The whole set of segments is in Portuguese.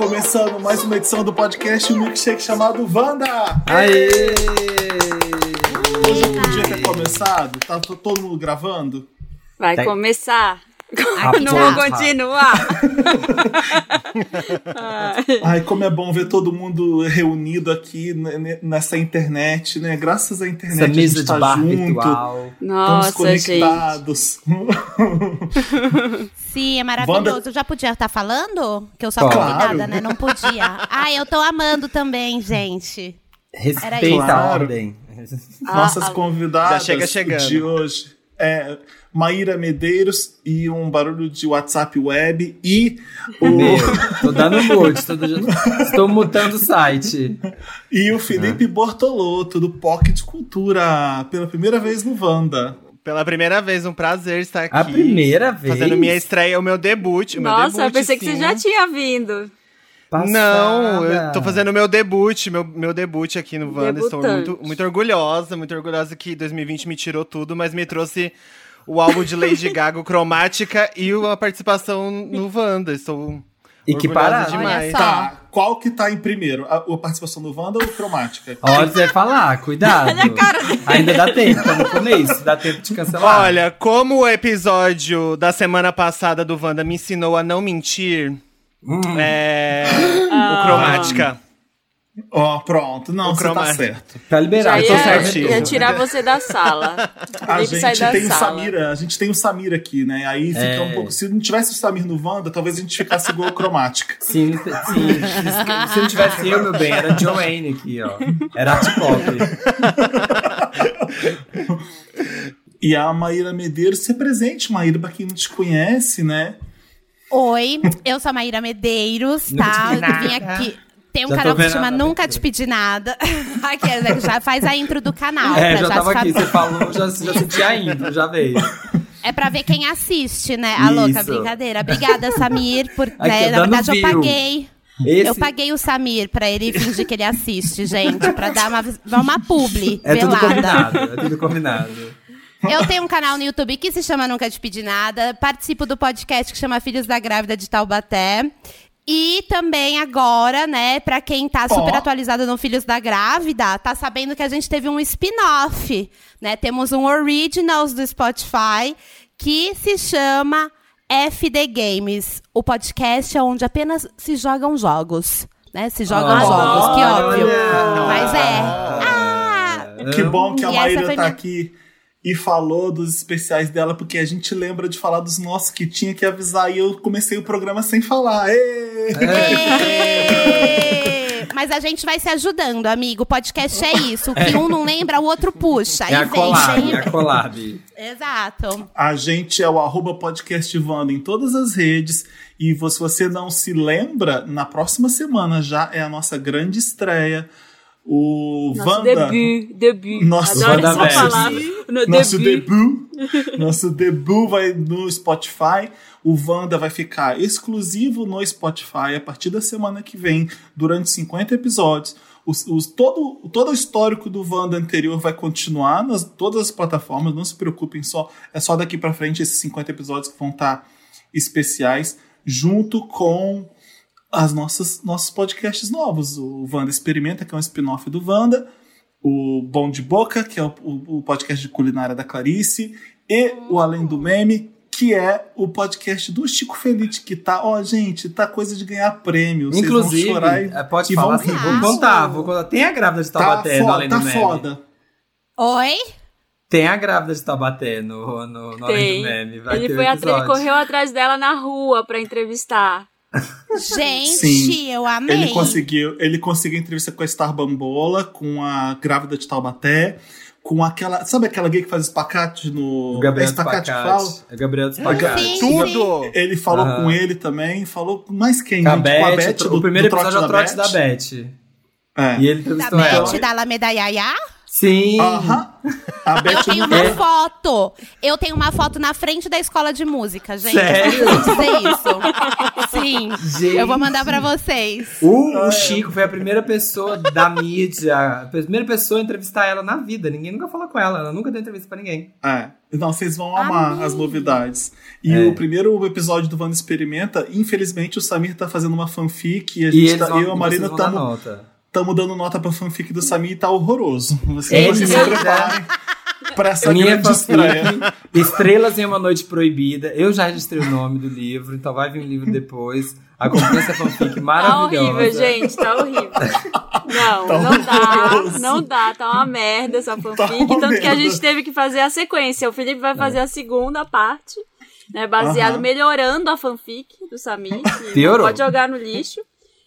Começando mais uma edição do podcast, um milkshake chamado Wanda! Aê! Hoje eu podia ter começado, tá to- todo mundo gravando? Vai Tá. começar. Não vou continuar. Ai. Como é bom ver todo mundo reunido aqui nessa internet, né? Graças à internet Essa a gente de tá bar junto. virtual. Estamos Nossa, gente. conectados. Sim, é maravilhoso. Wanda- Eu já podia estar falando? Que eu sou Claro. convidada, né? Não podia. Ai, eu tô amando também, gente. Respeita isso. a ordem. Nossas Ah, convidadas Já chega chegando. de hoje é Maíra Medeiros e um barulho de WhatsApp web e o, Meu, tô dando mute, tô estou mutando o site. e o Felipe Bortolotto do Pocket Cultura pela primeira vez no Wanda. Pela primeira vez, um prazer estar aqui. A primeira vez? Fazendo minha estreia, o meu debut. O meu Nossa, debut, eu pensei que sim. você já tinha vindo. Passada. Não, eu tô fazendo meu debut, meu, meu debut aqui no Wanda. Estou muito, muito orgulhosa, muito orgulhosa que 2020 me tirou tudo, mas me trouxe o álbum de Lady Gaga, o Cromática, e a participação no Wanda. Estou E que orgulhosa parada. demais. Tá, qual que tá em primeiro? A, a participação do Wanda ou Cromática? Olha, você vai falar, cuidado. Ainda dá tempo, tá no começo, dá tempo de cancelar. Olha, como o episódio da semana passada do Wanda me ensinou a não mentir, Hum. é. Ah. O Cromática. Ó, pronto. Não, O você tá cromática. certo. Tá liberado. Já eu tô ia, certíssimo. ia tirar você da sala. A gente tem o sala. Samira, a gente tem o Samir aqui, né? Aí fica É. um pouco. Se não tivesse o Samir no Wanda, talvez a gente ficasse igual a Cromática. Sim, sim. Se não tivesse eu, meu bem, era Joanne aqui, ó. Era art pop. E a Maíra Medeiros, se presente, Maíra, pra quem não te conhece, né? Oi, eu sou a Maíra Medeiros, tá? Eu vim nada. aqui. Tem um Já canal que se chama a- Nunca Te Pedi Nada. Aqui, né, já faz a intro do canal. É, pra já tava aqui, você falou, já, já senti a intro, já veio. É pra ver quem assiste, né? A louca, brincadeira. Obrigada, Samir, por. Né, na verdade, eu view. paguei. Esse Eu paguei o Samir pra ele fingir que ele assiste, gente, pra dar uma, dar uma publi é tudo velada. combinado, é tudo combinado. Eu tenho um canal no YouTube que se chama Nunca Te Pedi Nada. Participo do podcast que chama Filhos da Grávida de Taubaté. E também agora, né, pra quem tá super Ó. atualizado no Filhos da Grávida, tá sabendo que a gente teve um spin-off, né? Temos um Originals do Spotify que se chama FD Games. O podcast é onde apenas se jogam jogos, né? Se jogam Olha. jogos, que óbvio. Mas é. Ah! Que bom que a Maíra tá minha- aqui e falou dos especiais dela, porque a gente lembra de falar dos nossos que tinha que avisar e eu comecei o programa sem falar. Ê! Ê! Mas a gente vai se ajudando, amigo. O podcast é isso. O que um não lembra, o outro puxa. É a Aí vem collab, é sempre. a collab. Exato. A gente é o arroba podcast Wanda em todas as redes. E se você não se lembra, na próxima semana já é a nossa grande estreia. O Nosso Wanda. debut, debut. Nosso. No Nosso debut. debut. nosso debut vai no Spotify. O Wanda vai ficar exclusivo no Spotify a partir da semana que vem, durante 50 episódios. Os, os- todo, todo o histórico do Wanda anterior vai continuar nas todas as plataformas, não se preocupem, só é só daqui pra frente esses 50 episódios que vão estar especiais, junto com as nossas nossos podcasts novos. O Wanda Experimenta, que é um spin-off do Wanda, o Bom de Boca, que é o, o- o podcast de culinária da Clarice, e o Além do Meme, que é o podcast do Chico Felite, que tá, ó, gente, tá coisa de ganhar prêmio. Vocês Inclusive, vão chorar e, é, pode e falar vão assim, vou contar, vou contar. Tem a grávida de Tá Taubaté no foda, Além tá do Meme. foda. Oi? Tem a grávida de Taubaté no, no, no Além do Meme. Vai Ele, ter foi um atrás, ele correu atrás dela na rua pra entrevistar. Gente, Sim. eu amei. Ele conseguiu, ele conseguiu entrevista com a Star Bambola, com a grávida de Taubaté, com aquela. Sabe aquela gay que faz espacate no. O Gabriel é espacate que fala? Spacate. É Gabriel Spacate. Sim. Tudo! Ele falou Aham. com ele também, falou com mais quem? Com a? Beth, com a o Beth tro- do, o primeiro do trote episódio é o trote da Beth. Beth. É. E ele Da ela. Beth, da Alameda Yaya? Sim. Aham. A Beth Eu tenho uma É. foto. Eu tenho uma foto na frente da escola de música, gente. Sério? Eu dizer isso. Sim, Gente. eu vou mandar pra vocês. O, o Chico foi a primeira pessoa da mídia, a primeira pessoa a entrevistar ela na vida. Ninguém nunca falou com ela, ela nunca deu entrevista pra ninguém. É. Não, vocês vão amar Amém. as novidades. E É. o primeiro episódio do Wanda Experimenta, infelizmente o Samir tá fazendo uma fanfic e a E gente eles tá, vão, eu e a Marina estamos Estamos dando nota pra fanfic do Samir e tá horroroso. Vocês, É vocês se linda. preparem pra essa Minha grande estreia. fanfic, Estrelas em uma Noite Proibida. Eu já registrei o nome do livro, então vai vir um livro depois. Acompanhe essa fanfic Tá maravilhosa. horrível, gente, tá horrível. Não, Tá não dá, não dá, tá uma merda essa fanfic. Tá tanto que a merda. gente teve que fazer a sequência. O Felipe vai fazer a segunda parte, né? Baseado, Aham. melhorando a fanfic do Samir. Pode jogar no lixo.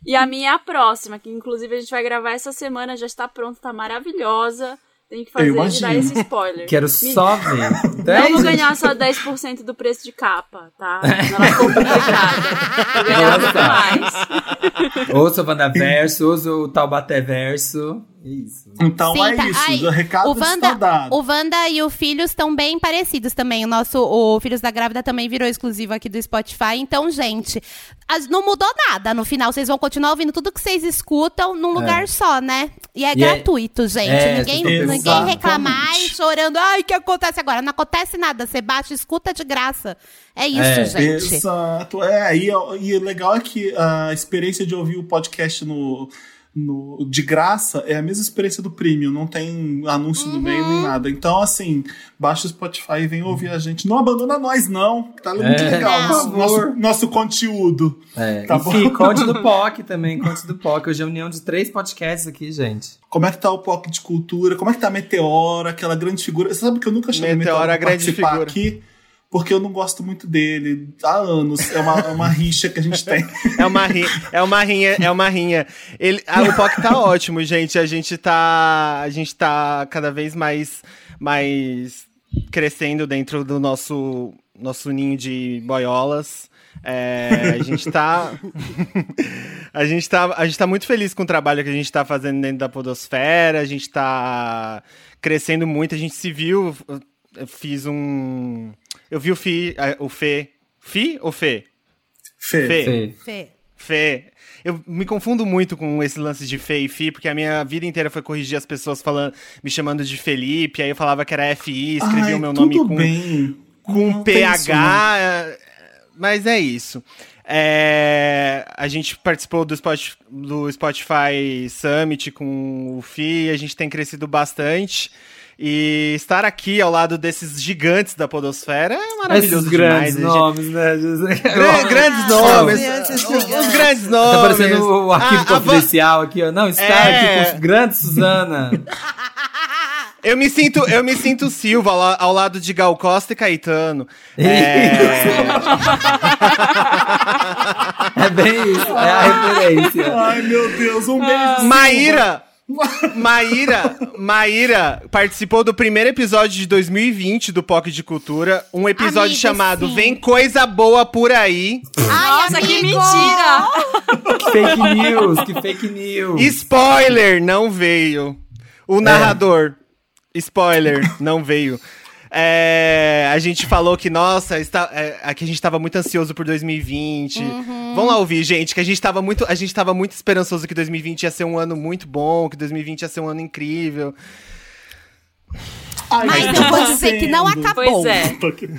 E a minha é a próxima, que inclusive a gente vai gravar essa semana, já está pronta, tá maravilhosa. Tem que fazer de dar esse spoiler. Quero Me- só ver. É Não vou ganhar só 10% do preço de capa, tá? Ela ficou complicada. Vou ganhar mais. Ouça o Wandaverso, ouça o Taubaté Verso. Isso. Então Sim, é tá- isso. ai, o recado o está Wanda, dado. o Wanda e o Filhos estão bem parecidos também. O nosso o Filhos da Grávida também virou exclusivo aqui do Spotify. Então, gente, as- não mudou nada. No final, vocês vão continuar ouvindo tudo que vocês escutam num lugar só, né? E é E é- gratuito, gente. é, ninguém, ninguém reclamar e chorando. Ai, o que acontece agora? Não acontece nada. Você bate, escuta de graça. É isso, É. gente. Exato. É, e, e o legal é que a experiência de ouvir o podcast no, no, de graça é a mesma experiência do Premium, não tem anúncio no meio Uhum. nem nada. Então, assim, baixa o Spotify e vem ouvir a gente. Não abandona nós, não. que Tá muito É, legal por nosso, nosso, nosso conteúdo. É, Tá enfim, bom. conte do POC também, conte do POC. Hoje é a união de três podcasts aqui, gente. Como é que tá o POC de cultura? Como é que tá a Meteora, aquela grande figura? Você sabe que eu nunca chamei Meteora, Meteora a pra grande participar figura. aqui, porque eu não gosto muito dele. Há anos. É uma, é uma rixa que a gente tem. É uma rinha, é uma rinha, é uma rinha. Ele, ah, o POC tá ótimo, gente. A gente tá, a gente tá cada vez mais, mais crescendo dentro do nosso, nosso ninho de boiolas. É, a gente tá, a gente tá, a gente tá muito feliz com o trabalho que a gente tá fazendo dentro da podosfera. A gente tá crescendo muito. A gente se viu, eu fiz um, eu vi o Fi, eh, o Fê, Fi ou Fê? Fê. Fê. Fê. Fê. Fê. Eu me confundo muito com esse lance de Fê e Fi, porque a minha vida inteira foi corrigir as pessoas falando, me chamando de Felipe, aí eu falava que era FI, escrevia Ai, o meu nome com, bem. com Não tem isso, PH, é, mas é isso. É, a gente participou do Spotify, do Spotify Summit com o Fi, a gente tem crescido bastante. E estar aqui ao lado desses gigantes da podosfera é maravilhoso Esses grandes demais. a gente- nomes, né? Gran- grandes nomes. Os grandes nomes. Tá parecendo o arquivo A- a confidencial aqui, ó. Não, está É. aqui com os grandes Suzana. Eu me sinto, eu me sinto Silva ao, la- ao lado de Gal Costa e Caetano. É, É bem isso, é a referência. Ai, meu Deus, um beijo. Silva. Maíra, Maíra, Maíra participou do primeiro episódio de 2020 do POC de Cultura, um episódio Amigo, chamado sim. Vem Coisa Boa por aí. Ai, Nossa, que amigo! mentira! Que fake news, que fake news. Spoiler, não veio. O narrador, spoiler, não veio. É, a gente falou que, nossa, está, é, aqui a gente tava muito ansioso por 2020. Vamos lá ouvir, gente, que a gente tava muito, a gente tava muito esperançoso que 2020 ia ser um ano muito bom, que 2020 ia ser um ano incrível. Ai, Mas eu vou tá dizer que não acabou. Pois é.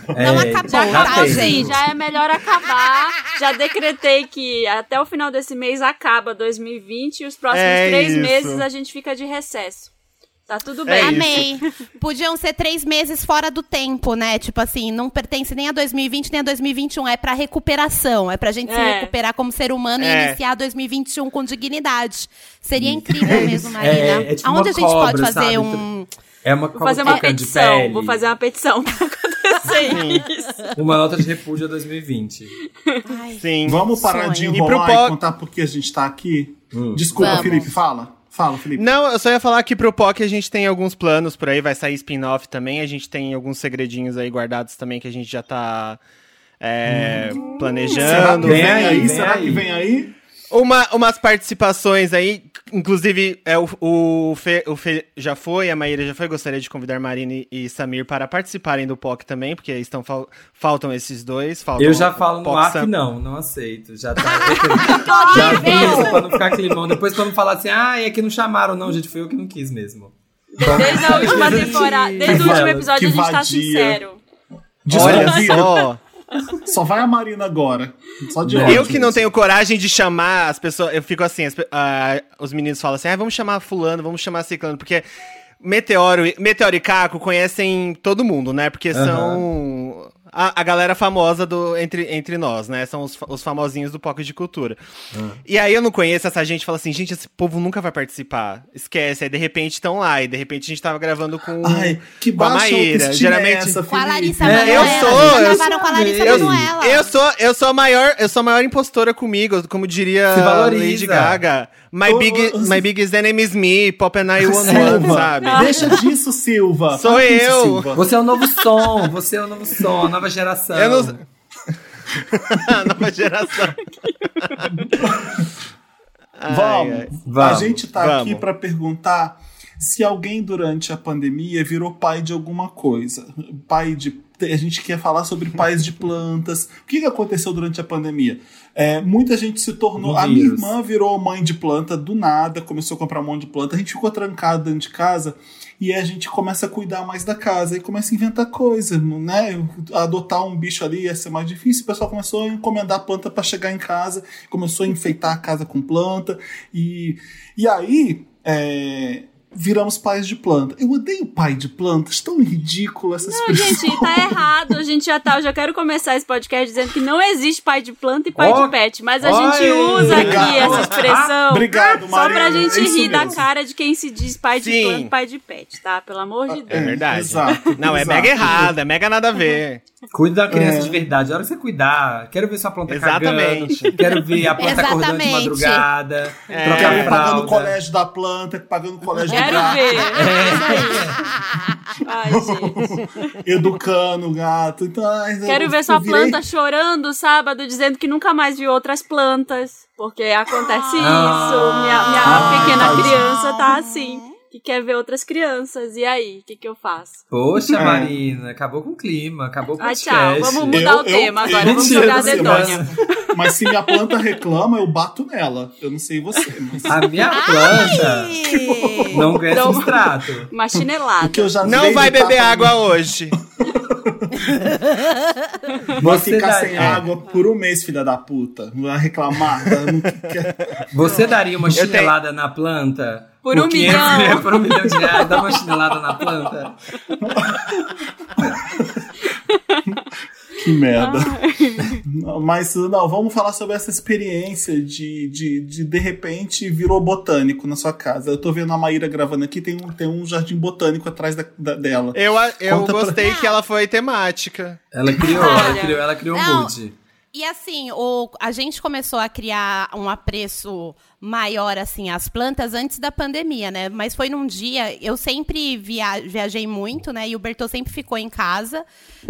Não É, acabou, já tá. Sim, gente? já é melhor acabar. Já decretei que até o final desse mês acaba 2020 e os próximos É três isso. meses a gente fica de recesso. Tá tudo É bem. isso. Amei. Podiam ser três meses fora do tempo, né? Tipo assim, não pertence nem a 2020 nem a 2021. É pra recuperação. É pra gente se É. recuperar como ser humano e É. iniciar 2021 com dignidade. Seria incrível mesmo, Marina. É, é tipo Aonde uma a gente cobra, pode fazer sabe? um. É uma Vou fazer uma petição. Vou fazer uma petição pra acontecer isso. Uma nota de repúdio a 2020. Ai, Sim. Vamos parar Sonho. de E pro enrolar e, POC contar por que a gente tá aqui? Desculpa, Vamos. Felipe, fala. Fala, Felipe. Não, eu só ia falar que pro POC a gente tem alguns planos por aí, vai sair spin-off também, a gente tem alguns segredinhos aí guardados também que a gente já tá é, Será que planejando. vem Vem aí? aí, vem Será aí. que vem aí? Uma, umas participações aí, inclusive, é, o, o, Fê, o Fê já foi, a Maíra já foi. Gostaria de convidar Marina e Samir para participarem do POC também, porque estão, fal, faltam esses dois. Faltam Eu já falo no ar Sam- que não, não aceito. Já tá. já vi isso pra não ficar climão. Depois pra não falar assim, ah, é que não chamaram, não, gente, foi eu que não quis mesmo. Desde a última temporada, desde o último episódio Que a gente tá vadia. sincero. Olha só. Só vai a Marina agora. Só de Eu que não tenho coragem de chamar as pessoas. Eu fico assim, as ah, os meninos falam assim: ah, vamos chamar Fulano, vamos chamar Ciclano, porque Meteoro, e- Meteoro e Caco conhecem todo mundo, né? Porque são. A, a galera famosa do, entre, entre nós, né? São os, os famosinhos do Pocket de Cultura. E aí eu não conheço essa gente fala assim, gente, esse povo nunca vai participar. Esquece. Aí de repente estão lá. E de repente a gente tava gravando com, Ai, que com a Maíra. autoestima Geralmente. é essa, Com a? Larissa É, Manoela. eu sou, eu gravaram com a Larissa Eu, Manoela. eu sou, eu sou a maior, eu sou a maior impostora comigo, como diria. Lady Gaga. My Ô, big, ô, my biggest enemy is me, Pop and I one one, sabe? deixa disso, Silva. Sou Para isso, eu. Silva. Você é o novo som, você é o novo som, a nova geração. Eu não- A nova geração. Ai, Vamos. ai. A Vamos, gente tá vamos. aqui pra perguntar se alguém durante a pandemia virou pai de alguma coisa. Pai de. A gente quer falar sobre pais de plantas. O que, que aconteceu durante a pandemia? É, muita gente se tornou. A minha irmã virou mãe de planta do nada, começou a comprar um monte de planta. A gente ficou trancado dentro de casa e a gente começa a cuidar mais da casa e começa a inventar coisa, né? Adotar um bicho ali ia ser mais difícil. O pessoal começou a encomendar planta para chegar em casa, começou a enfeitar a casa com planta e, e aí é, viramos pais de planta. Eu odeio pai de plantas, tão ridículo essa Não, expressão. gente, tá errado. A gente já tá. Eu já quero começar esse podcast dizendo que não existe pai de planta e pai Ó, de pet. Mas a oi. gente usa aqui Obrigado. essa expressão. Obrigado, Só pra gente é rir da mesmo. cara de quem se diz pai de Sim. planta e pai de pet, tá? Pelo amor de É Deus. verdade. exato, Não, é exato. mega errado, é mega nada a ver. Cuida da criança É. de verdade. A hora que você cuidar, quero ver sua planta Exatamente. cagando. Quero ver a planta acordando de Exatamente. madrugada. É. Trocar Quero ver pagando o colégio da planta, pagando o colégio do Quero ver. Ai, gente. educando o gato. Então, Quero ver sua virei- planta chorando sábado, dizendo que nunca mais viu outras plantas. Porque acontece isso. Ah. minha minha Ah, pequena tadinha. criança tá assim. Que quer ver outras crianças. E aí, o que, que eu faço? Poxa, É. Marina, acabou com o clima, acabou com o Ah, tchau. Vamos mudar Eu- o eu- tema eu- agora. Vamos Mentira, jogar a você dedonha. Mas se minha planta reclama, eu bato nela. Eu não sei você, mas. A minha planta Ai. não ganha Não. substrato. Uma chinelada. O que eu já Não vai de beber água hoje. Vai Você ficar dá- sem é. água por um mês, filha da puta. Vai reclamar. tá? Você daria uma tenho- chinelada na planta? Por um 500 milhão. reais, Por um milhão de reais, dá uma chinelada na planta? Que merda. Não, Mas não, vamos falar sobre essa experiência de, de, de de repente virou botânico na sua casa. Eu tô vendo a Maíra gravando aqui, tem um, tem um jardim botânico atrás da, da- dela. Eu, eu Conta pra- gostei que ela foi temática. Ela criou, ela Olha. criou, ela criou um Não. mood. E assim, o, a gente começou a criar um apreço maior, assim, às plantas antes da pandemia, né? Mas foi num dia, eu sempre via, viajei muito, né? E o Bertô sempre ficou em casa,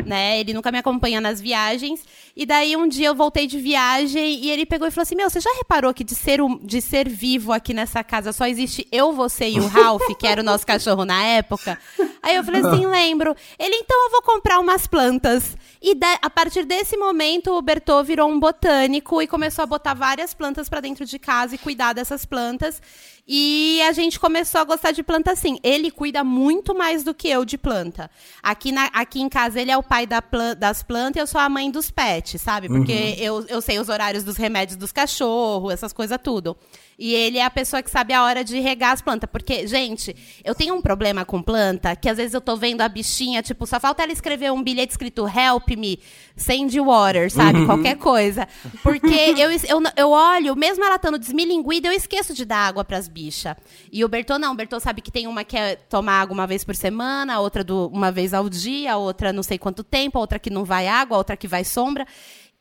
né? Ele nunca me acompanha nas viagens. E daí um dia eu voltei de viagem e ele pegou e falou assim: Meu, você já reparou que de ser, um, de ser vivo aqui nessa casa só existe eu, você e o Ralph, que era o nosso cachorro na época? Aí eu falei assim: lembro. Ele, então eu vou comprar umas plantas. E da- a partir desse momento, o Bertô virou um botânico e começou a botar várias plantas pra dentro de casa e cuidar dessas plantas. E a gente começou a gostar de planta assim. Ele cuida muito mais do que eu de planta. Aqui, na- aqui em casa, ele é o pai da plan- das plantas e eu sou a mãe dos pets, sabe? Porque eu, eu sei os horários dos remédios dos cachorros, essas coisas tudo. E ele é a pessoa que sabe a hora de regar as plantas. Porque, gente, eu tenho um problema com planta que às vezes eu tô vendo a bichinha, tipo, só falta ela escrever um bilhete escrito Help me, send water, sabe? Qualquer coisa. Porque eu, eu, eu olho, mesmo ela estando desmilinguida, eu esqueço de dar água pras bichas. E o Bertô não. O Bertô sabe que tem uma que é tomar água uma vez por semana, outra do, uma vez ao dia, outra não sei quanto tempo, outra que não vai água, outra que vai sombra.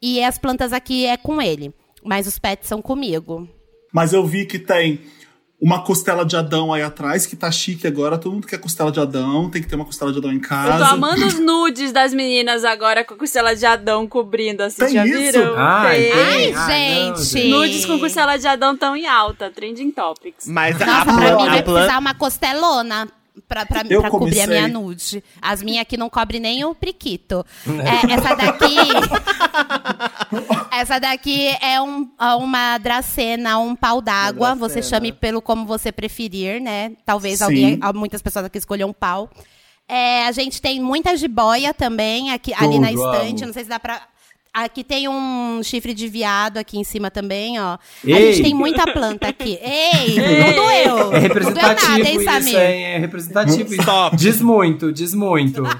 E as plantas aqui é com ele. Mas os pets são comigo. Mas eu vi que tem uma costela de Adão aí atrás, que tá chique agora. Todo mundo quer costela de Adão, tem que ter uma costela de Adão em Eu tô casa. amando os nudes das meninas agora com a costela de Adão cobrindo, assim, Tem já isso? viram? Ai, Tem. tem. Ai, Ai, não, gente. Nudes com costela de Adão tão em alta, trending topics. Mas a, Nossa, a, pra plan- mim a vai plan- precisar uma costelona. Pra, pra, pra cobrir a minha nude. As minhas aqui não cobrem nem o priquito. É, essa daqui. essa daqui é um, é uma dracena, um pau d'água. Você chame pelo como você preferir, né? Talvez Sim. alguém, muitas pessoas aqui escolham um pau. É, a gente tem muita jiboia também aqui, ali na Tudo, estante. amo. Não sei se dá pra. Aqui tem um chifre de viado aqui em cima também, ó. A Ei! gente tem muita planta aqui. Ei, não doeu. É Não representativo doeu nada, hein, isso, Samir? hein? É representativo isso. Stop. Diz muito, diz muito.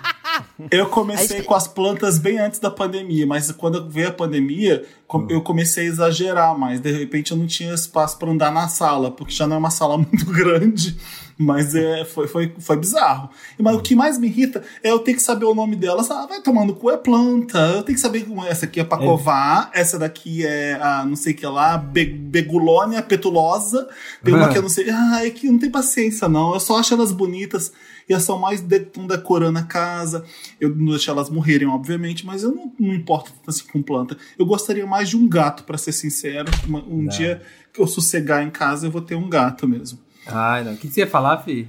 Eu comecei com as plantas bem antes da pandemia, mas quando veio a pandemia, com- eu comecei a exagerar mais. De repente eu não tinha espaço para andar na sala, porque já não é uma sala muito grande. Mas é, foi, foi, foi bizarro. Mas o que mais me irrita é eu ter que saber o nome delas. Ah, vai tomando cu, é planta. Eu tenho que saber como essa aqui é pra covar, essa daqui é a não sei o que lá, be, begulônia petulosa. Tem uma que eu não sei. Ah, é que não tem paciência, não. Eu só acho elas bonitas e elas são mais de, decorando a casa. Eu não deixo elas morrerem, obviamente, mas eu não, não importo tanto assim com planta. Eu gostaria mais de um gato, pra ser sincero. Um dia que eu sossegar em casa, eu vou ter um gato mesmo. Ai, não. O que você ia falar, Fi?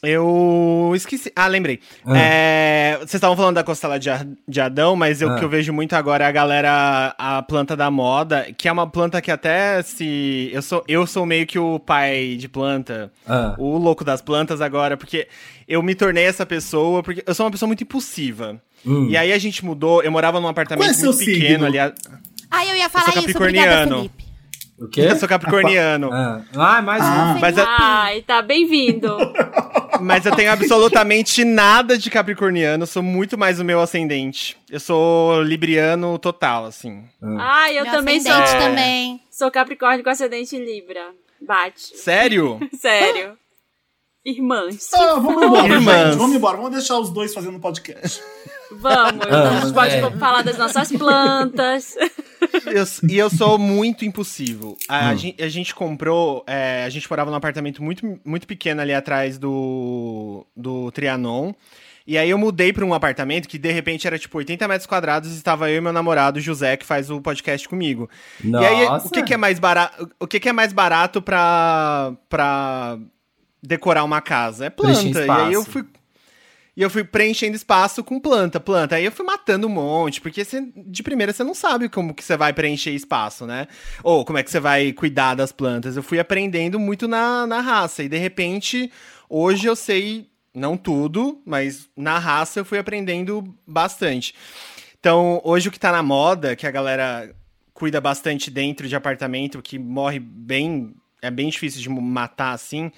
Eu esqueci. Ah, lembrei. Ah. É, vocês estavam falando da costela de, de Adão, mas eu- o Ah. que eu vejo muito agora é a galera, a planta da moda, que é uma planta que até se. Eu sou, eu sou meio que o pai de planta, Ah. o louco das plantas agora, porque eu me tornei essa pessoa, porque eu sou uma pessoa muito impulsiva. Hum. E aí a gente mudou, eu morava num apartamento Qual é muito pequeno signo? ali. Ah, eu ia falar sou isso. Obrigada, capricorniano. Felipe. O quê? Eu sou capricorniano. Ah, ah mais Ah. um. Mas, é- Ai, tá bem-vindo. mas eu tenho absolutamente nada de capricorniano, eu sou muito mais o meu ascendente. Eu sou libriano total, assim. Ai, eu Meu também sou, ascendente É. também. sou Capricórnio com ascendente em Libra. Bate. Sério? Sério. Irmãs. Ah, vamos embora, Irmãs. gente. Vamos embora. Vamos deixar os dois fazendo podcast. Vamos. Ah, a gente pode é. falar das nossas plantas. Eu- e eu sou muito impulsivo. A, Hum. gen- a gente, comprou. é, a gente morava num apartamento muito, muito pequeno ali atrás do, do Trianon. E aí eu mudei pra um apartamento que de repente era tipo 80 metros quadrados e estava eu e meu namorado, José, que faz o podcast comigo. E aí, Nossa. o que, que é mais barato? O que, que é mais barato pra, pra decorar uma casa? É planta. E aí eu fui. E eu fui preenchendo espaço com planta, planta. Aí eu fui matando um monte, porque você, de primeira você não sabe como que você vai preencher espaço, né? Ou como é que você vai cuidar das plantas. Eu fui aprendendo muito na, na raça. E de repente, hoje eu sei, não tudo, mas na raça eu fui aprendendo bastante. Então, hoje o que tá na moda, que a galera cuida bastante dentro de apartamento, que morre bem. É bem difícil de matar assim.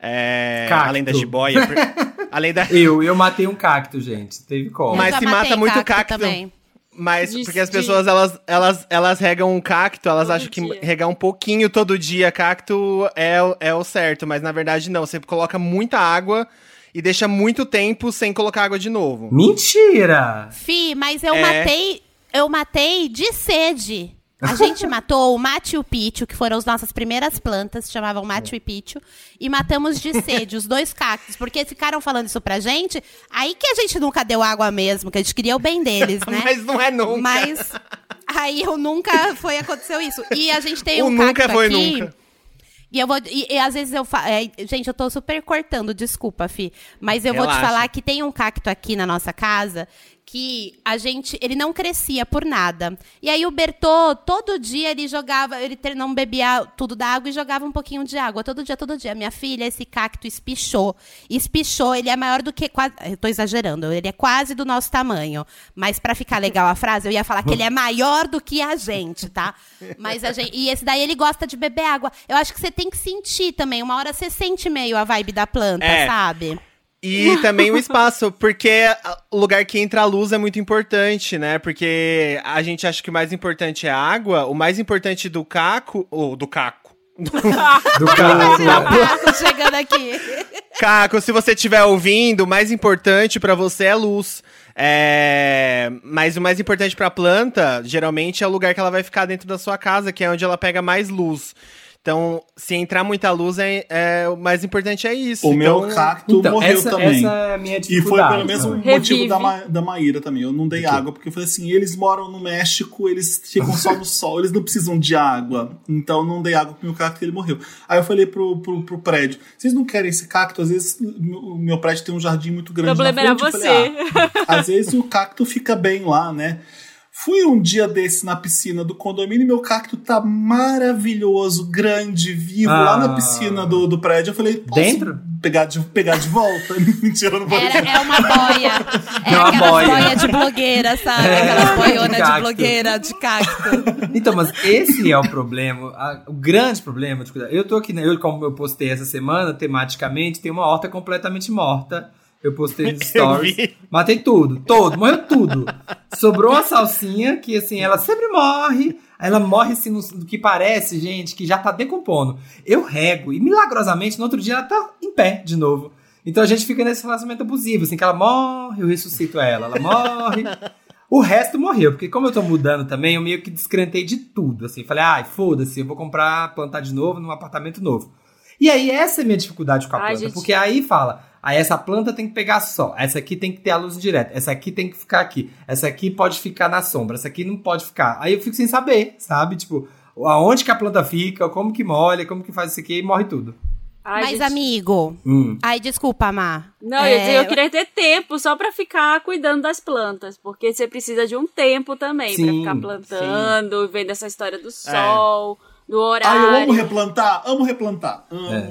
É, além da jiboia. além da. Eu, eu matei um cacto, gente. Teve como. Mas se mata muito cacto. também. Mas De- porque as de- pessoas elas, elas, elas regam um cacto, elas Todo acham que dia. regar um pouquinho todo dia cacto é, o- é o certo, mas na verdade não. Você coloca muita água e deixa muito tempo sem colocar água de novo. Mentira! Fi, mas eu É. matei. Eu matei de sede. A gente matou o Machu Picchu, que foram as nossas primeiras plantas, se chamavam Machu Picchu, e matamos de sede os dois cactos, porque ficaram falando isso pra gente, aí que a gente nunca deu água mesmo, que a gente queria o bem deles, né? Mas não é nunca. Mas aí eu nunca foi aconteceu isso. E a gente tem O um nunca cacto foi aqui. nunca. E eu vou. E, e às vezes eu falo. gente, eu tô super cortando, desculpa, Fi. Mas eu vou te Relaxa. falar que tem um cacto aqui na nossa casa que a gente. Ele não crescia por nada. E aí o Bertô, todo dia ele jogava. Ele não bebia tudo da água e jogava um pouquinho de água. Todo dia, todo dia. Minha filha, esse cacto espichou. Espichou, ele é maior do que. Quase, eu tô exagerando, ele é quase do nosso tamanho. Mas pra ficar legal a frase, eu ia falar que ele é maior do que a gente, tá? Mas a gente. E esse daí ele gosta de beber água. Eu acho que você tem que sentir também. Uma hora você sente meio a vibe da planta, É. sabe? E também o espaço, porque o lugar que entra a luz é muito importante, né? Porque a gente acha que o mais importante é a água, o mais importante do caco, ou do caco. Do Imagina o cara. Paco chegando aqui. Caco, se você estiver ouvindo, o mais importante pra você é a luz. É, Mas o mais importante pra planta, geralmente, é o lugar que ela vai ficar dentro da sua casa, que é onde ela pega mais luz. Então, se entrar muita luz, é, é- o mais importante é isso. O meu Então, cacto Então, morreu essa, também. essa é a minha E foi pelo mesmo também. motivo Revive. da, Ma da Maíra também. Eu não dei água, porque eu falei assim: eles moram no México, eles ficam só no sol, eles não precisam de água. Então não dei água pro meu cacto e ele morreu. Aí eu falei pro, pro, pro prédio: vocês não querem esse cacto? Às vezes o meu prédio tem um jardim muito O grande. problema na era frente. Eu você. falei, "Ah, às vezes o cacto fica bem lá, né? Fui um dia desse na piscina do condomínio e meu cacto tá maravilhoso, grande, vivo, lá na Ah. piscina do, do prédio. Eu falei, posso Dentro? Pegar de, pegar de volta? Mentira, eu não vou Era, é uma boia. É É uma aquela boia. boia de blogueira, sabe? É, Aquela boiona de cacto. blogueira, de cacto. Então, mas esse é o problema, a- o grande problema de cuidar. Eu tô aqui, né? Eu, como eu postei essa semana, tematicamente, tem uma horta completamente morta. Eu postei nos stories. Matei tudo, todo, morreu tudo. Sobrou uma salsinha que, assim, ela sempre morre. Aí Ela morre, assim, no, no que parece, gente, que já tá decompondo. Eu rego e, milagrosamente, no outro dia ela tá em pé de novo. Então a gente fica nesse relacionamento abusivo, assim, que ela morre, eu ressuscito ela. Ela morre. O resto morreu, porque como eu tô mudando também, eu meio que descrentei de tudo, assim. Falei, ai, foda-se, eu vou comprar, plantar de novo num apartamento novo. E aí, essa é a minha dificuldade com a Ai, planta, gente. porque aí fala, aí essa planta tem que pegar sol, essa aqui tem que ter a luz direta, essa aqui tem que ficar aqui, essa aqui pode ficar na sombra, essa aqui não pode ficar. Aí eu fico sem saber, sabe? Tipo, aonde que a planta fica, como que molha, como que faz isso aqui e morre tudo. Ai, Mas, gente. amigo. Hum. Ai, desculpa, Mar. Não, eu, ia dizer, É, eu queria ter tempo só pra ficar cuidando das plantas, porque você precisa de um tempo também pra Sim, ficar plantando, vendo essa história do sol, do Ah, eu amo horário. replantar, amo replantar. Amo. É.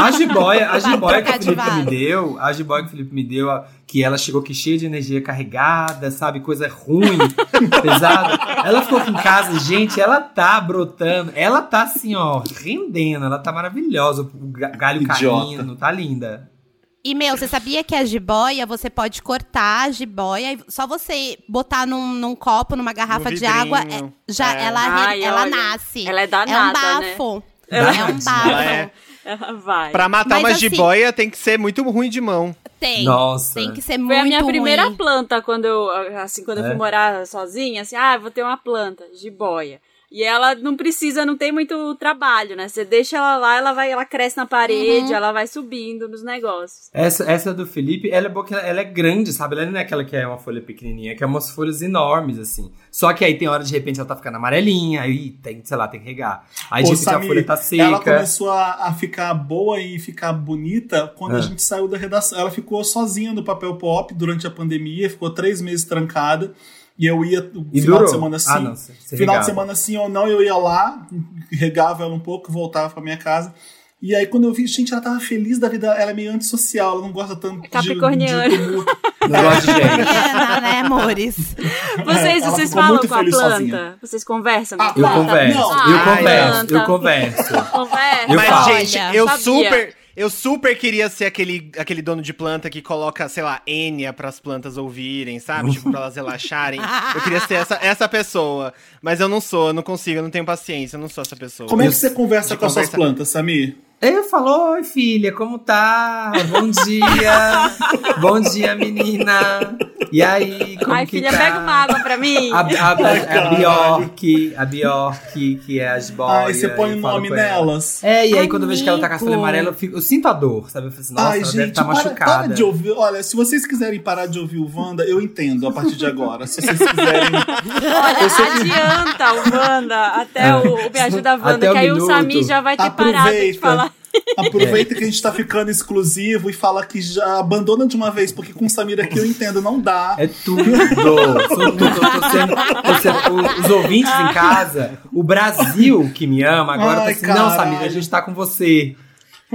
A jiboia, a jiboia que o Felipe me deu, a jiboia que o Felipe me deu, que ela chegou aqui cheia de energia carregada, sabe? Coisa ruim, pesada. Ela ficou aqui em casa, gente, ela tá brotando, ela tá assim, ó, rendendo, ela tá maravilhosa, o ga- galho Idiota. caindo, tá linda. E, meu, você sabia que a jiboia, você pode cortar a jiboia e só você botar num, num copo, numa garrafa de água, é- já É. ela, Ai, ela olha, nasce. ela é É um danada, né? bafo. Ela é um é bafo. Ela é. Ela vai. Pra matar Mas uma assim- jiboia tem que ser muito ruim de mão. Tem. Nossa. Tem que ser Foi muito a minha primeira ruim. planta quando eu, assim, quando eu É? fui morar sozinha, assim, ah, vou ter uma planta, jiboia. E ela não precisa, não tem muito trabalho, né? Você deixa ela lá, ela vai, ela cresce na parede, ela vai subindo nos negócios. Essa, essa do Felipe, ela é boa que ela, ela é grande, sabe? Ela não é aquela que é uma folha pequenininha, que é umas folhas enormes, assim. Só que aí tem hora, de repente, ela tá ficando amarelinha, aí tem, sei lá, tem que regar. Aí, de Ô, repente, a Samir, folha tá seca. Ela começou a, a ficar boa e ficar bonita quando a É. gente saiu da redação. Ela ficou sozinha no papel pop durante a pandemia, ficou três meses trancada. E eu ia no E final durou? de semana sim. Ah, não, final regava. de semana sim ou não, eu ia lá, regava ela um pouco, voltava pra minha casa. E aí, quando eu vi, gente, ela tava feliz da vida, ela é meio antissocial, ela não gosta tanto de, Capricorniana. de tumulto. Não gosto de gente. Mariana, né, amores? Vocês, ela vocês falam com a planta? sozinha. Vocês conversam? Ah, com Eu a planta? converso, Não. eu Ah, converso, eu converso. Eu Mas, falo. gente, eu sabia. super. Eu super queria ser aquele, aquele dono de planta que coloca, sei lá, Enya pras plantas ouvirem, sabe? tipo, pra elas relaxarem. Eu queria ser essa, essa pessoa. Mas eu não sou, eu não consigo, eu não tenho paciência, eu não sou essa pessoa. Como é que você conversa de com as suas plantas, Samir? Eu falo, oi filha, como tá? Bom dia. Bom dia, menina. E aí, como Ai, que filha, tá? pega uma água pra mim. A, a, a, a. Bjork, a Bjork, que é a jiboia. Ai, você põe o nome nelas. É, e aí quando eu vejo que ela tá com a folha amarela, eu, fico- eu sinto a dor, sabe? Eu falo assim, nossa, Ai, ela deve gente, estar para, machucada. para de ouvir. Olha, se vocês quiserem parar de ouvir o Wanda, eu entendo a partir de agora. Se vocês quiserem. Olha, adianta o Wanda até o, o Me Ajuda Wanda, Até o que aí o minuto. Samir já vai ter parado de Aproveita. falar. Aproveita que a gente tá ficando exclusivo e fala que já abandona de uma vez, porque com o Samir aqui eu entendo, não dá. É tudo. Sou. Tô, tô sendo, tô sendo- o- os ouvintes em casa, o Brasil que me ama, agora Ai, tá assim, não, caralho. Samir, a gente tá com você.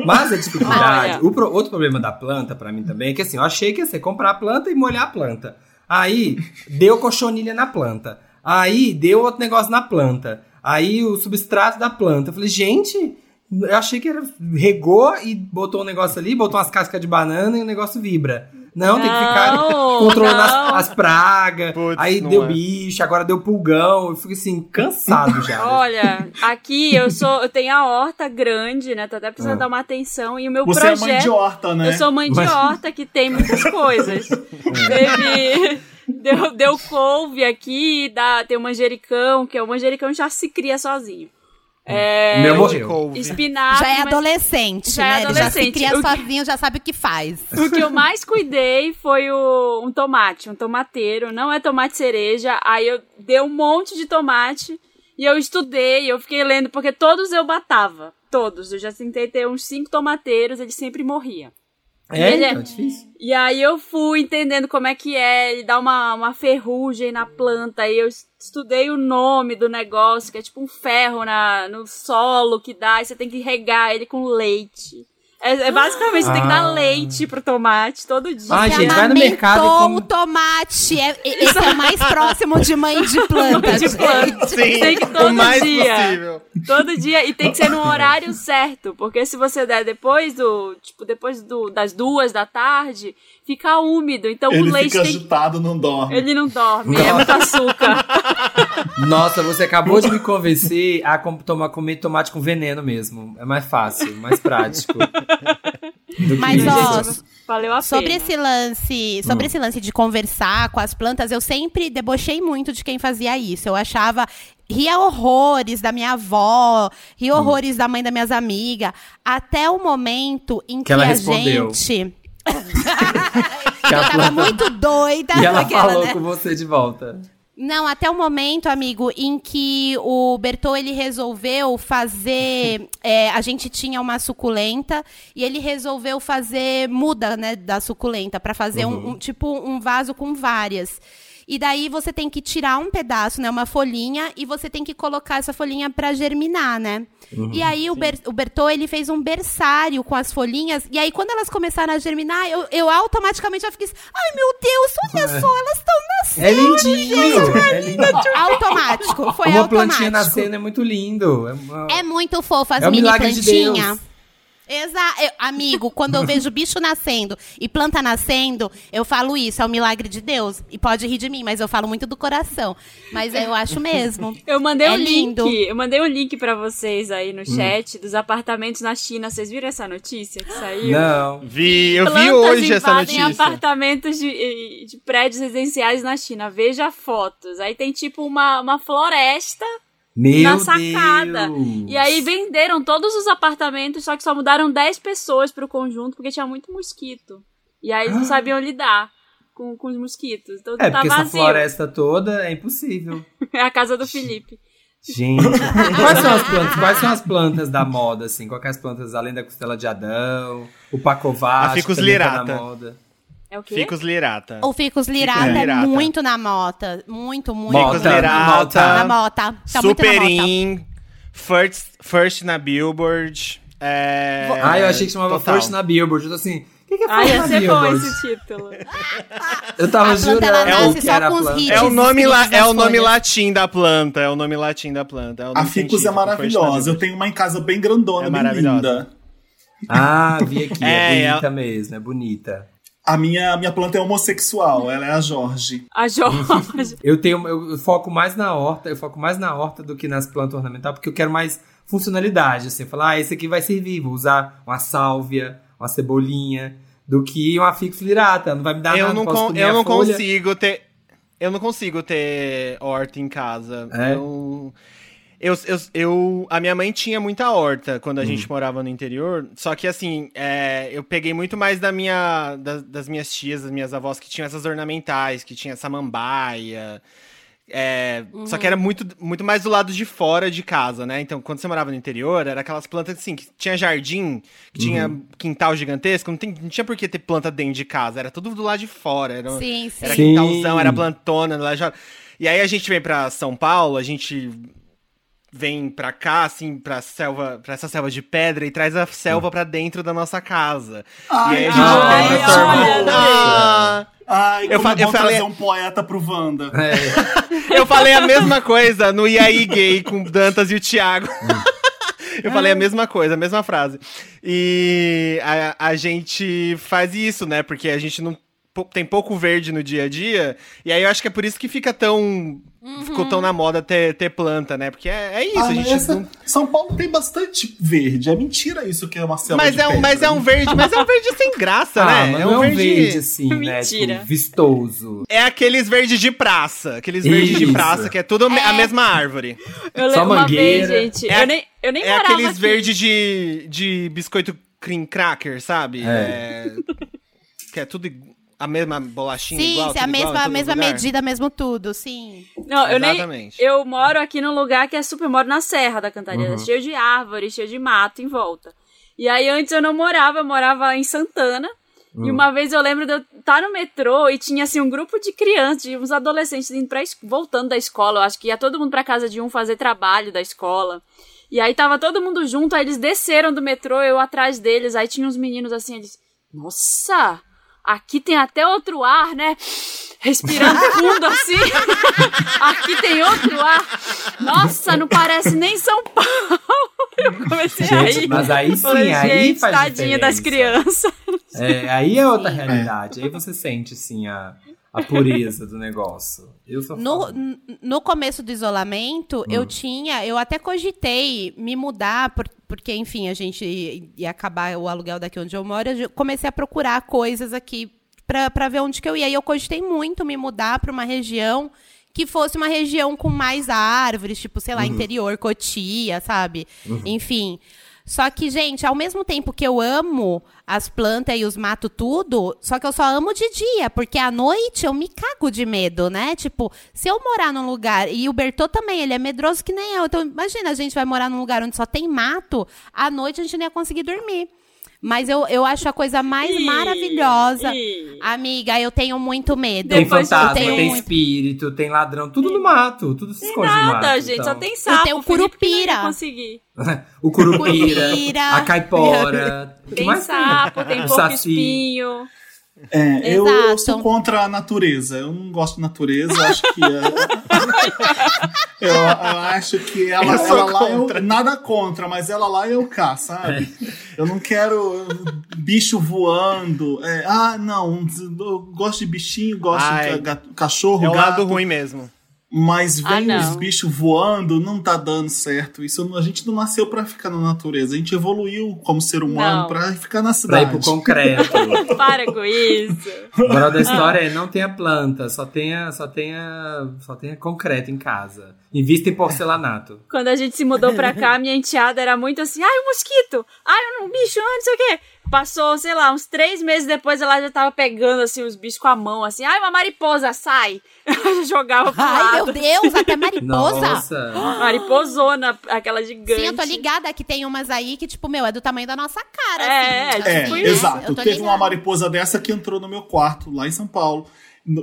Mas a dificuldade, Olha. o pro- outro problema da planta pra mim também é que assim, eu achei que ia ser comprar a planta e molhar a planta. Aí deu cochonilha na planta. Aí deu outro negócio na planta. Aí o substrato da planta. Eu falei, gente, eu achei que era. Regou e botou um negócio ali, botou umas cascas de banana e o negócio vibra. Não, tem que ficar Não, controlando as, não. as pragas. Putz, aí não deu é. bicho, agora deu pulgão. Eu fico assim, cansado já. Olha, aqui eu sou, eu tenho a horta grande, né? Tô até precisando Ah. dar uma atenção. E o meu Você projeto. é mãe de horta, né? Eu sou mãe de Mas- horta que tem muitas coisas. Teve. Deu, deu couve aqui, dá, tem o manjericão, que é o manjericão já se cria sozinho. É, Meu De morreu. couve. espinafre. já é adolescente, Já é né? Ele já se adolescente. cria que- sozinho, já sabe o que faz. O que eu mais cuidei foi o, um tomate, um tomateiro. Não é tomate cereja. Aí eu dei um monte de tomate e eu estudei, eu fiquei lendo, porque todos eu batava. Todos. Eu já tentei ter uns cinco tomateiros, eles sempre morriam. É, Ele é- então, difícil. E aí eu fui entendendo como é que é, ele dá uma, uma ferrugem na planta, aí eu estudei o nome do negócio, que é tipo um ferro na, no solo que dá, e você tem que regar ele com leite. É, é basicamente, você tem que dar Ah. leite pro tomate todo dia. Você gente, vai no mercado e come- o tomate. É, esse é o mais próximo de mãe de planta, de planta. Sim, Tem que todo o mais dia. possível. Todo dia. E tem que ser no horário certo. Porque se você der depois do. Tipo, depois do, das duas da tarde, fica úmido. Então Ele o leite fica tem. agitado, não dorme. Ele não dorme, é muito açúcar. Nossa, você acabou de me convencer a com- tomar, comer tomate com veneno mesmo. É mais fácil, mais prático. Que Mas, ó, Valeu a Sobre pena. esse lance, Hum. sobre esse lance de conversar com as plantas, eu sempre debochei muito de quem fazia isso. Eu achava ria horrores da minha avó, ria Hum. horrores da mãe das minhas amigas, até o momento em que, ela a respondeu. gente Que tava muito doida. E ela aquela, falou né? com você de volta. Não, até o momento, amigo, em que o Bertô ele resolveu fazer. é, a gente tinha uma suculenta e ele resolveu fazer muda, né, da suculenta para fazer um, um- tipo um vaso com várias. E daí você tem que tirar um pedaço, né, uma folhinha, e você tem que colocar essa folhinha para germinar, né? e aí o, Ber, o Bertô ele fez um berçário com as folhinhas e aí quando elas começaram a germinar, eu, eu automaticamente já fiquei, assim, ai meu Deus, olha só, elas estão nascendo. É lindinho! É lindo. Automático, foi Uma automático. plantinha nascendo é muito lindo. É, uma- É muito fofo as É o mini de plantinhas. Deus. Exato. Amigo, quando eu vejo bicho nascendo e planta nascendo, eu falo isso, é o milagre de Deus. E pode rir de mim, mas eu falo muito do coração. Mas eu acho mesmo. Eu mandei É um link, lindo. eu mandei um link pra vocês aí Hum. no chat dos apartamentos na China. Vocês viram essa notícia que saiu? Não. Vi, eu vi Plantas hoje essa invadem notícia. apartamentos de, de prédios residenciais na China. Veja fotos. Aí tem tipo uma, uma floresta Meu na sacada. Deus. E aí venderam todos os apartamentos, só que só mudaram 10 pessoas pro conjunto porque tinha muito mosquito. E aí eles não sabiam lidar com, com os mosquitos. Então É, tá porque essa vazio. floresta toda é impossível. É a casa do Felipe. Gente, quais são as plantas? Quais são as plantas da moda, assim? Quais são as plantas além da costela de Adão, o pacovate, A ficus também tá lirata. na moda. É o quê? Ficus lirata. O ficus lirata Ficus é muito na mota. Muito, muito. Mota, Ficus lirata. Na mota. Tá muito na Super mota. in, first, first na Billboard. É, Ah, eu achei que chamava total. First na Billboard. Eu tô assim, o que, que é Ah, First ia na ser bom Billboard? esse título. Eu tava A jurando nasce que só era hits. É o nome, lá, escritos é o nome latim da planta. É o nome latim da planta. É o A ficus é maravilhosa. Eu tenho uma em casa bem grandona, É bem maravilhosa. linda. Ah, vi aqui. É, É, bonita mesmo, é bonita. A minha, a minha planta é homossexual, ela é a Jorge. A Jorge. Eu tenho, eu foco mais na horta, eu foco mais na horta do que nas plantas ornamentais, porque eu quero mais funcionalidade, assim, falar, ah, esse aqui vai servir, vou usar uma sálvia, uma cebolinha, do que uma fix lirata, não vai me dar Eu nada, não, comer eu não folha. consigo ter. Eu não consigo ter horta em casa. É? Eu, eu, eu, eu- a minha mãe tinha muita horta quando a Hum. gente morava no interior. Só que assim, é, eu peguei muito mais da minha, das, das minhas tias, das minhas avós que tinham essas ornamentais, que tinha samambaia. é, Só que era muito, muito mais do lado de fora de casa, né? Então, quando você morava no interior, era aquelas plantas assim, que tinha jardim, que tinha Uhum. quintal gigantesco, não, tem- não tinha por que ter planta dentro de casa, era tudo do lado de fora. Era, Sim, sim. era quintalzão, era plantona lá já. E aí a gente vem pra São Paulo, a gente vem pra cá, assim, pra selva, pra essa selva de pedra e traz a selva pra dentro da nossa casa. Ai, e aí a gente ai, tem ai, essa- ai. Ah, Ai, Eu fa- é bom eu falei- um poeta pro Wanda. É, Eu falei a mesma coisa no IAI Gay com o Dantas e o Thiago. Eu falei a mesma coisa, a mesma frase. E a, a gente faz isso, né? Porque a gente não tem pouco verde no dia a dia. E aí eu acho que é por isso que fica tão. Ficou tão na moda ter, ter planta, né? Porque é, é isso, Ah, a gente. essa- não- São Paulo tem bastante verde. É mentira isso que é uma selva Mas de é, um, pedra, mas é um né? verde, mas é um verde sem graça, Ah, né? mas É não um verde. assim, né? Mentira. Tipo, vistoso. É aqueles verdes de praça. Aqueles verdes de praça, que é tudo a mesma árvore. Eu Só lembro uma vez, mangueira. gente. É- eu nem, eu nem É morava aqueles aqui. verdes de, de biscoito cream cracker, sabe? É. É, que é tudo ig- a mesma bolachinha Sim, igual, é a mesma, a mesma lugar. medida, mesmo tudo, sim. Não, eu nem. Exatamente. Eu moro aqui num lugar que é super. Eu moro na Serra da Cantareira, Uhum. cheio de árvores, cheio de mato em volta. E aí antes eu não morava, eu morava em Santana. Hum. E uma vez eu lembro de eu estar no metrô e tinha assim um grupo de crianças, de uns adolescentes indo pra, voltando da escola. Eu acho que ia todo mundo pra casa de um fazer trabalho da escola. E aí tava todo mundo junto, aí eles desceram do metrô, eu atrás deles, aí tinha uns meninos assim, eles. Nossa! Aqui tem até outro ar, né? Respirando fundo assim. Aqui tem outro ar. Nossa, não parece nem São Paulo. Eu comecei a Gente, rir. mas aí sim, Falei, aí gente, faz tadinha das diferença. crianças. É, aí é outra realidade. Aí você sente, assim, a, a pureza do negócio. Eu sou No, no começo do isolamento, Hum. eu tinha, eu até cogitei me mudar, por- porque, enfim, a gente ia- acabar o aluguel daqui onde eu moro, eu comecei a procurar coisas aqui pra, pra ver onde que eu ia. E eu cogitei muito me mudar pra uma região que fosse uma região com mais árvores, tipo, sei lá, Uhum. interior, Cotia, sabe? Enfim. Só que, gente, ao mesmo tempo que eu amo as plantas e os mato tudo, só que eu só amo de dia, porque à noite eu me cago de medo, né? Tipo, se eu morar num lugar, e o Bertô também, ele é medroso que nem eu. Então, imagina, a gente vai morar num lugar onde só tem mato, à noite a gente não ia conseguir dormir. Mas eu, eu acho a coisa mais Ih, maravilhosa. ih. Amiga, eu tenho muito medo. Tem Depois fantasma, tenho tem muito- espírito, tem ladrão, tudo no mato, tudo se esconde no mato. Nada, gente, então. só tem sapo. tenho o curupira. conseguir. O curupira, a caipora. Tem mais sapo, tem pouco saci. espinho. É, eu, eu sou contra a natureza. Eu não gosto de natureza. Eu acho que. é- eu, eu acho que ela, Eu ela lá. contra. Eu, nada contra, mas ela lá eu cá, sabe? Eu não quero bicho voando. É, ah, não. Eu gosto de bichinho, gosto Ai. de cachorro, É o gato. lado ruim mesmo. Mas Ah, vem não. os bichos voando, não tá dando certo. Isso a gente não nasceu pra ficar na natureza. A gente evoluiu como ser humano Não. pra ficar na Pra cidade. ir pro concreto. Para com isso. O moral da história é não tenha planta, só tenha, só tenha, só tenha concreto em casa. Invista em porcelanato. Quando a gente se mudou pra cá, minha enteada era muito assim, ai, um mosquito, ai, um bicho, não sei o quê. Passou, sei lá, uns três meses depois ela já tava pegando, assim, os bichos com a mão, assim, ai, uma mariposa, sai. Ela já jogava pro Ai, lado. meu Deus, até mariposa. Nossa. Mariposona, aquela gigante. Sim, eu tô ligada que tem umas aí que, tipo, meu, é do tamanho da nossa cara. É, assim, É, Tipo assim, isso. exato. Teve uma mariposa dessa que entrou no meu quarto, lá em São Paulo,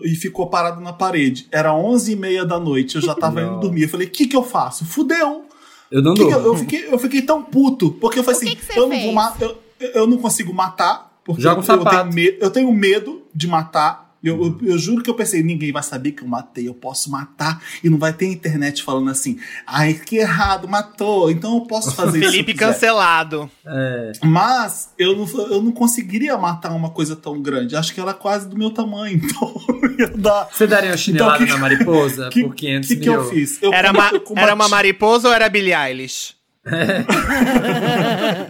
e ficou parada na parede. Era 11 e meia da noite, eu já tava indo Nossa. dormir. Eu falei, o que que eu faço? Fudeu! Eu não Que que eu, eu fiquei, eu fiquei tão puto, porque eu falei O que assim, que você eu não vou eu, eu não consigo matar, porque Joga um eu, eu, sapato. tenho me- eu tenho medo de matar. Eu, eu, eu juro que eu pensei, ninguém vai saber que eu matei, eu posso matar e não vai ter internet falando assim, ai, que errado, matou, então eu posso fazer isso. eu Felipe quiser." cancelado. É, Mas eu não, eu não conseguiria matar uma coisa tão grande. Acho que ela é quase do meu tamanho, então ia dar. Você daria uma chinelada Então, que- na mariposa que, por 500 que, que mil? eu fiz? Eu Era, ma- eu combati- era uma mariposa ou era Billie Eilish?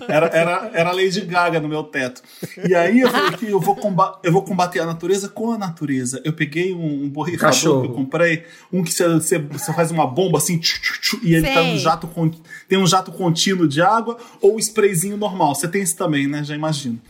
Era, era, era a Lady Gaga no meu teto. E aí eu falei que eu vou, comba eu vou combater a natureza com a natureza. Eu peguei um, um borrifador Cachorro. que eu comprei, um que você, você, faz uma bomba assim, tchu, tchu, tchu, e ele tá no jato tem um jato contínuo de água ou sprayzinho normal. Você tem esse também, né? Já imagino.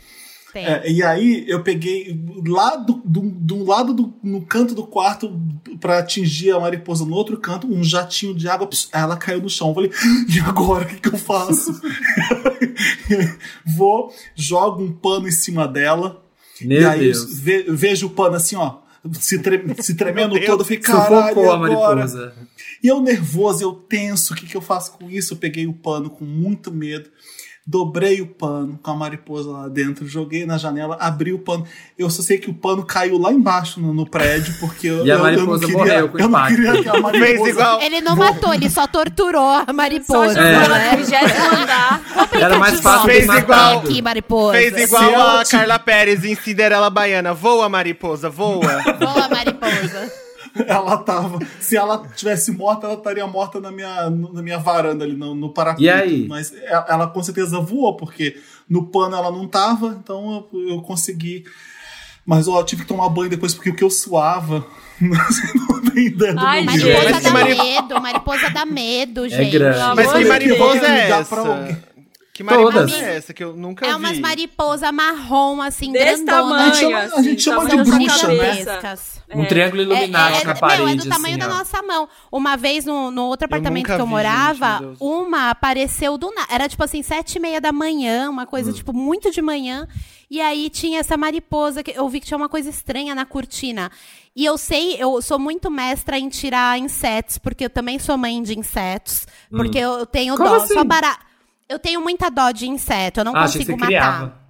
Tem. É, e aí eu peguei lá do, do, do lado do no canto do quarto pra atingir a mariposa no outro canto, um jatinho de água, pss, ela caiu no chão. Eu falei, e agora o que, que eu faço? Vou, jogo um pano em cima dela. e Meu aí eu Deus. ve- vejo o pano assim, ó. Se, tre- se tremendo todo, eu falei, caralho, Sufocou e a agora? mariposa. E eu nervoso, eu tenso, o que, que eu faço com isso? Eu peguei o pano com muito medo, Dobrei o pano com a mariposa lá dentro, joguei na janela, abri o pano. Eu só sei que o pano caiu lá embaixo no, no prédio, porque eu, E a eu, eu não mariposa queria. morreu com eu não impacto. queria que a mariposa. Fez igual. Ele não matou, ele só torturou a Só mariposa. jogou É. né? Era mais fácil Fez igual-. Aqui, mariposa. Fez igual a te- Carla Pérez em Cinderela Baiana. Voa, mariposa, voa. Boa, mariposa. Ela tava. Se ela tivesse morta, ela estaria morta na minha, na minha varanda ali, no, no parapeito. E aí? Mas ela, ela com certeza voou, porque no pano ela não tava, então eu, eu consegui. Mas ó, eu tive que tomar banho depois, porque o que eu suava. não tem ideia do Ai. Mariposa dá medo, mariposa dá medo, gente. grande. Pelo Mas que de mariposa é essa? Que mariposa Todas. é essa que eu nunca É vi? umas mariposa marrom, assim, Desse grandona. A gente chama- tamanho, a gente assim, chama de tamanho da sua bruxa, né? cabeça. Um triângulo iluminado É, é, na meu, parede, é do tamanho assim, da ó. nossa mão. Uma vez no, no outro apartamento nunca que eu vi, morava, gente, uma apareceu do nada. Era tipo assim, sete e meia da manhã, uma coisa Hum. tipo muito de manhã. E aí tinha essa mariposa que eu vi que tinha uma coisa estranha na cortina. E eu sei, eu sou muito mestra em tirar insetos, porque eu também sou mãe de insetos. Porque eu tenho Hum. Como dó. assim? Só bara... Eu tenho muita dó de inseto, eu não Ah, achei que consigo você matar. criava.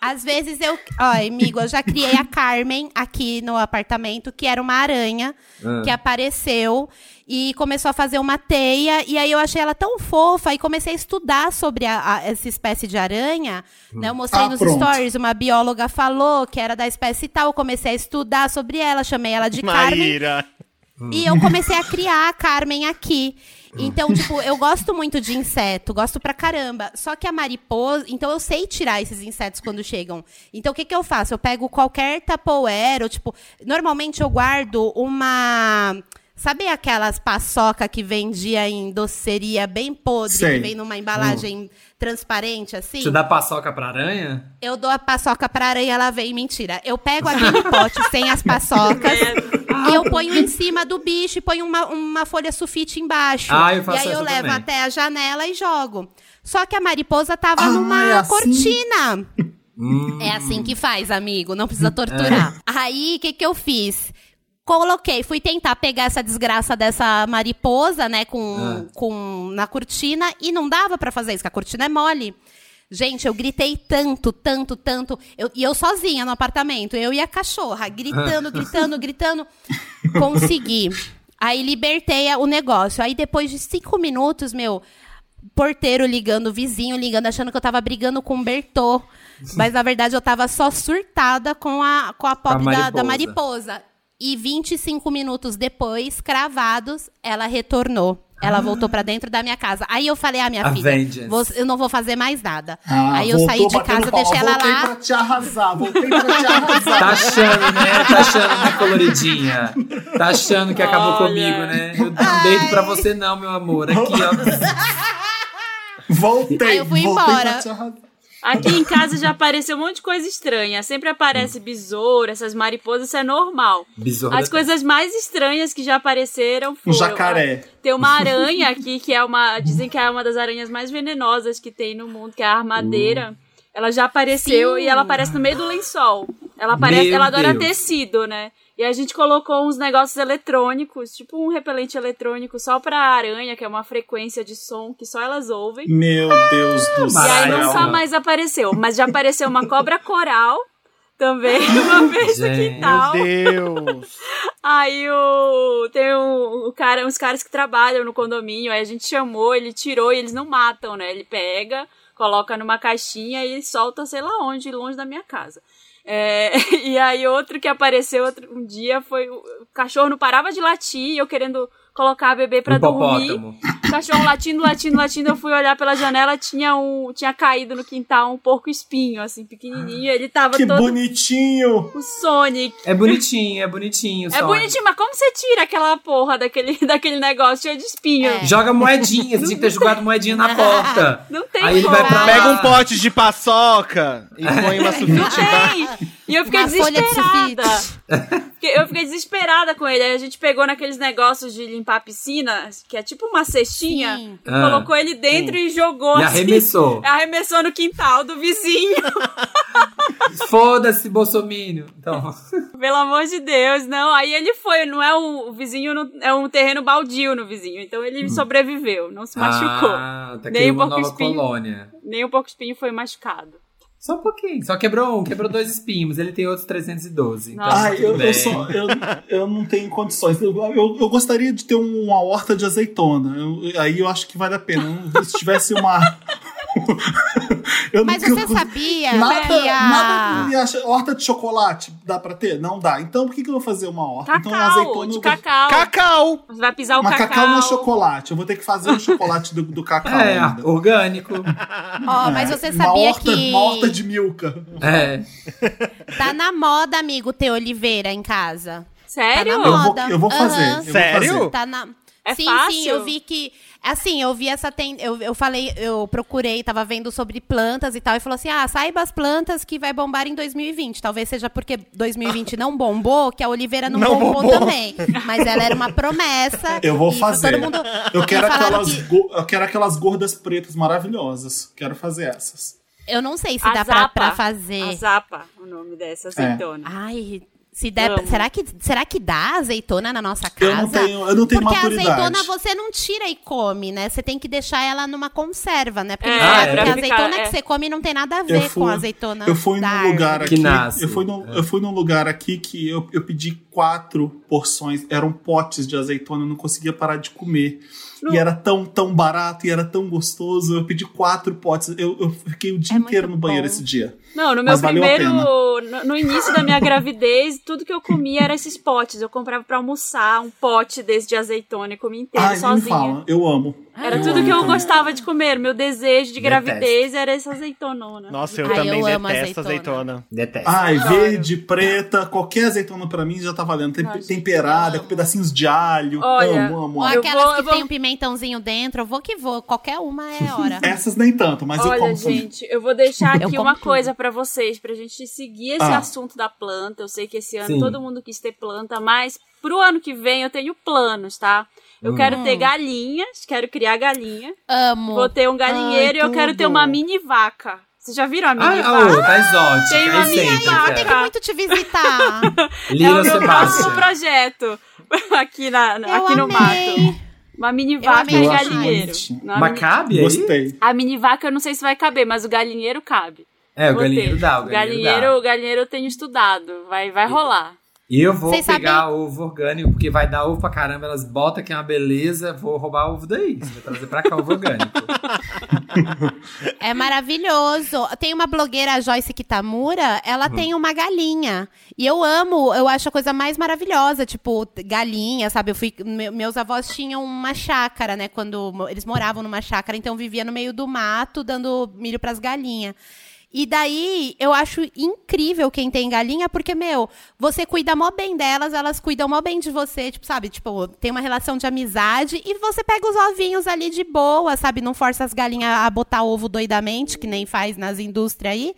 Às vezes eu. Ó, amigo, eu já criei a Carmen aqui no apartamento, que era uma aranha Ah. que apareceu e começou a fazer uma teia. E aí eu achei ela tão fofa e comecei a estudar sobre a- a- essa espécie de aranha. Né? Eu mostrei Ah, nos pronto. stories, uma bióloga falou que era da espécie tal. Eu comecei a estudar sobre ela, chamei ela de Carmen. Maíra. E eu comecei a criar a Carmen aqui. Então, tipo, eu gosto muito de inseto, gosto pra caramba. Só que a mariposa. Então, eu sei tirar esses insetos quando chegam. Então, o que, que eu faço? Eu pego qualquer ou tipo. Normalmente eu guardo uma. Sabe aquelas paçoca que vendia em doceria bem podre, Sei. que vem numa embalagem transparente assim? Você dá paçoca pra aranha? Eu dou a paçoca pra aranha, ela vem. Mentira. Eu pego aquele pote sem as paçocas e eu ponho em cima do bicho e ponho uma, uma folha sulfite embaixo. Ah, eu faço e aí eu levo também. até a janela e jogo. Só que a mariposa tava Ah, numa é assim? cortina. Hum. É assim que faz, amigo. Não precisa torturar. Aí, o que, que eu fiz? Coloquei, fui tentar pegar essa desgraça dessa mariposa, né, com, com na cortina e não dava pra fazer isso, que a cortina é mole. Gente, eu gritei tanto, tanto, tanto. Eu- e eu sozinha no apartamento, eu e a cachorra, gritando, gritando, gritando. Consegui. Aí libertei a- o negócio. Aí depois de cinco minutos, meu, porteiro ligando, vizinho ligando, achando que eu tava brigando com o Bertô. Mas na verdade eu tava só surtada com a, com a pobre da, mariposa. da mariposa. E 25 minutos depois, cravados, ela retornou. Ela voltou pra dentro da minha casa. Aí eu falei, ah, minha A filha, vou- eu não vou fazer mais nada. Ah, Aí eu saí de casa, palma. deixei ela voltei lá. pra te arrasar, voltei pra te arrasar. Tá achando, né? Tá achando, né, coloridinha? Tá achando que acabou Olha. comigo, né? Eu não deito pra você não, meu amor. Aqui, ó. Voltei. Aí eu fui voltei embora. Aqui em casa já apareceu um monte de coisa estranha. Sempre aparece besouro, essas mariposas, isso é normal. Besouro As da- coisas mais estranhas que já apareceram Um foram... jacaré. Tem uma aranha aqui que é uma. Dizem que é uma das aranhas mais venenosas que tem no mundo, que é a armadeira. Ela já apareceu Sim. e ela aparece no meio do lençol. Ela aparece, Meu ela adora Deus. tecido, né? E a gente colocou uns negócios eletrônicos, tipo um repelente eletrônico só pra aranha, que é uma frequência de som que só elas ouvem. Meu Deus do E aí nunca céu. mais apareceu. Mas já apareceu uma cobra coral também, uma vez no quintal. Deus. Aí o tem o, o cara, uns caras que trabalham no condomínio, aí a gente chamou, ele tirou e eles não matam, né? Ele pega, coloca numa caixinha e solta sei lá onde, longe da minha casa. É, e aí outro que apareceu outro, um dia foi o, cachorro não parava de latir, eu querendo colocar a bebê pra dormir. Cachorro latindo, latindo, latindo. Eu fui olhar pela janela, tinha um. Tinha caído no quintal um porco espinho, assim, pequenininho. Ele tava Que todo. bonitinho. O Sonic. É bonitinho, é bonitinho. É bonitinho, mas como você tira aquela porra daquele, daquele negócio cheio de espinho? É. Joga moedinha, você tinha que ter jogado moedinha na porta. Não tem Aí ele como. vai pra lá. Pega um pote de paçoca e põe uma Não sulfite embaixo. E eu fiquei Uma desesperada. Eu fiquei desesperada com ele. Aí a gente pegou naqueles negócios de limpar a piscina, que é tipo uma cestinha, Sim. e Ah. colocou ele dentro e jogou E assim. arremessou. Arremessou no quintal do vizinho. Foda-se, Bolsomínio. Então, Pelo amor de Deus, não. Aí ele foi, não é um o vizinho, no- é um terreno baldio no vizinho. Então ele sobreviveu, não se machucou. Ah, tá Nem um pouco espinho. colônia. Nem o porco espinho foi machucado. Só um pouquinho. Só quebrou um, quebrou dois espinhos. Ele tem outros 312. Então, Nossa. Ai, tudo eu, eu, só, eu, eu não tenho condições. Eu, eu, eu gostaria de ter uma horta de azeitona. Eu- aí eu acho que vale a pena. Se tivesse uma. eu Mas não- você sabia Nada, que a... nada. Horta de chocolate dá pra ter? Não dá. Então por que, que eu vou fazer uma horta? então Cacau, de eu- cacau. Cacau! Você vai pisar o Mas cacau. cacau não é chocolate. Eu vou ter que fazer o chocolate do, do cacau. É, ainda. orgânico. Ó, mas você uma sabia horta, que Uma horta de milka. É. tá na moda, amigo, ter oliveira em casa. Sério? Tá na Eu vou, moda. eu vou fazer. Aham. eu vou Sério? fazer. Tá na... É sim, fácil? sim, eu vi que. Assim, eu vi essa. Ten... Eu, eu falei, eu procurei, tava vendo sobre plantas e tal, e falou assim: ah, saiba as plantas que vai bombar em 2020. Talvez seja porque 2020 não bombou, que a oliveira não, Não bombou, bombou. também. Mas ela era uma promessa. Eu vou fazer. Todo mundo... Eu quero, aquelas, que- go- eu quero aquelas gordas pretas maravilhosas. Quero fazer essas. Eu não sei se A dá pra, zapa. pra A fazer. zapa, o nome dessa azeitona. Ai. Se der, será, que, será que dá azeitona na nossa casa? Eu não tenho, eu não tenho Porque a maturidade. azeitona você não tira e come, né? Você tem que deixar ela numa conserva, né? Porque, É, é, porque ficar- azeitona é. que você come não tem nada a ver fui- com a azeitona. Eu fui num lugar aqui. Que nasce. Eu fui, num, É. eu fui num lugar aqui que eu, eu pedi quatro porções. Eram potes de azeitona, eu não conseguia parar de comer. Não. E era tão, tão barato e era tão gostoso. Eu pedi quatro potes. Eu, eu fiquei o dia É inteiro no banheiro bom. esse dia. Não, no meu primeiro. No, no início da minha gravidez, tudo que eu comia era esses potes. Eu comprava pra almoçar um pote desse de azeitona e comia inteiro Ai, me sozinha. fala. Eu amo. Era Eu tudo amo que eu também. gostava de comer. Meu desejo de Detesto. gravidez era essa azeitonona. Nossa, eu Ai, também eu amo detesto azeitona. azeitona. Detesto. Ai, Adoro. verde, preta, qualquer azeitona pra mim já tá valendo. Tem- gente, temperada, eu com pedacinhos de alho. Olha, amo, amo, Ou amo. Eu aquelas vou- que eu vou- tem um pimentãozinho dentro, eu vou que vou. Qualquer uma é hora. Essas nem tanto, mas eu Olha, como também. gente, eu vou deixar Eu aqui como uma coisa pra vocês, pra gente seguir esse Ah. assunto da planta. Eu sei que esse ano Sim. todo mundo quis ter planta, mas pro ano que vem eu tenho planos, tá? Eu Hum. quero ter galinhas, quero criar galinha. Amo. Vou ter um galinheiro Ai, e eu quero ter uma mini vaca. Vocês já viram a mini Ah, vaca? oh, tá exótica, Tem uma é mini vaca. Tem que muito te visitar. é Lila o meu próximo Sebastian. projeto aqui, na, Eu aqui no amei. mato. Uma mini vaca e galinheiro. Uma Mas mini- cabe aí? Gostei. A mini vaca eu não sei se vai caber, mas o galinheiro cabe. É, o Vou galinheiro ter. dá, o galinheiro, galinheiro, dá. o galinheiro eu tenho estudado. Vai, vai rolar. E eu vou Vocês pegar ovo orgânico, porque vai dar ovo pra caramba, elas botam que é uma beleza, vou roubar ovo daí. Você vai trazer pra cá ovo orgânico. É maravilhoso. Tem uma blogueira, a Joyce Kitamura, ela tem uma galinha. E eu amo, eu acho a coisa mais maravilhosa, tipo, galinha, sabe? Eu fui, me- meus avós tinham uma chácara, né? Quando eles moravam numa chácara, então eu vivia no meio do mato, dando milho pras galinhas. E daí, eu acho incrível quem tem galinha, porque, meu, você cuida mó bem delas, elas cuidam mó bem de você, tipo, sabe? Tipo, tem uma relação de amizade e você pega os ovinhos ali de boa, sabe? Não força as galinhas a botar ovo doidamente, que nem faz nas indústrias aí.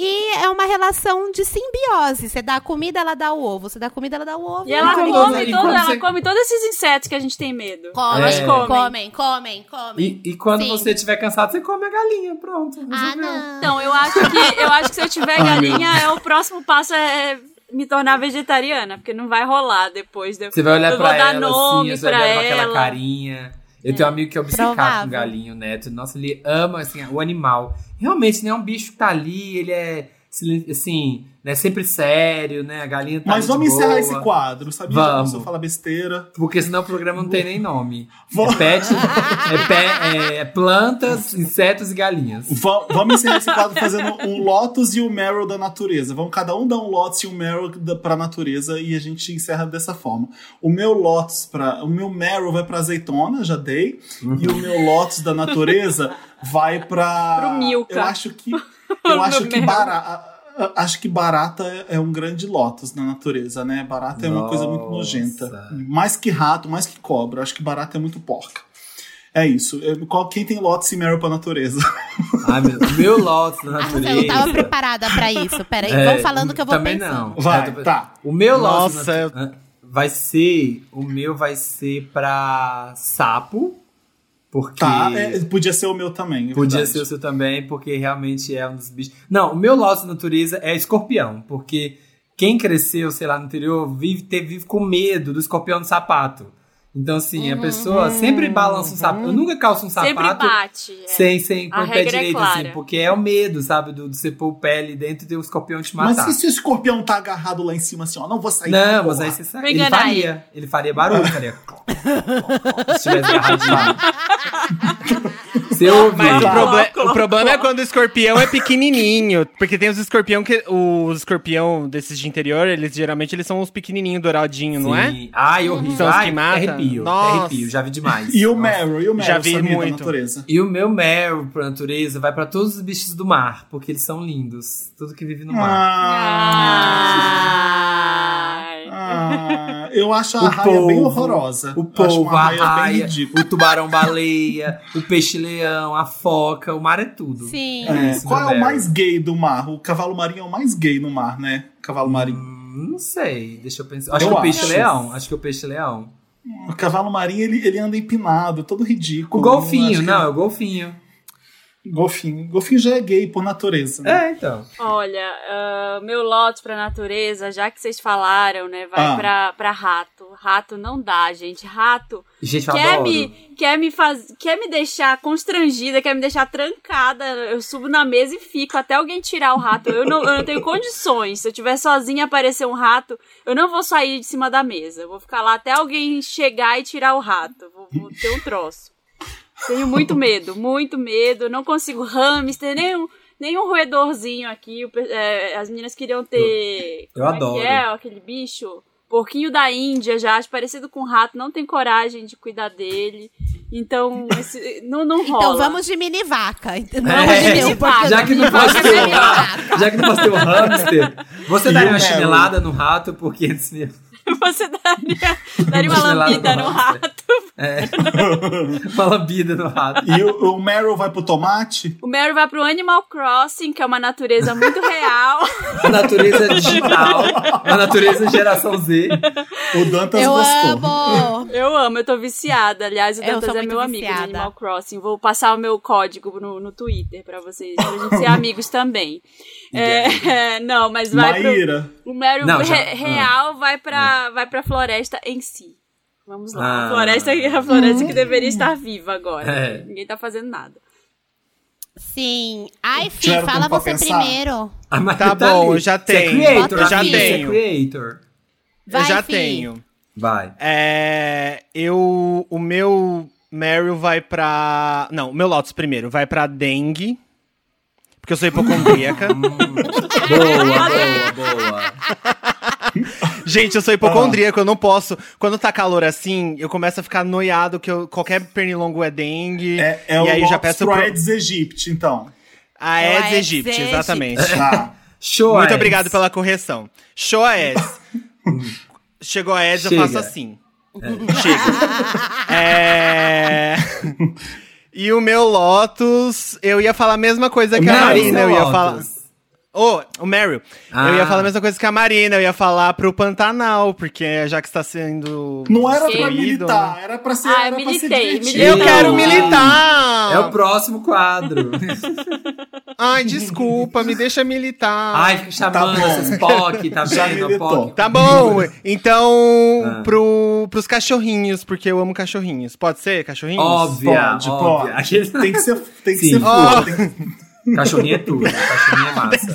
E é uma relação de simbiose. Você dá a comida, ela dá o ovo. Você dá a comida, ela dá o ovo. E ela come, você- e todo, ela você- come todos esses insetos que a gente tem medo. Comem, Elas É. comem. comem, comem, comem. E, e quando Sim. você estiver cansado, você come a galinha, pronto. Ah, não. Então, eu acho que eu acho que se eu tiver galinha, é o próximo passo é me tornar vegetariana, porque não vai rolar depois. de- Você vai olhar eu pra ela nome assim, você vai pra olhar com aquela ela. carinha. Eu tenho um amigo que é obcecado Provável. com galinho, Neto. Nossa, ele ama assim, o animal. Realmente, não é um bicho que tá ali, ele é assim, né, sempre sério, né? A galinha tá Mas vamos encerrar boa. esse quadro, sabia? Vamos. Já a falar besteira. Porque senão o programa não tem nem nome. Vou- É pet, é, pe- é plantas, insetos e galinhas. Va- Vamos encerrar esse quadro fazendo um Lotus e um Meryl da natureza. Vamos cada um dar um Lotus e um Meryl da, pra natureza e a gente encerra dessa forma. O meu Lotus para, o meu Meryl vai pra azeitona, já dei, e o meu Lotus da natureza vai pra Pro Milka. Eu acho que eu O acho que. Acho que barata é- um grande lotus na natureza, né? Barata é uma coisa muito Nossa. nojenta. Mais que rato, mais que cobra. Acho que barata é muito porca. É isso. Quem tem lotus e Meryl pra natureza? Ai, meu, meu lotus Ah, natureza. eu não tava preparada pra isso. Peraí, É, vão falando que eu vou também pensando. não. Vai, tô- tá. O meu lotus Nossa, da- eu- vai ser, o meu vai ser pra sapo. Porque. Tá, é, podia ser o meu também. é Podia verdade. ser o seu também, porque realmente é um dos bichos. Não, o meu Lotus natureza é escorpião, porque quem cresceu, sei lá, no interior, vive, teve, vive com medo do escorpião no sapato. Então, assim, a pessoa sempre balança um sapato. Eu nunca calço um Sempre sapato bate. é. sem, sem pôr o pé é direito, clara. assim, porque é o medo, sabe, do, de você pôr o pé ali dentro e ter o escorpião te Mas matar. e se o escorpião tá agarrado lá em cima assim, ó? Não vou sair. Não, mas aí você. Vou Ele faria. Ele faria barulho, faria. Se tivesse agarradinho. Se eu ouvir. Mas o, proble- o problema é quando o escorpião é pequenininho. Porque tem os escorpião que. Os escorpião desses de interior, eles geralmente eles são os pequenininhos, douradinhos, não é? Sim. Ai, horrível. São os que matam? arrepio. Nossa. Arrepio, já vi demais. E o. Meryl, e o Meryl, Já vi muito. natureza. E o meu Meryl pra natureza vai pra todos os bichos do mar, porque eles são lindos. Tudo que vive no mar. Ai. Ah, eu acho a O raia bem horrorosa. O uma a raia o tubarão-baleia, o peixe-leão, a foca, o mar é tudo. Sim. É, Isso, qual é o Meryl. mais gay do mar? O cavalo marinho é o mais gay no mar, né? Cavalo marinho. Hum, Não sei, deixa eu pensar. Acho Eu que o peixe-leão. Acho que o peixe-leão. O cavalo marinho, ele, ele anda empinado, todo ridículo. O golfinho, Acho que- não, é o golfinho. Golfinho. Golfinho já é gay por natureza. né? É, então. Olha, ah, meu lote pra natureza, já que vocês falaram, né, vai Ah. pra, pra rato. Rato não dá, gente. Rato Gente, quer adoro. me, quer, me faz, quer me deixar constrangida, quer me deixar trancada. Eu subo na mesa e fico até alguém tirar o rato. Eu não, eu não tenho condições. Se eu estiver sozinha e aparecer um rato, eu não vou sair de cima da mesa. Eu vou ficar lá até alguém chegar e tirar o rato. Vou, vou ter um troço. Tenho muito medo, muito medo. Não consigo hamster, nenhum, nenhum roedorzinho aqui. O é, as meninas queriam ter. Eu como adoro. É, que é aquele bicho? Porquinho da Índia, já acho parecido com rato. Não tem coragem de cuidar dele. Então, esse- não, não rola. Então vamos de mini vaca. Vamos É, de mini vaca. já que não posso vaca ter é um vaca. já que não posso ter um hamster, você daria o uma chinelada no rato por 500 mil. Você daria, daria uma lambida no hamster. rato. É. Uma lambida no rato. E o, o Meryl vai pro tomate? O Mary vai pro Animal Crossing, que é uma natureza muito real. A natureza digital, a natureza geração Z. O Dantas Eu gostou. amo. Eu amo, eu tô viciada. Aliás, o Eu Dantas é meu amigo viciada. Animal Crossing. Vou passar o meu código no, no Twitter pra vocês, pra gente ser amigos também. É, não, mas vai pro... Maíra. O Meryl Não, já- re- real vai pra, vai pra floresta em si. Vamos lá. Ah. A floresta, a floresta que deveria estar viva agora. É. Ninguém tá fazendo nada. Sim. Ai, Fih, fala você pensar? primeiro. A Maria Tá bom, ali. eu já Você é tenho. creator, Eu já é tenho. creator. Vai, eu já Fih. tenho. Vai. É, eu. O meu Meryl vai pra. Não, o meu Lotus primeiro vai pra dengue. Porque eu sou hipocondríaca. Boa, boa, boa. Gente, eu sou hipocondríaco, eu não posso. Quando tá calor assim, eu começo a ficar noiado que eu- qualquer pernilongo é dengue. É, é e o aí já peço pro. Aedes aegypti, então. A É Aedes aegypti, exatamente. Tá. Show Muito obrigado pela correção. Show Aedes. Chegou a Aedes, eu faço assim. Chega. É... E o meu Lotus, eu ia falar a mesma coisa que a Marina. esse é Eu ia falar. Ô, o Meryl. Ah. Eu ia falar a mesma coisa que a Marina. Eu ia falar pro Pantanal, porque já que está sendo. Não era pra militar, né? era pra ser, Ah, era pra ser militei, divertido. militei. Eu quero militar! É o próximo quadro. Ai, desculpa, me deixa militar. Ai, fica chamando bom. essas POC, tá vendo? POC. Tá bom, então Ah. pro, pros cachorrinhos, porque eu amo cachorrinhos. Pode ser, cachorrinhos? Óbvia, Pode, óbvia. pode. Aqueles- Tem que ser, tem que Sim. ser Ó. Cachorrinho é tudo. Cachorrinho é massa.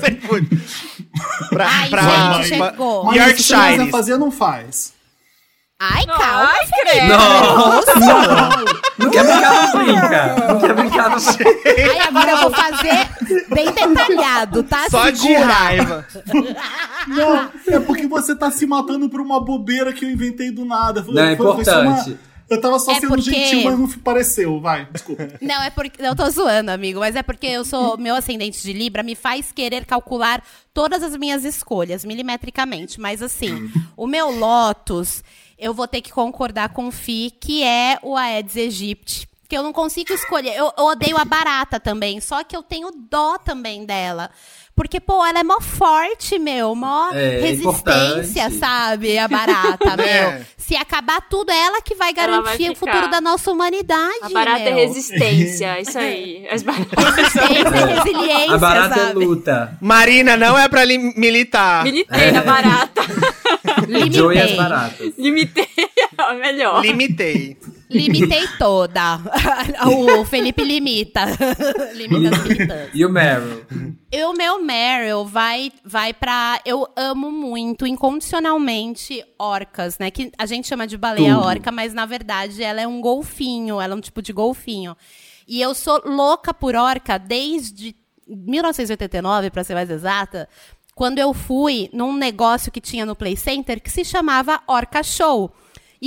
pra, Ai, pra- gente, pra- chegou. Mas se você Yorkshires. quiser fazer, não faz. Ai, calma. Ai, credo. Nossa! Não quer brincar, não brinca. Não quer brincar, não Ai, agora eu vou fazer bem detalhado, tá? Só de Segura. raiva. Não, é porque você tá se matando por uma bobeira que eu inventei do nada. Foi- Não, é foi- foi uma- importante. Eu tava só É sendo porque- gentil, mas não pareceu. Vai, desculpa. Não, é porque. Eu tô zoando, amigo, mas é porque eu sou. Meu ascendente de Libra me faz querer calcular todas as minhas escolhas, milimetricamente. Mas assim, o meu Lotus, eu vou ter que concordar com o Fi, que é o Aedes aegypti. Que eu não consigo escolher. Eu, eu odeio a barata também, só que eu tenho dó também dela. Porque, pô, ela é mó forte, meu, mó É, resistência, importante. sabe? A barata, É. meu. Se acabar tudo, é ela que vai Ela vai garantir o futuro da nossa humanidade. A barata é meu. resistência, isso aí. As baratas Resistência, resiliência, A barata é sabe? luta. Marina, não é pra li- militar. Militei na barata. Joe e as Limitei. baratas. Limitei, é melhor. Limitei. Limitei toda. o Felipe limita. limita as limitantes. E o Meryl? E o meu Meryl vai, vai pra. Eu amo muito, incondicionalmente, orcas, né? Que a gente chama de baleia Tudo. orca, mas na verdade ela é um golfinho, ela é um tipo de golfinho. E eu sou louca por orca desde 1989, pra ser mais exata, quando eu fui num negócio que tinha no Play Center que se chamava Orca Show.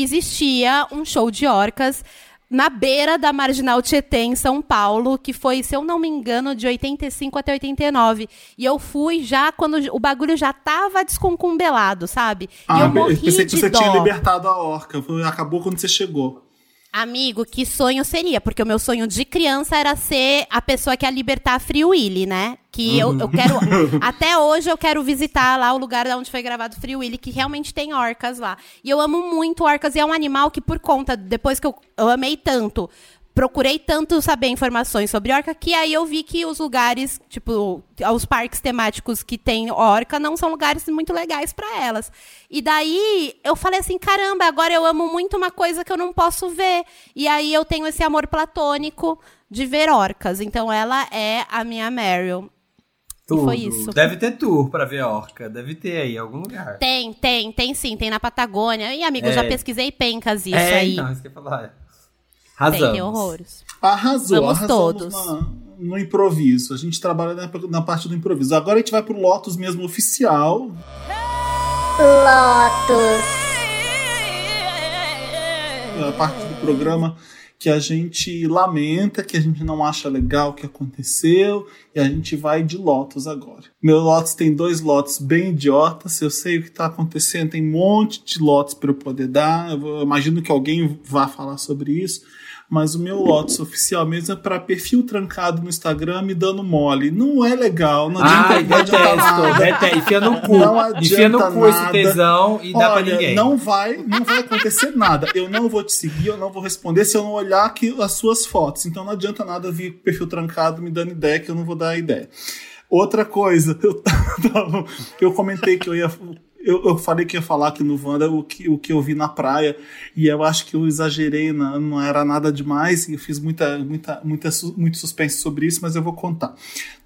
Existia um show de orcas na beira da Marginal Tietê, em São Paulo, que foi, se eu não me engano, de 85 até 89. E eu fui já quando o bagulho já tava desconcumbelado, sabe? E Ah, eu eu morri pensei que de você dó. tinha libertado a orca. Acabou quando você chegou. Amigo, que sonho seria? Porque o meu sonho de criança era ser a pessoa que ia libertar a Free Willy, né? Que eu, eu quero. até hoje eu quero visitar lá o lugar onde foi gravado Free Willy, que realmente tem orcas lá. E eu amo muito orcas, e é um animal que, por conta, depois que eu, eu amei tanto, procurei tanto saber informações sobre orca, que aí eu vi que os lugares, tipo, os parques temáticos que tem orca não são lugares muito legais pra elas. E daí eu falei assim, caramba, agora eu amo muito uma coisa que eu não posso ver. E aí eu tenho esse amor platônico de ver orcas. Então ela é a minha Meryl. Tudo. foi isso. Deve ter tour pra ver orca. Deve ter aí em algum lugar. Tem, tem, tem sim, tem na Patagônia. E, amigo, É. eu já pesquisei pencas isso é, aí. então, isso que eu falar. Tem, Razão. tem horrores. Arrasou, Vamos arrasamos todos. na- no improviso. A gente trabalha na, na parte do improviso. Agora a gente vai pro Lotus mesmo oficial. É a parte do programa que a gente lamenta, que a gente não acha legal o que aconteceu, e a gente vai de Lotus agora. Meu Lotus tem dois lotes bem idiotas, eu sei o que está acontecendo, tem um monte de lotes para eu poder dar, eu imagino que alguém vá falar sobre isso, mas o meu Lotus oficial mesmo é para perfil trancado no Instagram me dando mole. Não é legal, não adianta, Ai, não detesto. nada. Detesto. Enfia no cu. Não Enfia no cu esse tesão e dá pra Olha, ninguém. Não vai, não vai acontecer nada. Eu não vou te seguir, eu não vou responder se eu não olhar aqui as suas fotos. Então não adianta nada vir com perfil trancado me dando ideia que eu não vou dar ideia. Outra coisa, eu, eu comentei que eu ia. Eu, eu falei que ia falar aqui no Wanda o que, o que eu vi na praia, e eu acho que eu exagerei, na- não era nada demais, e eu fiz muita, muita, muita, muito suspense sobre isso, mas eu vou contar.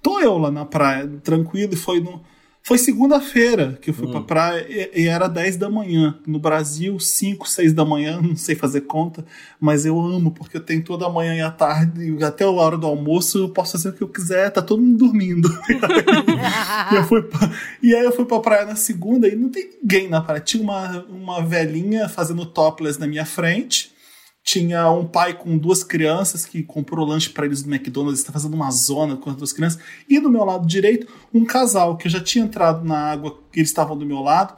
Tô eu lá na praia, tranquilo, e foi no. Foi segunda-feira que eu fui pra praia e, e era 10 da manhã. No Brasil, 5, 6 da manhã, não sei fazer conta, mas eu amo, porque eu tenho toda a manhã e a tarde, e até a hora do almoço, eu posso fazer o que eu quiser, tá todo mundo dormindo. E, eu fui pra- e aí eu fui pra praia na segunda e não tem ninguém na praia. Tinha uma, uma velhinha fazendo topless na minha frente. Tinha um pai com duas crianças que comprou lanche pra eles do McDonald's, está fazendo uma zona com as duas crianças. E do meu lado direito, um casal que eu já tinha entrado na água, que eles estavam do meu lado,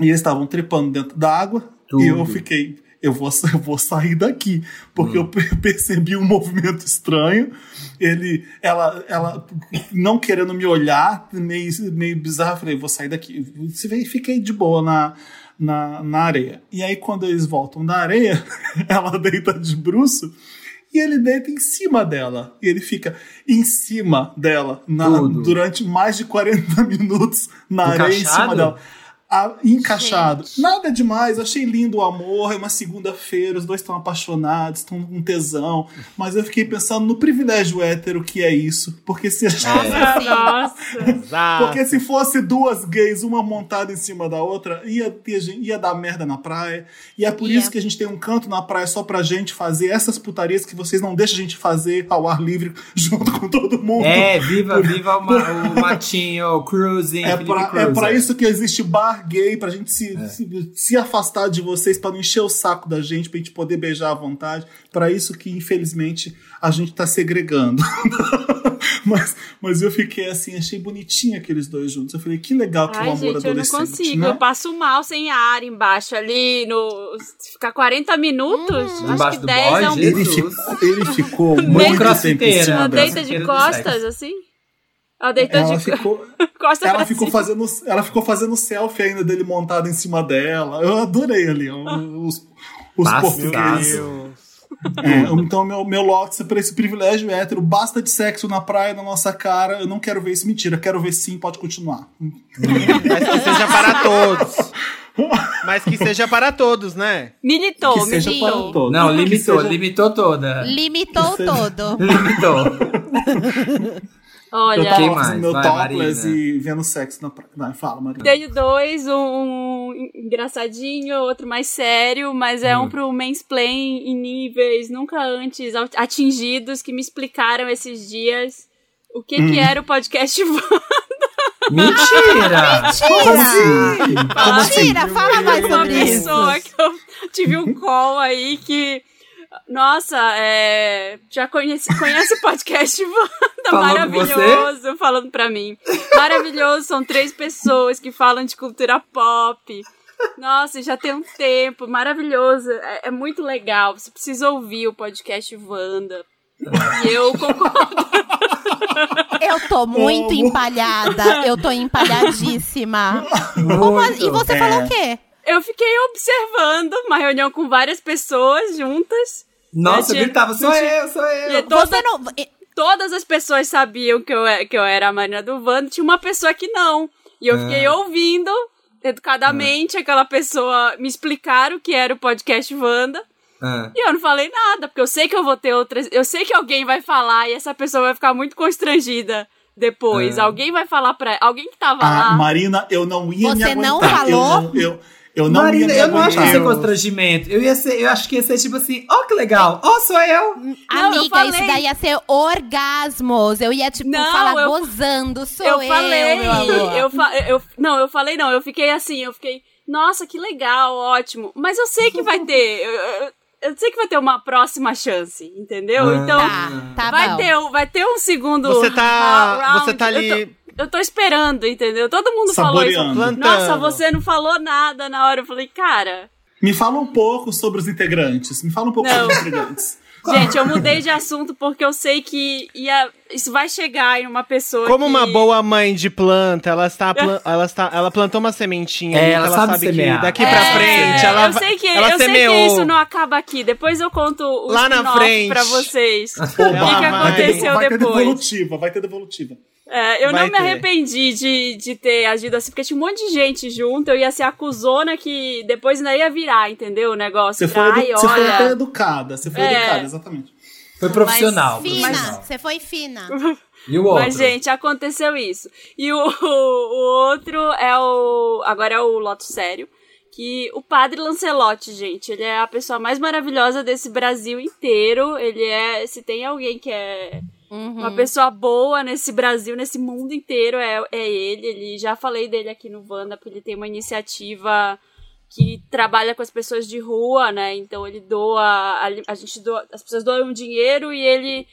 e eles estavam trepando dentro da água. E eu Tudo. fiquei, eu vou, eu vou sair daqui, porque eu per- percebi um movimento estranho. Ele, ela, ela não querendo me olhar, meio, meio bizarro, eu falei, vou sair daqui. E fiquei de boa na, na, na areia. E aí, quando eles voltam da areia, ela deita de bruço. E ele deita em cima dela. E ele fica em cima dela na- durante mais de 40 minutos na areia em cima Encaixado? dela. A- encaixado. Nada demais, achei lindo o amor, é uma segunda-feira, os dois estão apaixonados, estão com tesão, mas eu fiquei pensando no privilégio hétero que é isso, porque se É. Nossa. Porque se fosse duas gays, uma montada em cima da outra, ia, ter ia dar merda na praia. E é por Ia. isso que a gente tem um canto na praia só pra gente fazer essas putarias que vocês não deixam a gente fazer ao ar livre junto com todo mundo. É, viva, viva o, ma- o matinho, o cruising, É pra, é pra isso que existe bar larguei pra gente se, se, se afastar de vocês, pra não encher o saco da gente, pra gente poder beijar à vontade. Pra isso que, infelizmente, a gente tá segregando. mas, mas eu fiquei assim, achei bonitinho aqueles dois juntos. Eu falei, que legal que o Ai, amor gente, eu não adolescente. consigo. né? Eu passo mal sem ar embaixo ali, no. Ficar 40 minutos? Acho Embaixo que do 10 é um. Ele ficou, ele ficou muito tempo em cima dela. deita de costas, assim? Ela deitou Ela de ficou, costas ela ficou cima. fazendo, ela ficou fazendo selfie ainda dele montado em cima dela. Eu adorei ali os, os portugueses. É, então, meu, meu lote por esse privilégio hétero, basta de sexo na praia, na nossa cara. Eu não quero ver isso. Mentira, quero ver sim, pode continuar. Mas que seja para todos. Mas que seja para todos, né? Militou, que seja militou. para todos. Não, limitou, seja- limitou toda. Limitou seja- todo. Limitou. Eu Olha, Quem tava mais? meu Vai, topless Marina. e vendo sexo na praia. Vai, fala, Marina. tenho dois, um engraçadinho, outro mais sério, mas é Hum. um pro mansplain em níveis nunca antes atingidos que me explicaram esses dias o que, Hum. que era o podcast Mentira! Como assim? Como assim? Mentira, fala mais uma sobre isso. pessoa que eu tive um call aí que. Nossa, é, já conhece, conhece o podcast Wanda, maravilhoso, falando pra mim. Maravilhoso, são três pessoas que falam de cultura pop. Nossa, já tem um tempo, maravilhoso, é, é muito legal. Você precisa ouvir o podcast Wanda. E eu concordo. Eu tô muito Como? empalhada. Eu tô empalhadíssima. E você É. falou o quê? Eu fiquei observando uma reunião com várias pessoas juntas. Nossa, eu tinha- gritava, sou eu, sou E eu. toda, Você não. todas as pessoas sabiam que eu, é- que eu era a Marina do Vando, tinha uma pessoa que não. E eu fiquei ouvindo, educadamente, aquela pessoa me explicar o que era o podcast Wanda. Ah. E eu não falei nada, porque eu sei que eu vou ter outras. Eu sei que alguém vai falar e essa pessoa vai ficar muito constrangida depois. É. Alguém vai falar pra. Alguém que tava Ah, lá. Marina, eu não ia me Você aguentar. não falou? Eu não, eu, eu não Marina, eu não acho que ia ser constrangimento. Eu ia ser, eu acho que ia ser tipo assim, ó que legal, ó sou eu. Não, eu Amiga, falei. isso daí ia ser orgasmos. Eu ia, tipo, Não, falar eu- gozando. Sou eu eu, falei, meu amor. eu, fa- eu não, eu falei não, eu fiquei assim, eu fiquei, nossa, que legal, ótimo. Mas eu sei que vai ter, eu, eu- eu sei que vai ter uma próxima chance, entendeu? Ah. Então Tá, tá vai bom. ter, um- vai ter um segundo. Você tá- round. você tá ali- Eu tô, esperando, entendeu? Todo mundo falou isso. Saboreando. Nossa, você não falou nada na hora. Eu falei, cara. Me fala um pouco sobre os integrantes. Me fala um pouco Não. sobre os integrantes. Gente, eu mudei de assunto porque eu sei que ia, isso vai chegar em uma pessoa. Como que- uma boa mãe de planta, ela está, plan- ela está, ela plantou uma sementinha. É, ela ela sabe sabe, que daqui É, pra frente ela eu sei que, ela eu sei semeou. que isso não acaba aqui. Depois eu conto o Lá na spin-off frente. pra vocês. o que, que vai- aconteceu vai ter depois. devolutiva, vai ter devolutiva. É, eu Vai não me ter. arrependi de, de ter agido assim, porque tinha um monte de gente junto, eu ia ser a cuzona que depois ainda ia virar, entendeu? O negócio. Você foi, Ai, edu- você foi até educada. Você foi É. educada, exatamente. Foi profissional. Fina, profissional. você foi fina. E o outro? Mas, gente, aconteceu isso. E o, o outro é o. Agora é o Loto Sério. Que o padre Lancelotti, gente, ele é a pessoa mais maravilhosa desse Brasil inteiro. Ele é. Se tem alguém que é Uhum. uma pessoa boa nesse Brasil, nesse mundo inteiro, é, é ele. Ele já falei dele aqui no Wanda, porque ele tem uma iniciativa que trabalha com as pessoas de rua, né? Então ele doa, a, a gente doa, as pessoas doam dinheiro e ele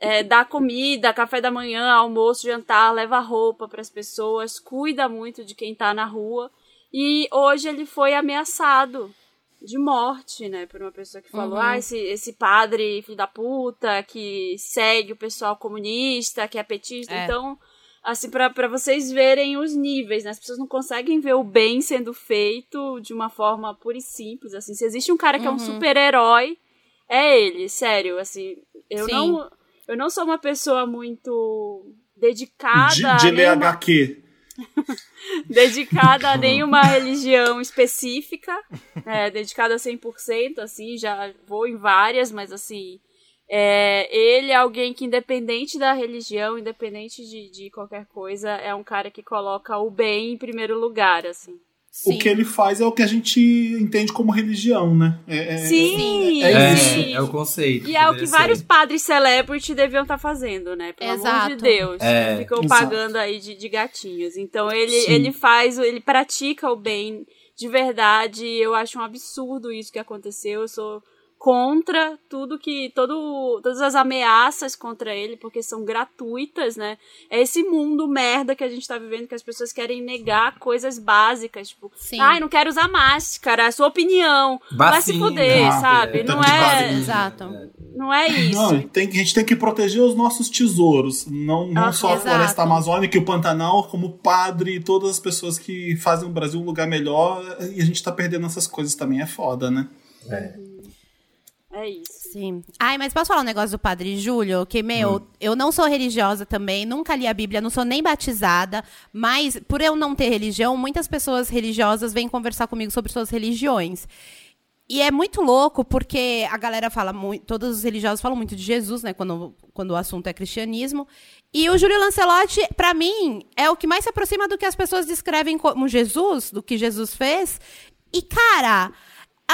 é, dá comida, café da manhã, almoço, jantar, leva roupa para as pessoas, cuida muito de quem tá na rua. E hoje ele foi ameaçado de morte, né, por uma pessoa que falou: Uhum. "Ah, esse, esse padre filho da puta que segue o pessoal comunista, que é petista". É. Então, assim, pra pra vocês verem os níveis, né? As pessoas não conseguem ver o bem sendo feito de uma forma pura e simples, assim. Se existe um cara que é um Uhum. super-herói, é ele, sério, assim. Eu Sim. não eu não sou uma pessoa muito dedicada, De, de ler nenhuma- HQ. dedicada a nenhuma religião específica, é, dedicada a 100%, assim, já vou em várias, mas assim, é, ele é alguém que independente da religião, independente de, de qualquer coisa, é um cara que coloca o bem em primeiro lugar, assim. O que ele faz é o que a gente entende como religião, né? É, é- Sim, é É, sim. é o conceito. E é o que vários ser. padres celebrity deviam estar fazendo, né? Pelo amor Exato. de Deus. É. Ficam Exato. pagando aí de, de gatinhos. Então ele, Sim. ele faz, ele pratica o bem de verdade. Eu acho um absurdo isso que aconteceu. Eu sou contra tudo que. Todo, todas as ameaças contra ele, porque são gratuitas, né? É esse mundo merda que a gente tá vivendo, que as pessoas querem negar coisas básicas. Tipo, Sim. ai, não quero usar máscara, é a sua opinião. Vai se Vacina, fuder, Ah, sabe? é, não é. vacina. Exato. Não é isso. Não, tem, que- a gente tem que proteger os nossos tesouros, não, não Ah, só a exato. floresta amazônica e o Pantanal, como o padre e todas as pessoas que fazem o Brasil um lugar melhor, e a gente tá perdendo essas coisas também, é foda, né? É isso. Sim. Ai, mas posso falar um negócio do Padre Júlio? Que, meu, Hum. eu não sou religiosa também, nunca li a Bíblia, não sou nem batizada, mas por eu não ter religião, muitas pessoas religiosas vêm conversar comigo sobre suas religiões. E é muito louco porque a galera fala muito, todos os religiosos falam muito de Jesus, né, quando, quando o assunto é cristianismo. E o Júlio Lancelotti, pra mim, é o que mais se aproxima do que as pessoas descrevem como Jesus, do que Jesus fez. E, cara,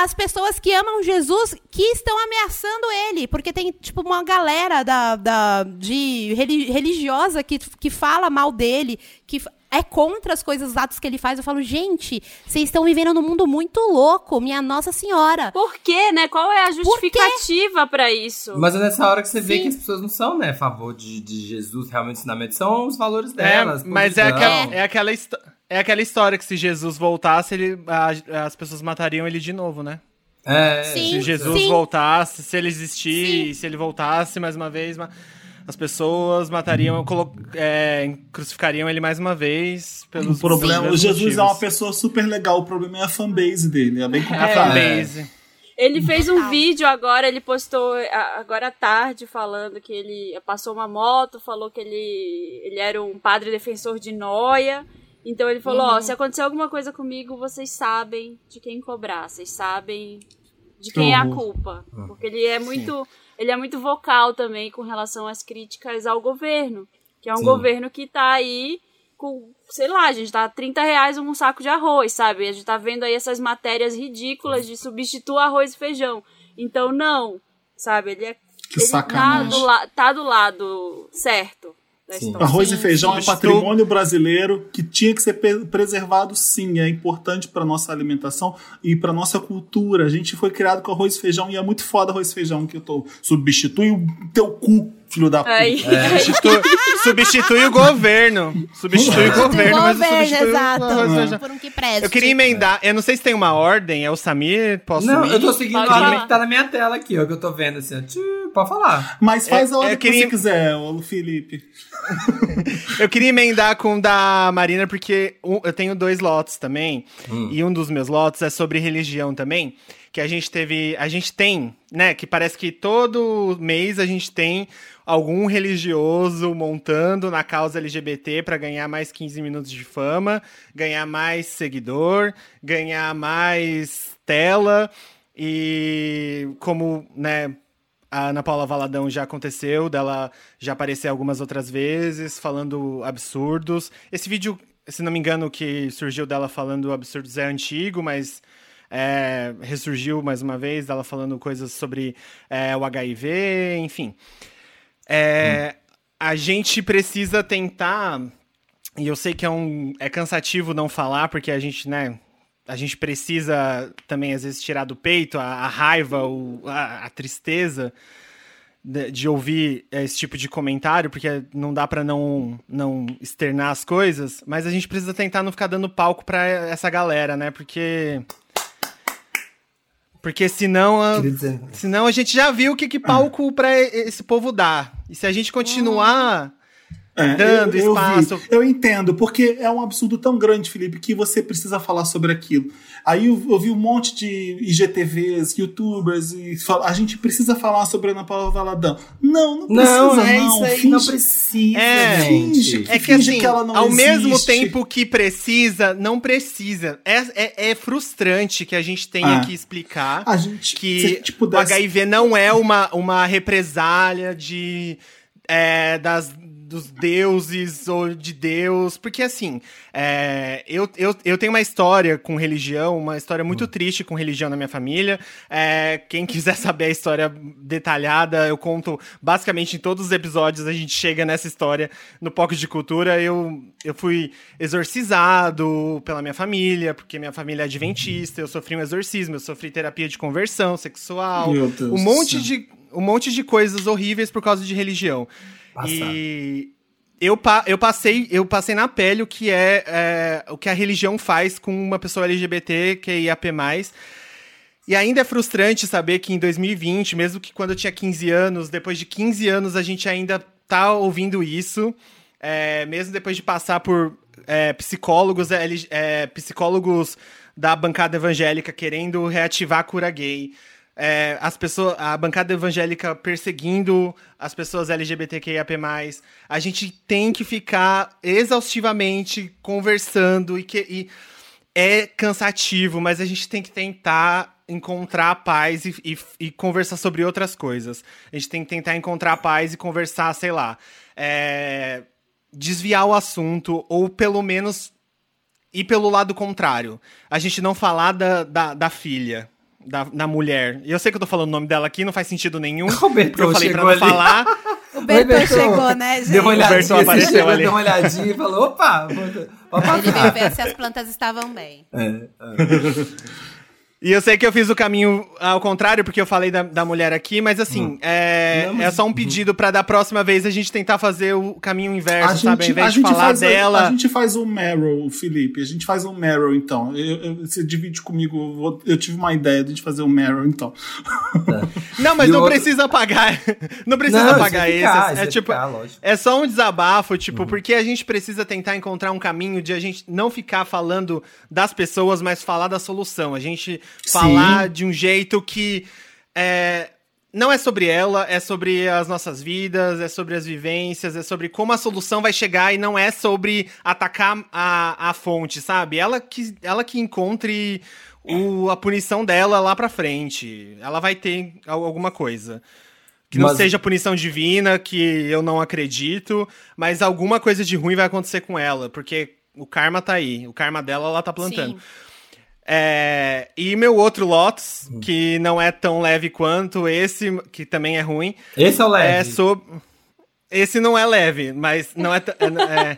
as pessoas que amam Jesus que estão ameaçando ele, porque tem tipo uma galera da, da de reli- religiosa que, que fala mal dele, que é contra as coisas, os atos que ele faz. Eu falo, gente, vocês estão vivendo num mundo muito louco, minha Nossa Senhora. Por quê, né? Qual é a justificativa pra isso? Mas é nessa hora que você vê Sim. que as pessoas não são, né, a favor de, de Jesus, realmente, ensinamento, são os valores É, delas. mas é aquela, é, aquela histó- é aquela história que se Jesus voltasse, ele, a- as pessoas matariam ele de novo, né? É, Sim. Se Jesus sim. voltasse, se ele existir, se ele voltasse mais uma vez, as pessoas matariam, é, crucificariam ele mais uma vez pelos O problema, o Jesus motivos. é uma pessoa super legal, o problema é a fanbase dele, é bem É, complicado. fanbase. Ele fez um vídeo agora, ele postou agora à tarde falando que ele passou uma moto, falou que ele, ele era um padre defensor de noia. Então ele falou, Uhum. ó, se acontecer alguma coisa comigo, vocês sabem de quem cobrar, vocês sabem de quem é a culpa. Porque ele é muito, ele é muito vocal também com relação às críticas ao governo, que é um Sim. governo que tá aí com, sei lá, a gente tá 30 reais um saco de arroz, sabe? A gente tá vendo aí essas matérias ridículas de substituir arroz e feijão. Então, não, sabe? Ele, é, Que ele tá, sacanagem. do la- tá do lado certo Sim. Arroz Sim, e feijão sim. é patrimônio brasileiro que tinha que ser preservado, sim. É importante para nossa alimentação e para nossa cultura. A gente foi criado com arroz e feijão e é muito foda arroz e feijão que eu tô. Substitui o teu cu, filho da puta. Aí, Substitui, substitui o governo. Substitui o governo, mas não substitui o exato. feijão. Por um que preste. Eu queria emendar, eu não sei se tem uma ordem, é o Samir? Posso Não, ir? eu tô seguindo a ordem que tá na minha tela aqui, ó, que eu tô vendo assim, ó. Pode falar. Mas faz É- a hora é que você quiser, ô Felipe. Eu queria emendar com o da Marina, porque eu tenho dois lotes também. E um dos meus lotes é sobre religião também. Que a gente teve. A gente tem, né? Que parece que todo mês a gente tem algum religioso montando na causa LGBT para ganhar mais 15 minutos de fama, ganhar mais seguidor, ganhar mais tela. E como, né, a Ana Paula Valadão já aconteceu, dela já aparecer algumas outras vezes, falando absurdos. Esse vídeo, se não me engano, que surgiu dela falando absurdos é antigo, mas é, ressurgiu mais uma vez, dela falando coisas sobre é, o HIV, enfim. É, A gente precisa tentar. E eu sei que é, um, é cansativo não falar, porque a gente, né? A gente precisa também, às vezes, tirar do peito a, a raiva, o, a, a tristeza de, de ouvir esse tipo de comentário, porque não dá pra não, não externar as coisas, mas a gente precisa tentar não ficar dando palco pra essa galera, né? Porque. Porque senão. a-. Senão a gente já viu o que, que palco pra esse povo dá. E se a gente continuar. É, Dando eu, eu espaço. vi. Eu entendo, porque é um absurdo tão grande, Felipe, que você precisa falar sobre aquilo. Aí eu, eu vi um monte de IGTVs, youtubers, e fala, a gente precisa falar sobre Ana Paula Valadão. Não, não precisa, Não, não. é isso aí, Finge- não precisa, É, gente. finge É que Finge assim, que ela não ao mesmo existe. tempo que precisa, não precisa. É, é, é frustrante que a gente tenha Ah. que explicar A gente, se a que gente o pudesse- HIV não é uma, uma represália de é, das, dos deuses ou de Deus. Porque, assim, é, eu, eu, eu tenho uma história com religião, uma história muito Hum. triste com religião na minha família. É, quem quiser saber a história detalhada, eu conto basicamente em todos os episódios. A gente chega nessa história no Pocket de Cultura. Eu, eu fui exorcizado pela minha família, porque minha família é adventista. Eu sofri um exorcismo, eu sofri terapia de conversão sexual. Meu Deus um monte de um monte de coisas horríveis por causa de religião. Passar. E eu, eu, passei, eu passei na pele o que é, é, o que a religião faz com uma pessoa LGBT que é IAP+. E ainda é frustrante saber que em 2020, mesmo que quando eu tinha 15 anos, depois de 15 anos a gente ainda tá ouvindo isso, é, mesmo depois de passar por é, psicólogos, é, é, psicólogos da bancada evangélica querendo reativar a cura gay, é, as pessoas, a bancada evangélica perseguindo as pessoas LGBTQIAP+, a gente tem que ficar exaustivamente conversando e que e é cansativo, mas a gente tem que tentar encontrar paz e, e, e conversar sobre outras coisas. A gente tem que tentar encontrar paz e conversar, sei lá, é, desviar o assunto ou pelo menos ir pelo lado contrário. A gente não falar da, da, da filha, da, da mulher. E eu sei que eu tô falando o nome dela aqui, não faz sentido nenhum. O Bertô porque eu falei pra chegou não ali. falar. O Bertô chegou, né, gente? Deu uma olhadinha, Bertô você apareceu chegou, ali. deu uma olhadinha e falou, opa, vou, vou Ele veio ver se as plantas estavam bem. É, é. E eu sei que eu fiz o caminho ao contrário, porque eu falei da, da mulher aqui, mas assim, é, Não, mas- é só um pedido pra da próxima vez a gente tentar fazer o caminho inverso, A sabe? Ao gente, invés a de gente falar faz, dela. a gente faz um Meryl, Felipe. A gente faz um Meryl, então. Eu- eu- você divide comigo. eu vou- Eu tive uma ideia de a gente fazer um Meryl, então. Não, mas E não outro- precisa apagar. Não precisa Não, isso apagar esse. ficar, é, vai tipo. ficar. É só um desabafo, tipo, porque a gente precisa tentar encontrar um caminho de a gente não ficar falando das pessoas, mas falar da solução. A gente falar de um jeito que é, não é sobre ela, é sobre as nossas vidas, é sobre as vivências, é sobre como a solução vai chegar e não é sobre atacar a, a fonte, sabe? Ela que, ela que encontre o, a punição dela lá pra frente. Ela vai ter al- alguma coisa. Que não Mas- seja punição divina, que eu não acredito, mas alguma coisa de ruim vai acontecer com ela, porque o karma tá aí. O karma dela ela tá plantando. Sim. É, e meu outro Lotus, que não é tão leve quanto esse, que também é ruim, Esse é o leve. é sobre. Esse não é leve, mas não é. t- é,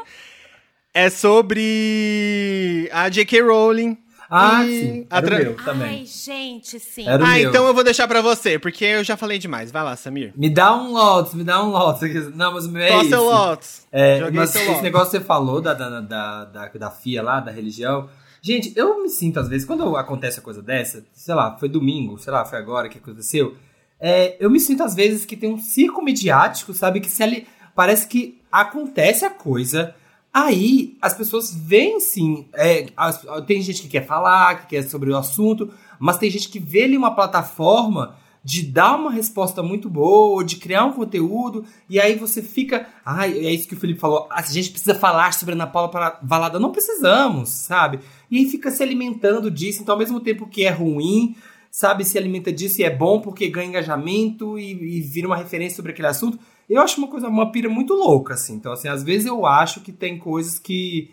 é sobre a J.K. Rowling. Ah, e sim. Era o tra- meu também. Ai, gente, sim. Era Ah, meu. então eu vou deixar pra você, porque eu já falei demais. Vai lá, Samir. Me dá um Lotus, me dá um Lotus. Não, mas o meu é Qual esse. seu Lotus? É, Joguei mas seu esse Lotus. negócio que você falou da, da, da, da, da FIA lá, da religião. Gente, eu me sinto às vezes, quando acontece a coisa dessa, sei lá, foi domingo, sei lá, foi agora que aconteceu. é, eu me sinto às vezes que tem um circo midiático, sabe? Que se ali. Parece que acontece a coisa. Aí as pessoas veem sim. é, as- tem gente que quer falar, que quer sobre o assunto, mas tem gente que vê ali uma plataforma de dar uma resposta muito boa, de criar um conteúdo, e aí você fica. Ai, é isso que o Felipe falou. A gente precisa falar sobre a Ana Paula Valada. Não precisamos, sabe? E fica se alimentando disso. Então, ao mesmo tempo que é ruim, sabe, se alimenta disso e é bom porque ganha engajamento e, e vira uma referência sobre aquele assunto. Eu acho uma coisa, uma pira muito louca, assim. Então, assim, às vezes eu acho que tem coisas que,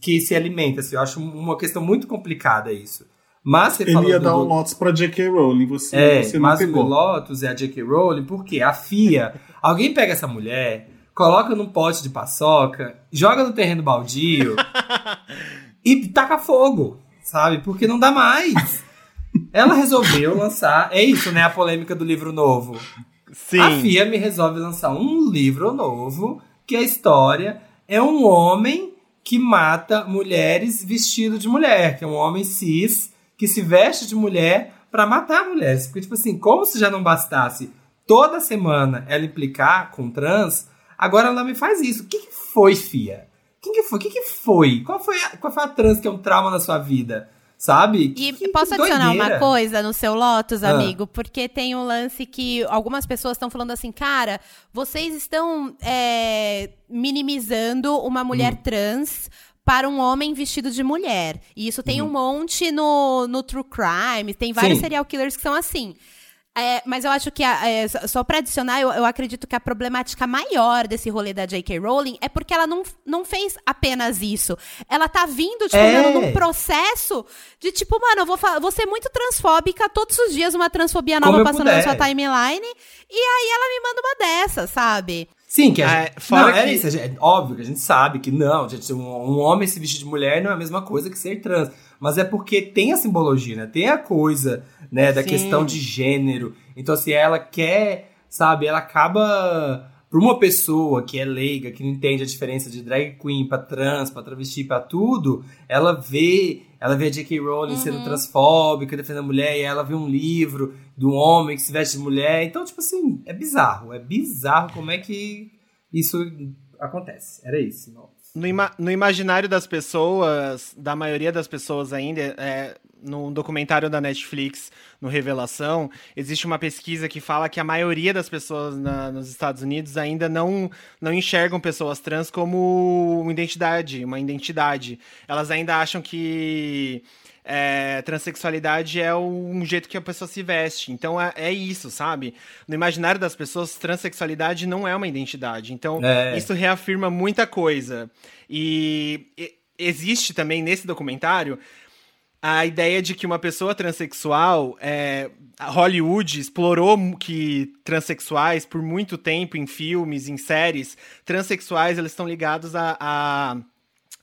que se alimentam, assim. Eu acho uma questão muito complicada isso. Mas você Ele ia do- dar um Lotus pra J.K. Rowling. Você, é, você não mas o. Lotus é a J.K. Rowling, porque a FIA, alguém pega essa mulher, coloca num pote de paçoca, joga no terreno baldio e taca fogo, sabe? Porque não dá mais. Ela resolveu lançar, é isso, né? A polêmica do livro novo. Sim. A FIA me resolve lançar um livro novo, que a história é um homem que mata mulheres vestido de mulher, que é um homem cis que se veste de mulher pra matar mulheres. Porque, tipo assim, como se já não bastasse toda semana ela implicar com trans, agora ela me faz isso. O que, que foi, FIA? Quem que foi? O que, que foi? Qual foi, a, qual foi a trans que é um trauma na sua vida? Sabe? E Que- posso adicionar doideira. uma coisa no seu Lotus, Ah. amigo? Porque tem um lance que algumas pessoas estão falando assim, cara, vocês estão é, minimizando uma mulher Hum. trans para um homem vestido de mulher. E isso tem um monte no, no True Crime, tem vários Sim. serial killers que são assim. É, mas eu acho que, a- é, só- pra adicionar, eu, eu acredito que a problemática maior desse rolê da J.K. Rowling é porque ela não, não fez apenas isso. Ela tá vindo, tipo, É. mano, num processo de, tipo, mano, eu vou, vou ser muito transfóbica, todos os dias uma transfobia nova passando puder. na sua timeline, e aí ela me manda uma dessa, sabe? Sim, que a É, gente, fora não, é que- isso, a gente- é óbvio que a gente sabe que não, gente, um, um homem se vestir de mulher não é a mesma coisa que ser trans. Mas é porque tem a simbologia, né? Tem a coisa, né, da Sim. questão de gênero. Então, assim, ela quer, sabe, ela acaba. Pra uma pessoa que é leiga, que não entende a diferença de drag queen pra trans, pra travesti, pra tudo, ela vê, ela vê a J.K. Rowling sendo transfóbica, defendendo a mulher, e ela vê um livro do homem que se veste de mulher. Então, tipo assim, é bizarro. É bizarro como é que isso acontece. Era isso. Não. No, ima- no imaginário das pessoas, da maioria das pessoas ainda, é, num documentário da Netflix, no Revelação, existe uma pesquisa que fala que a maioria das pessoas na- nos Estados Unidos ainda não, não enxergam pessoas trans como uma identidade, uma identidade. Elas ainda acham que é, transexualidade é um jeito que a pessoa se veste. Então é, é isso, sabe? No imaginário das pessoas, transexualidade não é uma identidade. Então É. isso reafirma muita coisa. E, e- existe também nesse documentário a ideia de que uma pessoa transexual, é, Hollywood explorou que transexuais por muito tempo em filmes, em séries, transexuais eles estão ligados a, a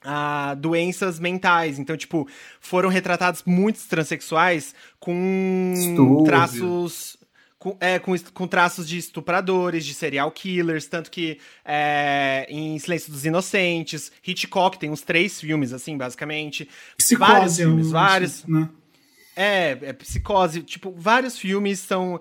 a doenças mentais. Então, tipo, foram retratados muitos transexuais com Distúrbio. traços. Com, é, com, com traços de estupradores, de serial killers, tanto que é, em Silêncio dos Inocentes, Hitchcock tem uns três filmes, assim, basicamente. Psicose, vários filmes, eu vários. né? É, é psicose. Tipo, vários filmes são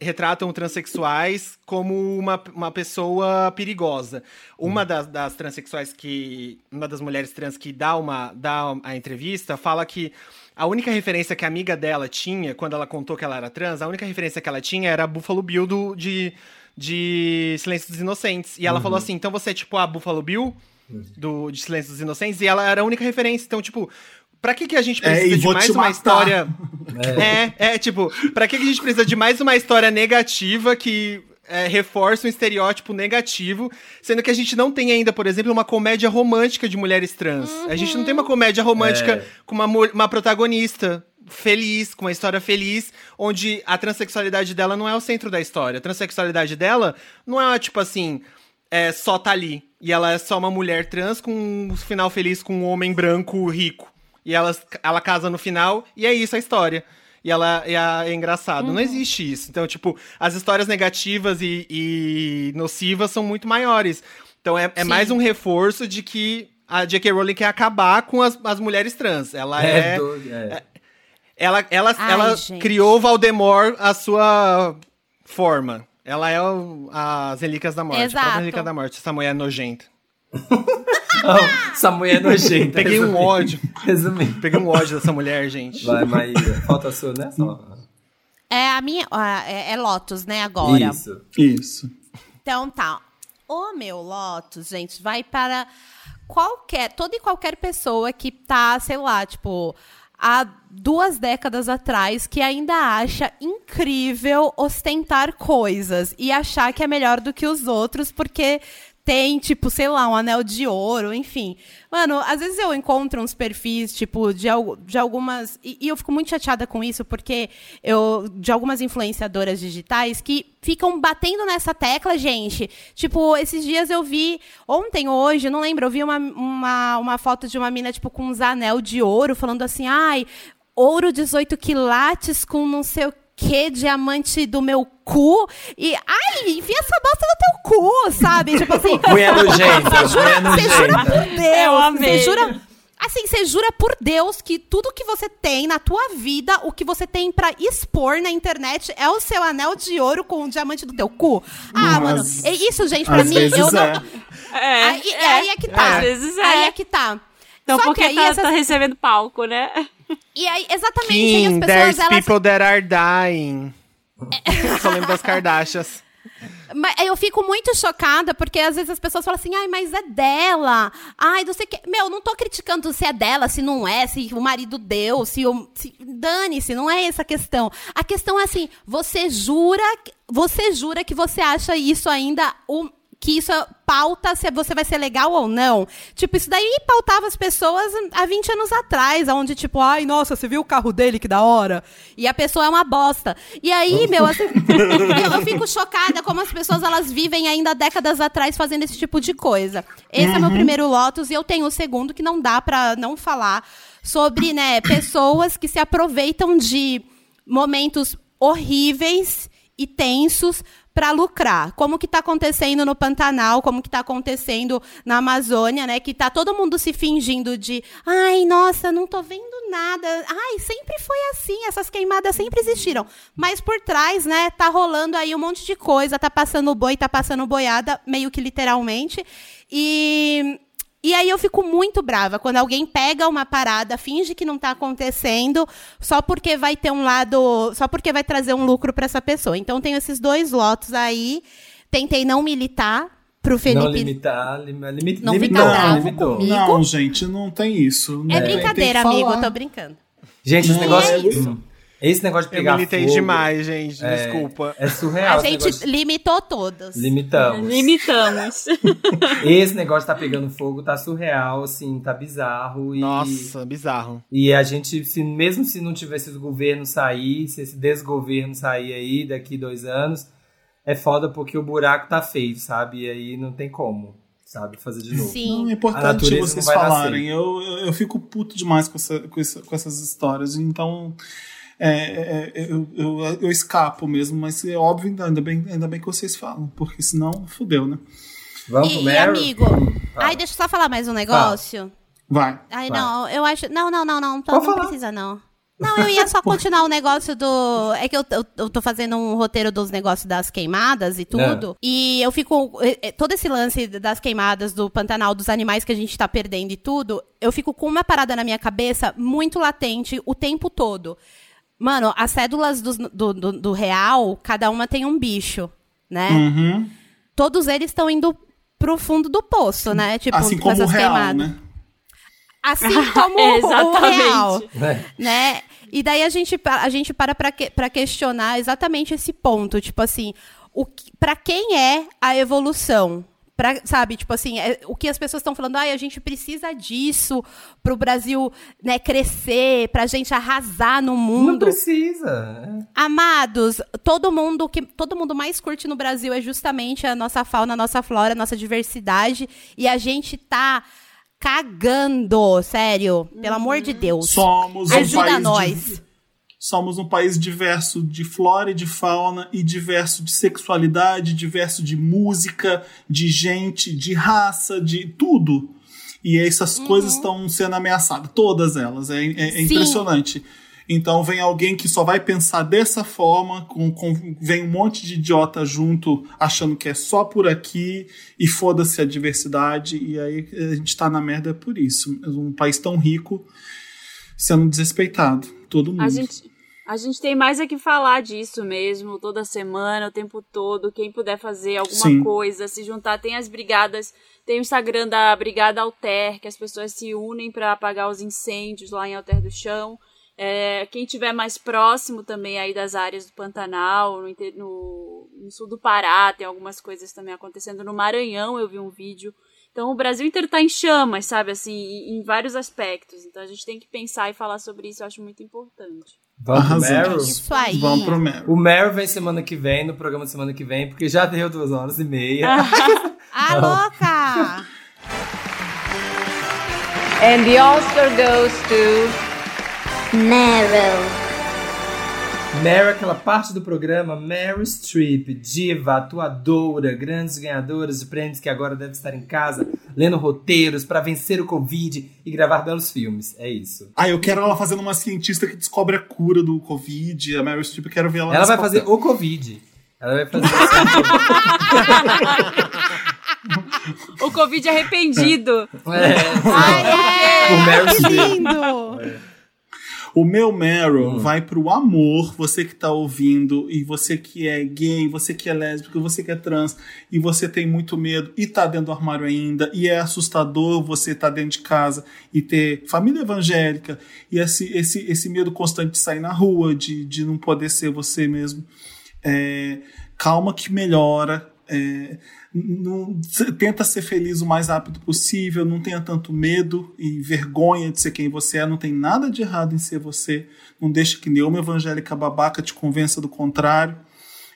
retratam transexuais como uma, uma pessoa perigosa. Uma das, das transexuais que. Uma das mulheres trans que dá, uma, dá a entrevista fala que a única referência que a amiga dela tinha, quando ela contou que ela era trans, a única referência que ela tinha era a Buffalo Bill do, de, de Silêncio dos Inocentes. E ela falou assim: então você é tipo a Buffalo Bill do, de Silêncio dos Inocentes? E ela era a única referência. Então, tipo. Pra que, que a gente É, precisa e de mais uma história é, é, tipo, pra que que a gente precisa de mais uma história negativa que é, reforça um estereótipo negativo, sendo que a gente não tem ainda, por exemplo, uma comédia romântica de mulheres trans. A gente não tem uma comédia romântica É. com uma, uma protagonista feliz, com uma história feliz, onde a transexualidade dela não é o centro da história. A transexualidade dela não é, tipo assim, é, só tá ali. E ela é só uma mulher trans com um final feliz com um homem branco rico. E ela, ela casa no final, e é isso a história. E ela e a- é engraçado. Não existe isso. Então, tipo, as histórias negativas e, e nocivas são muito maiores. Então, é, é mais um reforço de que a J.K. Rowling quer acabar com as, as mulheres trans. Ela é. doido, é. ela ela, Ai, ela gente. criou Valdemort a sua forma. Ela é o, as Relíquias da Morte. A Exato. própria Relíquia da Morte, essa mulher nojenta. Não, essa mulher é nojenta. Peguei um ódio. Resumindo. Peguei um ódio dessa mulher, gente. Vai, Maíra. Falta a sua, né? É a minha. É, é Lotus, né, agora. Isso. Isso. Então tá. O meu Lotus, gente, vai para qualquer, toda e qualquer pessoa que tá, sei lá, tipo, há duas décadas atrás, que ainda acha incrível ostentar coisas e achar que é melhor do que os outros, porque tem, tipo, sei lá, um anel de ouro, enfim. Mano, às vezes eu encontro uns perfis, tipo, de, de algumas. E, e eu fico muito chateada com isso, porque eu. De algumas influenciadoras digitais que ficam batendo nessa tecla, gente. Tipo, esses dias eu vi. Ontem, hoje, não lembro, eu vi uma, uma, uma foto de uma mina, tipo, com uns anel de ouro, falando assim, ai, ouro 18 quilates com não sei o que, diamante do meu cu. E, ai, enfia essa bosta no teu cu, sabe? Tipo assim. Mulher nojenta. Você jura, você jura por Eu Deus, você jura... Assim, você jura por Deus que tudo que você tem na tua vida, o que você tem pra expor na internet é o seu anel de ouro com o diamante do teu cu? Ah, Mas- mano, é isso, gente, pra Às mim, vezes eu é. não... É, Aí, aí é que tá. Às vezes é. Aí é que tá. Então, Só porque que aí tá, essas- tá recebendo palco, né? E aí, exatamente, aí as pessoas, there's elas... people that are dying. Só lembro das Kardashians. Mas eu fico muito chocada, porque às vezes as pessoas falam assim, ai, mas é dela. Ai, não sei o que. Meu, não tô criticando se é dela, se não é, se o marido deu, se o. Se... Dane-se, não é essa a questão. A questão é assim, você jura. Você jura que você acha isso ainda o que isso pauta se você vai ser legal ou não. Tipo, isso daí pautava as pessoas há 20 anos atrás, onde, tipo, ai, nossa, você viu o carro dele, que da hora? E a pessoa é uma bosta. E aí, meu, assim, eu, eu, fico chocada como as pessoas, elas vivem ainda décadas atrás fazendo esse tipo de coisa. Esse uhum. é meu primeiro Lotus, e eu tenho o segundo, que não dá pra não falar sobre, né, pessoas que se aproveitam de momentos horríveis e tensos para lucrar. Como que está acontecendo no Pantanal, como que está acontecendo na Amazônia, né? Que está todo mundo se fingindo de, ai, nossa, não tô vendo nada. Ai, sempre foi assim, essas queimadas sempre existiram. Mas por trás, né, tá rolando aí um monte de coisa, tá passando boi, tá passando boiada, meio que literalmente. E e aí eu fico muito brava quando alguém pega uma parada, finge que não está acontecendo, só porque vai ter um lado, só porque vai trazer um lucro para essa pessoa. Então tenho esses dois lotos aí. Tentei não militar pro Felipe. Não limitar, lim, limit, não limitar. Não, não, gente, não tem isso. É brincadeira, amigo, eu tô brincando. Gente, esse negócio é isso. Esse negócio de pegar Eu militei fogo, demais, gente. É, desculpa. É surreal. A gente negócio... limitou todos. Limitamos. Limitamos. Esse negócio de tá pegando fogo tá surreal, assim, tá bizarro. E... Nossa, bizarro. E a gente, se, mesmo se não tivesse o governo sair, se esse desgoverno sair aí daqui dois anos, é foda porque o buraco tá feito, sabe? E aí não tem como sabe? Fazer de novo. Sim. Não, é importante vocês falarem. Eu, eu, eu, fico puto demais com, essa, com, essa, com essas histórias. Então, é, é, é, eu, eu, eu, escapo mesmo, mas é óbvio, ainda bem, ainda bem que vocês falam, porque senão fudeu, né? Vamos, e, e amigo, ai, deixa eu só falar mais um negócio. Vai. Ai, vai. não, eu acho. Não, não, não, não. Então não precisa, não. Não, eu ia só continuar o negócio do. É que eu, eu, eu, tô fazendo um roteiro dos negócios das queimadas e tudo. É. E eu fico. Todo esse lance das queimadas, do Pantanal, dos animais que a gente tá perdendo e tudo, eu fico com uma parada na minha cabeça muito latente o tempo todo. Mano, as cédulas do, do, do, do real, cada uma tem um bicho, né? Uhum. Todos eles estão indo pro fundo do poço, né? Tipo, assim como o real, queimadas. né? Assim como é, o real, é. né? E daí a gente, a gente para pra, que, pra questionar exatamente esse ponto. Tipo assim, o, pra quem é a evolução? Pra, sabe, tipo assim, é, o que as pessoas estão falando, ah, a gente precisa disso para o Brasil né, crescer, para a gente arrasar no mundo. Não precisa. Amados, todo mundo que todo mundo mais curte no Brasil é justamente a nossa fauna, a nossa flora, a nossa diversidade. E a gente tá cagando, sério. Pelo amor de Deus. Somos Ajuda um país nós. De somos um país diverso de flora e de fauna e diverso de sexualidade, diverso de música, de gente, de raça, de tudo. E essas uhum. coisas estão sendo ameaçadas, todas elas. É, é, é impressionante. Então vem alguém que só vai pensar dessa forma, com, com, vem um monte de idiota junto, achando que é só por aqui, e foda-se a diversidade, e aí a gente tá na merda por isso. Um país tão rico sendo desrespeitado. Todo mundo. A gente, a gente tem mais é que falar disso mesmo, toda semana, o tempo todo. Quem puder fazer alguma Sim. coisa, se juntar, tem as brigadas, tem o Instagram da Brigada Alter, que as pessoas se unem para apagar os incêndios lá em Alter do Chão. É, quem tiver mais próximo também aí das áreas do Pantanal, no, no, no sul do Pará, tem algumas coisas também acontecendo. No Maranhão eu vi um vídeo então o Brasil inteiro está em chamas, sabe, assim, em vários aspectos. Então a gente tem que pensar e falar sobre isso, eu acho muito importante. Vamos pro Meryl? Isso aí. Vamos pro Meryl. O Meryl vem semana que vem, no programa semana que vem, porque já deu duas horas e meia. ah, louca! And the Oscar goes to Meryl. Meryl, aquela parte do programa, Meryl Streep, diva, atuadora, grandes ganhadoras de prêmios que agora deve estar em casa, lendo roteiros para vencer o Covid e gravar belos filmes. É isso. Ah, eu quero ela fazendo uma cientista que descobre a cura do Covid. A Meryl Streep, eu quero ver ela Ela vai fazer o Covid. Ela vai fazer o Covid arrependido. É. Ai, é. O que Streep. lindo. É. O meu Meryl vai pro amor, você que tá ouvindo, e você que é gay, você que é lésbico, você que é trans, e você tem muito medo e tá dentro do armário ainda, e é assustador você tá dentro de casa e ter família evangélica, e esse, esse, esse medo constante de sair na rua, de, de não poder ser você mesmo. É, calma que melhora. É, não- tenta ser feliz o mais rápido possível, não tenha tanto medo e vergonha de ser quem você é, não tem nada de errado em ser você, não deixa que nenhuma evangélica babaca te convença do contrário.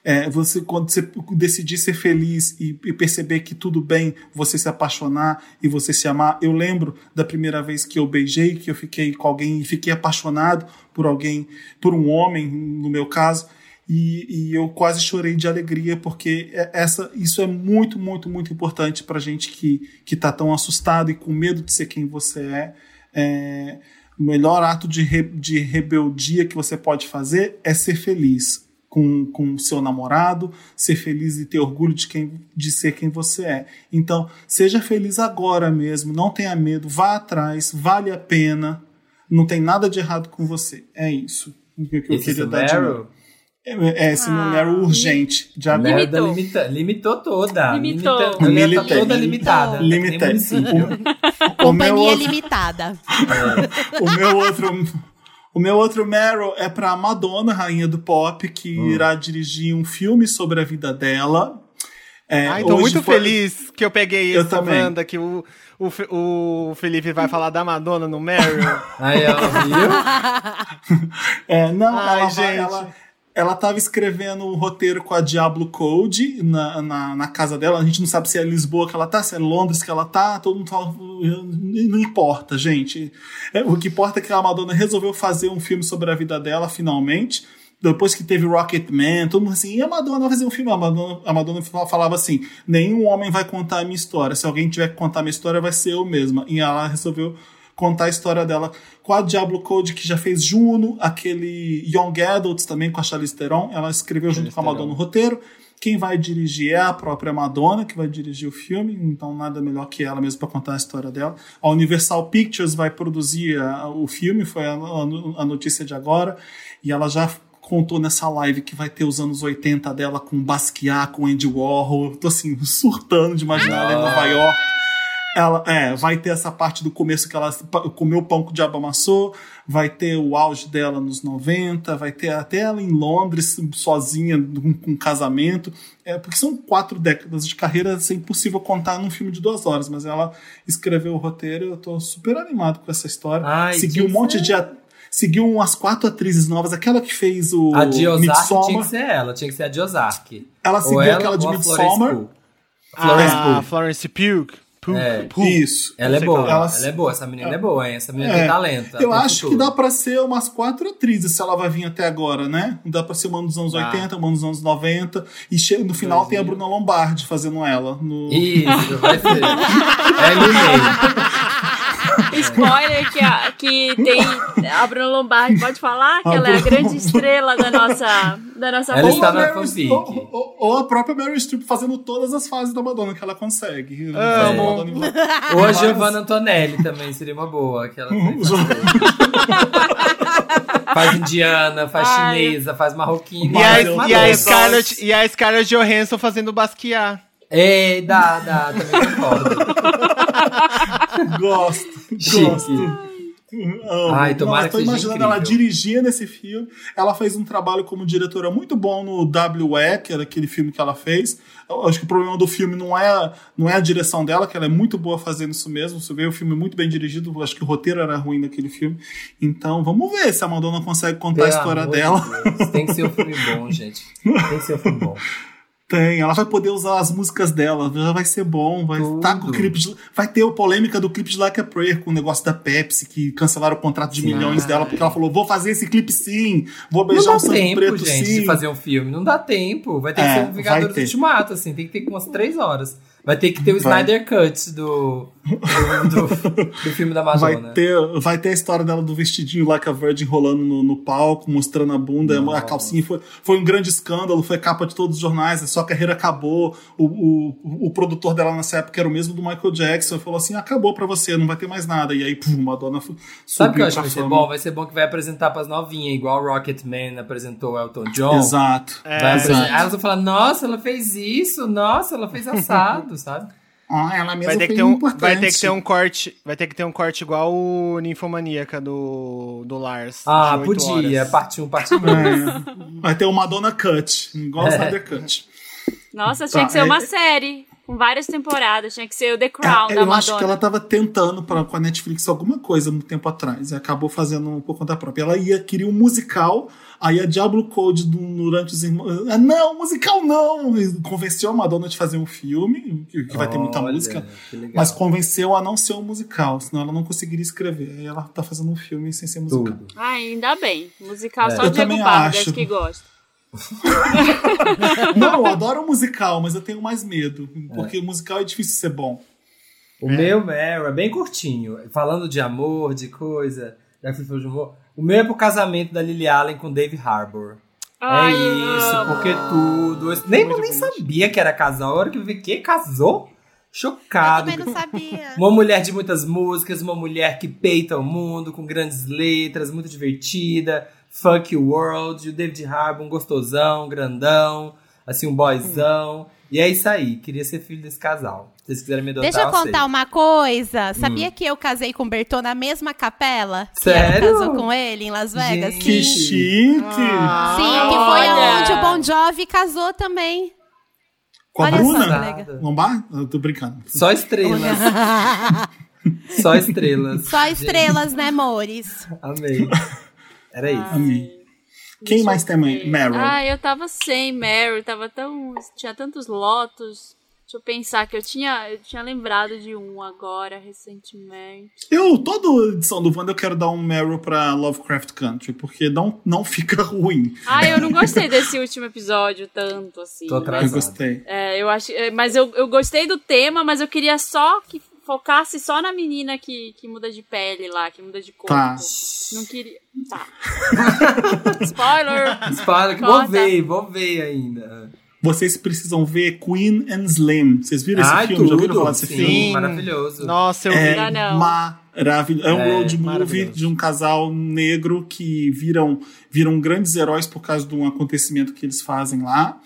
É, você quando você decidir ser feliz e, e perceber que tudo bem você se apaixonar e você se amar. Eu lembro da primeira vez que eu beijei, que eu fiquei com alguém e fiquei apaixonado por alguém, por um homem, no meu caso. E, e eu quase chorei de alegria, porque é- essa, isso é muito, muito, muito importante pra gente que, que tá tão assustado e com medo de ser quem você é. É, o melhor ato de, re- de rebeldia que você pode fazer é ser feliz com com o seu namorado, ser feliz e ter orgulho de, quem, de ser quem você é. Então, seja feliz agora mesmo, não tenha medo, vá atrás, vale a pena, não tem nada de errado com você. É isso. O que eu Esse queria dar de novo. É, esse meu Ah, Meryl urgente. De Limitou. limita, limitou toda. Limitou. Limita, a mulher Limitei. toda limitada. Limitei. O meu Companhia outro- limitada. o meu outro o meu outro Meryl é pra Madonna, rainha do pop, que Hum. irá dirigir um filme sobre a vida dela. É, Ai, tô hoje muito foi- feliz que eu peguei Eu essa também. banda que o, o, o Felipe vai falar da Madonna no Meryl. Aí, ó, viu? É, não, Ai, ela, vai- gente. ela, ela tava escrevendo um roteiro com a Diablo Code na, na, na casa dela. A gente não sabe se é Lisboa que ela tá, se é Londres que ela tá. Todo mundo fala. Não importa, gente. É, o que importa é que a Madonna resolveu fazer um filme sobre a vida dela, finalmente. Depois que teve Rocketman, todo mundo assim, e a Madonna vai fazer um filme? A Madonna, a Madonna falava assim: nenhum homem vai contar a minha história. Se alguém tiver que contar a minha história, vai ser eu mesma. E ela resolveu contar a história dela com a Diablo Code, que já fez Juno, aquele Young Adults também com a Charlize Theron. Ela escreveu junto com a Madonna o roteiro. Quem vai dirigir é a própria Madonna, que vai dirigir o filme, então nada melhor que ela mesmo para contar a história dela. A Universal Pictures vai produzir a- o filme, foi a, a- a notícia de agora, e ela já contou nessa live que vai ter os anos 80 dela com Basquiat, com Andy Warhol. Eu tô assim, surtando de imaginar ela em Nova York. Ela, é, vai ter essa parte do começo que ela comeu pão que o diabo amassou, vai ter o auge dela nos 90, vai ter até ela em Londres, sozinha, com, com casamento. É, porque são quatro décadas de carreira, é impossível contar num filme de duas horas, mas ela escreveu o roteiro eu tô super animado com essa história. Ai, Seguiu um monte de. Seguiu umas quatro atrizes novas, aquela que fez o A de Ozark tinha Midsommar. que ser ela, tinha que ser a de Ozark. Ela Ou seguiu ela aquela de ou a Florence Midsommar. Florence ah, Pugh. Florence Pugh. Pugh. É. Pugh. Isso. Ela é boa, é. ela, Ela- é boa, essa menina é boa, hein? Essa menina É. tem talento. Eu tem acho que futuro. dá pra ser umas quatro atrizes se ela vai vir até agora, né? Dá pra ser uma dos anos Dá. 80, uma dos anos 90. E che- no final tem a Bruna Lombardi fazendo ela. No... Isso, vai ser. É ali mesmo. Spoiler que, a- que tem a Bruna Lombardi, pode falar? Que A ela é a grande estrela da nossa, da nossa Ela está na fanfic. ou, ou- ou a própria Meryl Streep fazendo todas as fases da Madonna que ela consegue. Amo. Em- Ou a Giovanna Antonelli também seria uma boa. Que ela faz indiana, faz Ai. chinesa, faz marroquina. E a, e, a. Scarlett, e a Scarlett Johansson fazendo Basquiat. Ei, dá, dá, também concordo. Gosto. Gosto. Amo. Ai, tomara que tô imaginando ela dirigindo esse filme. Ela fez um trabalho como diretora muito bom no W.E., que era aquele filme que ela fez. Eu acho que o problema do filme não é, não é a direção dela, que ela é muito boa fazendo isso mesmo. Você vê o filme muito bem dirigido. Eu acho que o roteiro era ruim daquele filme. Então, vamos ver se a Madonna consegue contar a Pelo história amor de dela. Deus, Tem que ser um filme bom, gente. Tem que ser um filme bom. Tem, ela vai poder usar as músicas dela, já vai ser bom, vai Tudo. estar com o clipe de, vai ter a polêmica do clipe de Like a Prayer com o negócio da Pepsi que cancelaram o contrato de Sim. milhões dela porque ela falou, vou fazer esse clipe sim, vou Não beijar dá um sangue tempo, preto gente, sim. de fazer um filme. Não dá tempo. Vai ter que É, ser um Vingadores ter. Ultimato, assim. Tem que ter umas três horas. Vai ter que ter o Vai. Snyder Cut do, do, do, do filme da Vai Madonna. ter, vai ter a história dela do vestidinho lá que a Virgin rolando no, no palco, mostrando a bunda. A calcinha foi, foi um grande escândalo, foi capa de todos os jornais, a sua carreira acabou. O, o, o produtor dela nessa época era o mesmo do Michael Jackson. Falou assim: acabou pra você, não vai ter mais nada. E aí, pum, Madonna fu- Sabe o que eu subiu acho que vai ser fama. bom? Vai ser bom que vai apresentar pras novinhas, igual o Rocketman apresentou o Elton John. Exato. Vai É, apresentar- exato. Aí elas vão falar, nossa, ela fez isso, nossa, ela fez assado, sabe? Ah, ela mesma Vai ter, que ter um, importante. vai ter que ter um corte. Vai ter que ter um corte igual o Ninfomaníaca do, do Lars. Ah, podia, horas. 1, parte 2. É. Vai ter o Madonna Cut, igual o É. Snyder Cut. Nossa, tinha Tá, que ser é- uma série. Com várias temporadas. Tinha que ser o The Crown É, da eu Madonna. acho que ela tava tentando pra, com a Netflix alguma coisa um tempo atrás. E acabou fazendo por conta própria. Ela ia queria um musical, aí a Diablo Code do- durante os irmãos. Ah, não, musical não! E convenceu a Madonna de fazer um filme, que, que vai ter muita Olha, música, mas convenceu a não ser um musical, senão ela não conseguiria escrever. Aí ela tá fazendo um filme sem ser musical. Tudo. Ah, ainda bem. Musical É. só Eu Diego também Vargas acho. que gosta. Não, eu adoro musical, mas eu tenho mais medo, É. porque musical é difícil ser bom. O meu Meryl é bem curtinho. Falando de amor, de coisa, já que de amor. O meu é pro casamento da Lily Allen com Dave Harbour. Ai, é eu isso, amo. porque tudo. Eu nem, Muito nem sabia que era casal. A hora que eu vi que casou, Eu chocado. também não sabia. Uma mulher de muitas músicas, uma mulher que peita o mundo, com grandes letras, muito divertida. Fuck you world, e o David Harbour, um gostosão, grandão, assim, um boyzão. E é isso aí, queria ser filho desse casal. Se vocês quiserem me adotar, Deixa eu contar sei. uma coisa. Sabia que eu casei com o Bertô na mesma capela? Sério? casou com ele em Las Vegas? Gente. Que Sim. chique! Sim, que foi Olha. onde o Bon Jovi casou também. Com a Olha Bruna? só. Lombar? Eu tô brincando. Só estrelas. Só estrelas. Só estrelas, né, amores? Amei. Era isso. Amém. Quem mais tem Meryl? Ah, eu tava sem Meryl, tava tão. Tinha tantos lotos. Deixa eu pensar que eu tinha, eu tinha lembrado de um agora, recentemente. Eu, toda edição do Wanda, eu quero dar um Meryl pra Lovecraft Country, porque não, não fica ruim. Ah, eu não gostei desse último episódio tanto, assim. Tô Eu atrasado. gostei. É, eu acho. é, Mas eu, eu gostei do tema, mas eu queria só que focasse só na menina que, que muda de pele lá, que muda de corpo. Tá. Não queria. Tá. Spoiler! Spoiler, que Corta. vou ver, vou ver ainda. Vocês precisam ver Queen and Slim. Vocês viram esse Ai, filme? Já ouviram tudo. falar desse Sim, filme? maravilhoso. Nossa, eu vi. É Ah, não. maravilhoso. É um É, road movie de um casal negro que viram, viram grandes heróis por causa de um acontecimento que eles fazem lá.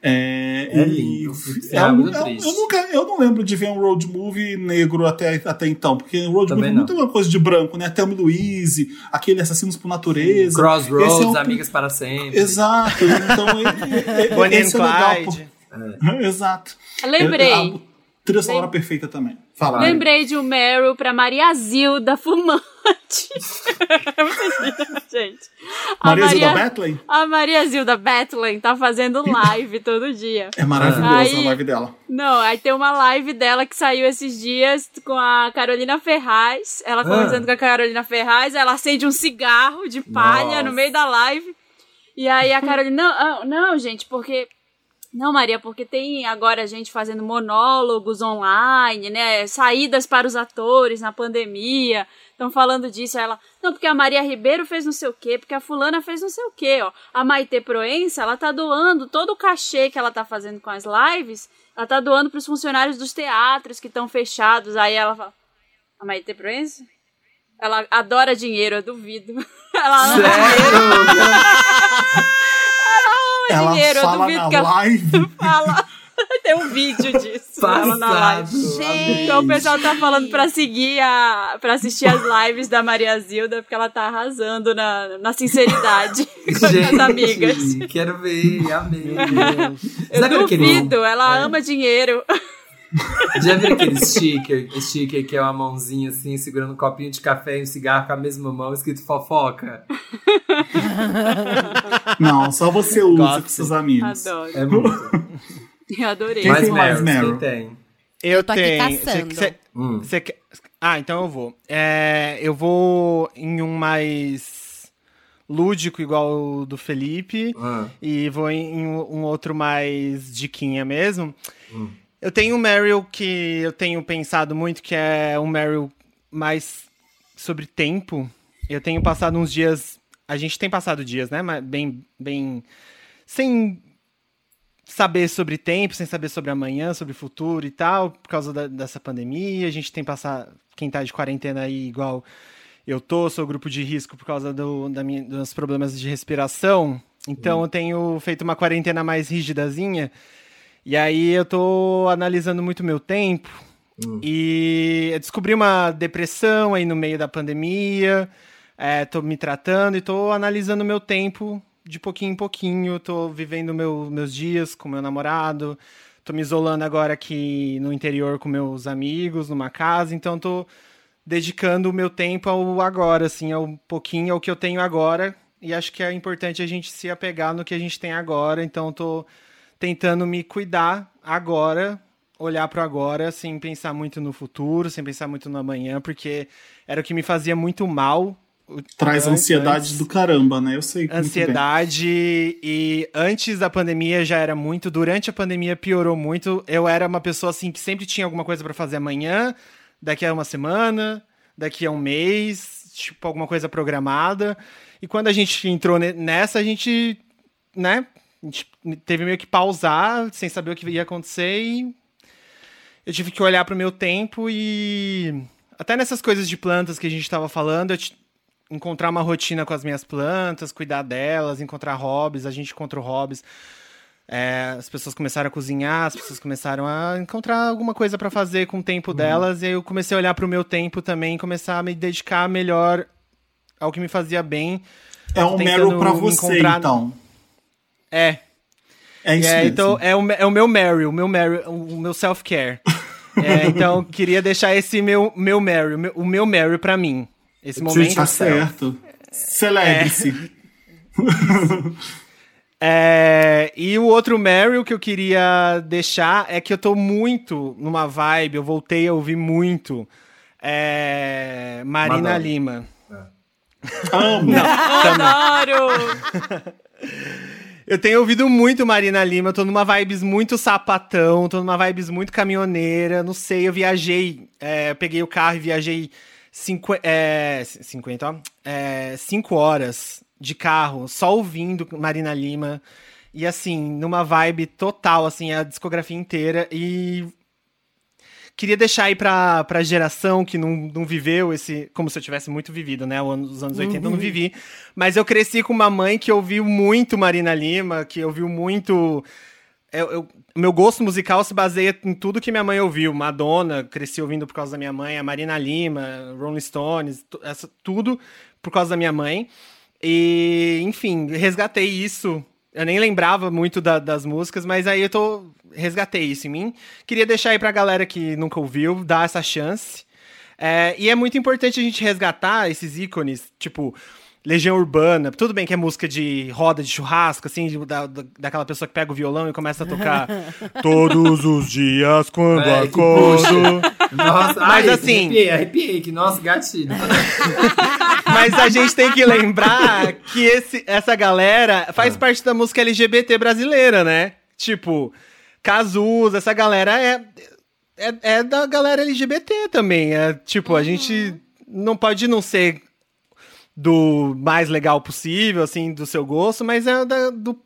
É, É e- lindo. é É muito é triste. eu, nunca, eu não lembro de ver um road movie negro até, até então, porque road Também movie é não. muito uma coisa de branco, né? Thelma e Louise, aquele Assassinos por Natureza. Crossroads, Esse é um- Amigas para sempre. Exato. Então, ele, ele, Bonnie and esse é legal, Clyde. pô. Exato. Lembrei. A trilha sonora perfeita também. Lembrei de um Meryl pra Maria Zilda Fumante. Gente? A Maria Zilda Bethlen? A Maria Zilda Bethlen tá fazendo live todo dia. É maravilhosa Aí- a live dela. Não, aí tem uma live dela que saiu esses dias com a Carolina Ferraz. Ela conversando com a Carolina Ferraz, ela acende um cigarro de palha Nossa. no meio da live. E aí a Carolina, não, ah, não, gente, porque. Não, Maria, porque tem agora gente fazendo monólogos online, né? Saídas para os atores na pandemia. Estão falando disso. Aí ela, não, porque a Maria Ribeiro fez não sei o quê, porque a fulana fez não sei o quê, ó. A Maite Proença, ela tá doando todo o cachê que ela tá fazendo com as lives, ela tá doando para os funcionários dos teatros que estão fechados. Aí ela fala, a Maite Proença? Ela adora dinheiro, eu duvido. Ela ama Sério? Ela dinheiro, eu fala duvido na que ela- live. fala. Tem um vídeo disso. ela na live. Gente. Então o pessoal tá falando pra seguir a. pra assistir as lives da Maria Zilda, porque ela tá arrasando na, na sinceridade com as amigas. quero ver, amei. Eu Sabe aquele- duvido, ela ama dinheiro. Já viram aquele sticker, sticker que é uma mãozinha assim, segurando um copinho de café e um cigarro com a mesma mão, escrito fofoca? Não, só você usa Gosto. com seus amigos. Adoro. É muito. Eu adorei. Quem Mais tem mais Meryl, quem tem? Eu tô tenho. caçando. Cê- cê- Hum. cê quer- Ah, então eu vou. É, eu vou em um mais lúdico, igual o do Felipe. Ah. E vou em um um outro mais diquinha mesmo. Eu tenho um Meryl que eu tenho pensado muito, que é um Meryl mais sobre tempo. Eu tenho passado uns dias. A gente tem passado dias, né? Mas bem. bem sem saber sobre tempo, sem saber sobre amanhã, sobre futuro e tal, por causa da, dessa pandemia. A gente tem passado. Quem tá de quarentena aí, igual eu tô, sou grupo de risco por causa do, da minha, dos problemas de respiração. Então eu tenho feito uma quarentena mais rigidazinha. E aí eu tô analisando muito meu tempo. E eu descobri uma depressão aí no meio da pandemia. É, tô me tratando e tô analisando meu tempo de pouquinho em pouquinho. Tô vivendo meu, meus dias com meu namorado. Tô me isolando agora aqui no interior com meus amigos, numa casa. Então tô dedicando o meu tempo ao agora, assim, ao pouquinho, ao que eu tenho agora. E acho que é importante a gente se apegar no que a gente tem agora. Então tô tentando me cuidar agora, olhar para agora, sem pensar muito no futuro, sem pensar muito no amanhã, porque era o que me fazia muito mal. Traz Antes- ansiedade do caramba, né? Eu sei. Ansiedade e antes da pandemia já era muito, durante a pandemia piorou muito. Eu era uma pessoa assim que sempre tinha alguma coisa pra fazer amanhã, daqui a uma semana, daqui a um mês, tipo alguma coisa programada. E quando a gente entrou ne- nessa, a gente, né, a gente teve meio que pausar, sem saber o que ia acontecer e eu tive que olhar pro meu tempo e até nessas coisas de plantas que a gente tava falando, eu encontrar uma rotina com as minhas plantas, cuidar delas, encontrar hobbies, a gente encontrou hobbies. É, as pessoas começaram a cozinhar, as pessoas começaram a encontrar alguma coisa pra fazer com o tempo delas, e aí eu comecei a olhar pro meu tempo também, começar a me dedicar melhor ao que me fazia bem. É um Tô Meryl tentando pra me você, encontrar- então. É, É isso é, mesmo. então é o, é o meu Meryl, o meu Meryl, o meu self-care. É, então queria deixar esse meu meu Meryl, o meu- o meu Meryl pra mim. Esse momento tá self. certo. Celebre-se. É, e o outro Meryl que eu queria deixar é que eu tô muito numa vibe, eu voltei a ouvir muito é, Marina Madonna. Lima. Amo. Adoro! Eu tenho ouvido muito Marina Lima, eu tô numa vibes muito sapatão, tô numa vibes muito caminhoneira, não sei, eu viajei, é, eu peguei o carro e viajei cinqu é, 50, ó, é, cinco horas de carro, só ouvindo Marina Lima, e assim, numa vibe total, assim, a discografia inteira, e queria deixar aí pra, pra geração que não, não viveu esse. Como se eu tivesse muito vivido, né? Os anos 80 eu não vivi. Mas eu cresci com uma mãe que ouviu muito Marina Lima, que ouviu muito. Eu, eu- meu gosto musical se baseia em tudo que minha mãe ouviu. Madonna, cresci ouvindo por causa da minha mãe, a Marina Lima, Rolling Stones, essa, tudo por causa da minha mãe. E, enfim, resgatei isso. Eu nem lembrava muito da- das músicas, mas aí eu tô. Resgatei isso em mim. Queria deixar aí pra galera que nunca ouviu, dar essa chance. É, e é muito importante a gente resgatar esses ícones, tipo. Legião Urbana, tudo bem que é música de roda de churrasco, assim, de- da, da- daquela pessoa que pega o violão e começa a tocar todos os dias quando É, que acordo. Nossa, Mas ai, assim- Arrepiei, arrepiei, que nossa, gatilho. Mas a gente tem que lembrar que esse, essa galera faz parte da música LGBT brasileira, né? Tipo, Cazuza, essa galera é, é, é da galera LGBT também. É, tipo, a gente não pode não ser do mais legal possível, assim, do seu gosto, mas é da, do,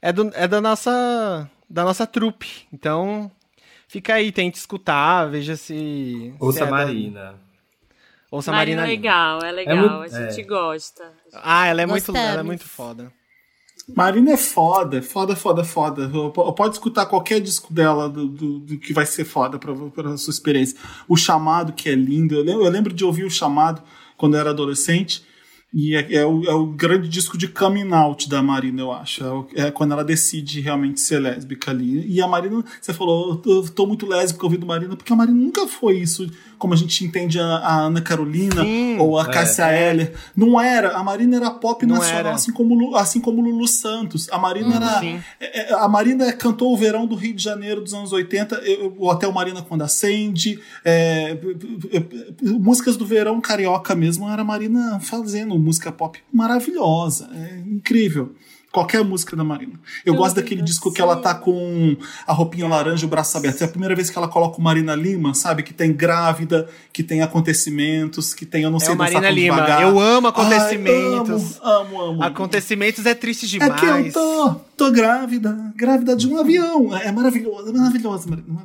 é, do, é da nossa da nossa trupe. Então, fica aí, tente escutar, veja se... se Ouça é da- Marina. Ouça a Marina é Marina legal, é legal, muito- a gente é. gosta. Ah, ela é muito, ela é muito foda. Marina é foda, foda, foda, foda. Pode escutar qualquer disco dela do, do- do que vai ser foda pra sua experiência. O chamado, que é lindo. Eu lembro, eu lembro de ouvir o chamado quando eu era adolescente. E é, é o, é o grande disco de coming out da Marina, eu acho. É, o- é quando ela decide realmente ser lésbica ali. E a Marina, você falou, eu tô, muito lésbica ouvindo Marina, porque a Marina nunca foi isso, como a gente entende a, a Ana Carolina Sim, ou a Cássia Eller. Não era. A Marina era pop Não nacional, era. assim como, assim como Lulu Santos. A Marina era. sim. é, é, A Marina cantou o verão do Rio de Janeiro dos anos 80, eu- o Hotel Marina quando acende. é, músicas do verão carioca mesmo, era a Marina fazendo música pop maravilhosa, é incrível. Qualquer música da Marina. Eu gosto daquele disco que ela tá com a roupinha laranja e o braço aberto. É a primeira vez que ela coloca o Marina Lima, sabe? Que tem grávida, que tem acontecimentos, que tem eu não É sei o dançar Marina com Lima. devagar. Eu amo Ai, acontecimentos. amo, amo, amo. Acontecimentos é triste É demais. que eu tô, tô grávida, grávida de um avião. É maravilhoso, é maravilhoso. Marina.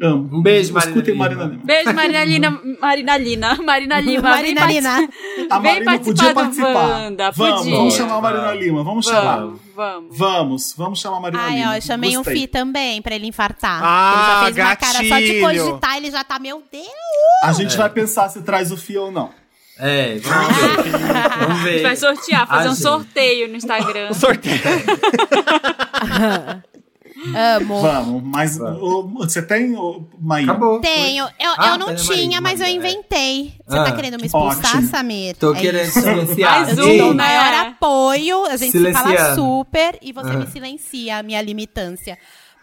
Amo. Um beijo, Marina Escutem. Marina Lima. Beijo, Marina Lina. Marina Lina. Marina Lima. Marina vem Lina. A Vem Marina podia participar. Wanda, vamos, podia. vamos chamar a Marina Lima, vamos chamar. Vamos, vamos. Vamos, vamos chamar a Marina Ai, Lima. ó, eu chamei um Gostei. Fi também pra ele infartar. Ah, ele já fez uma cara só de gatilho. cogitar, ele já tá, meu Deus. A gente vai pensar se traz o Fio ou não. É, vamos ver. vamos A gente ver. vai sortear, fazer Ah, um gente. sorteio no Instagram. Sorteio. Amo. Vamos, mas ô, você tem, Maíra? Acabou. Tenho. Eu, Ah, eu não tinha, Marina, mas eu é. inventei. Você Ah, tá querendo me expulsar, ótimo. Samir? Tô É querendo isso. silenciar. Mais um, né? maior apoio, a gente se fala super e você Ah. me silencia a minha limitância.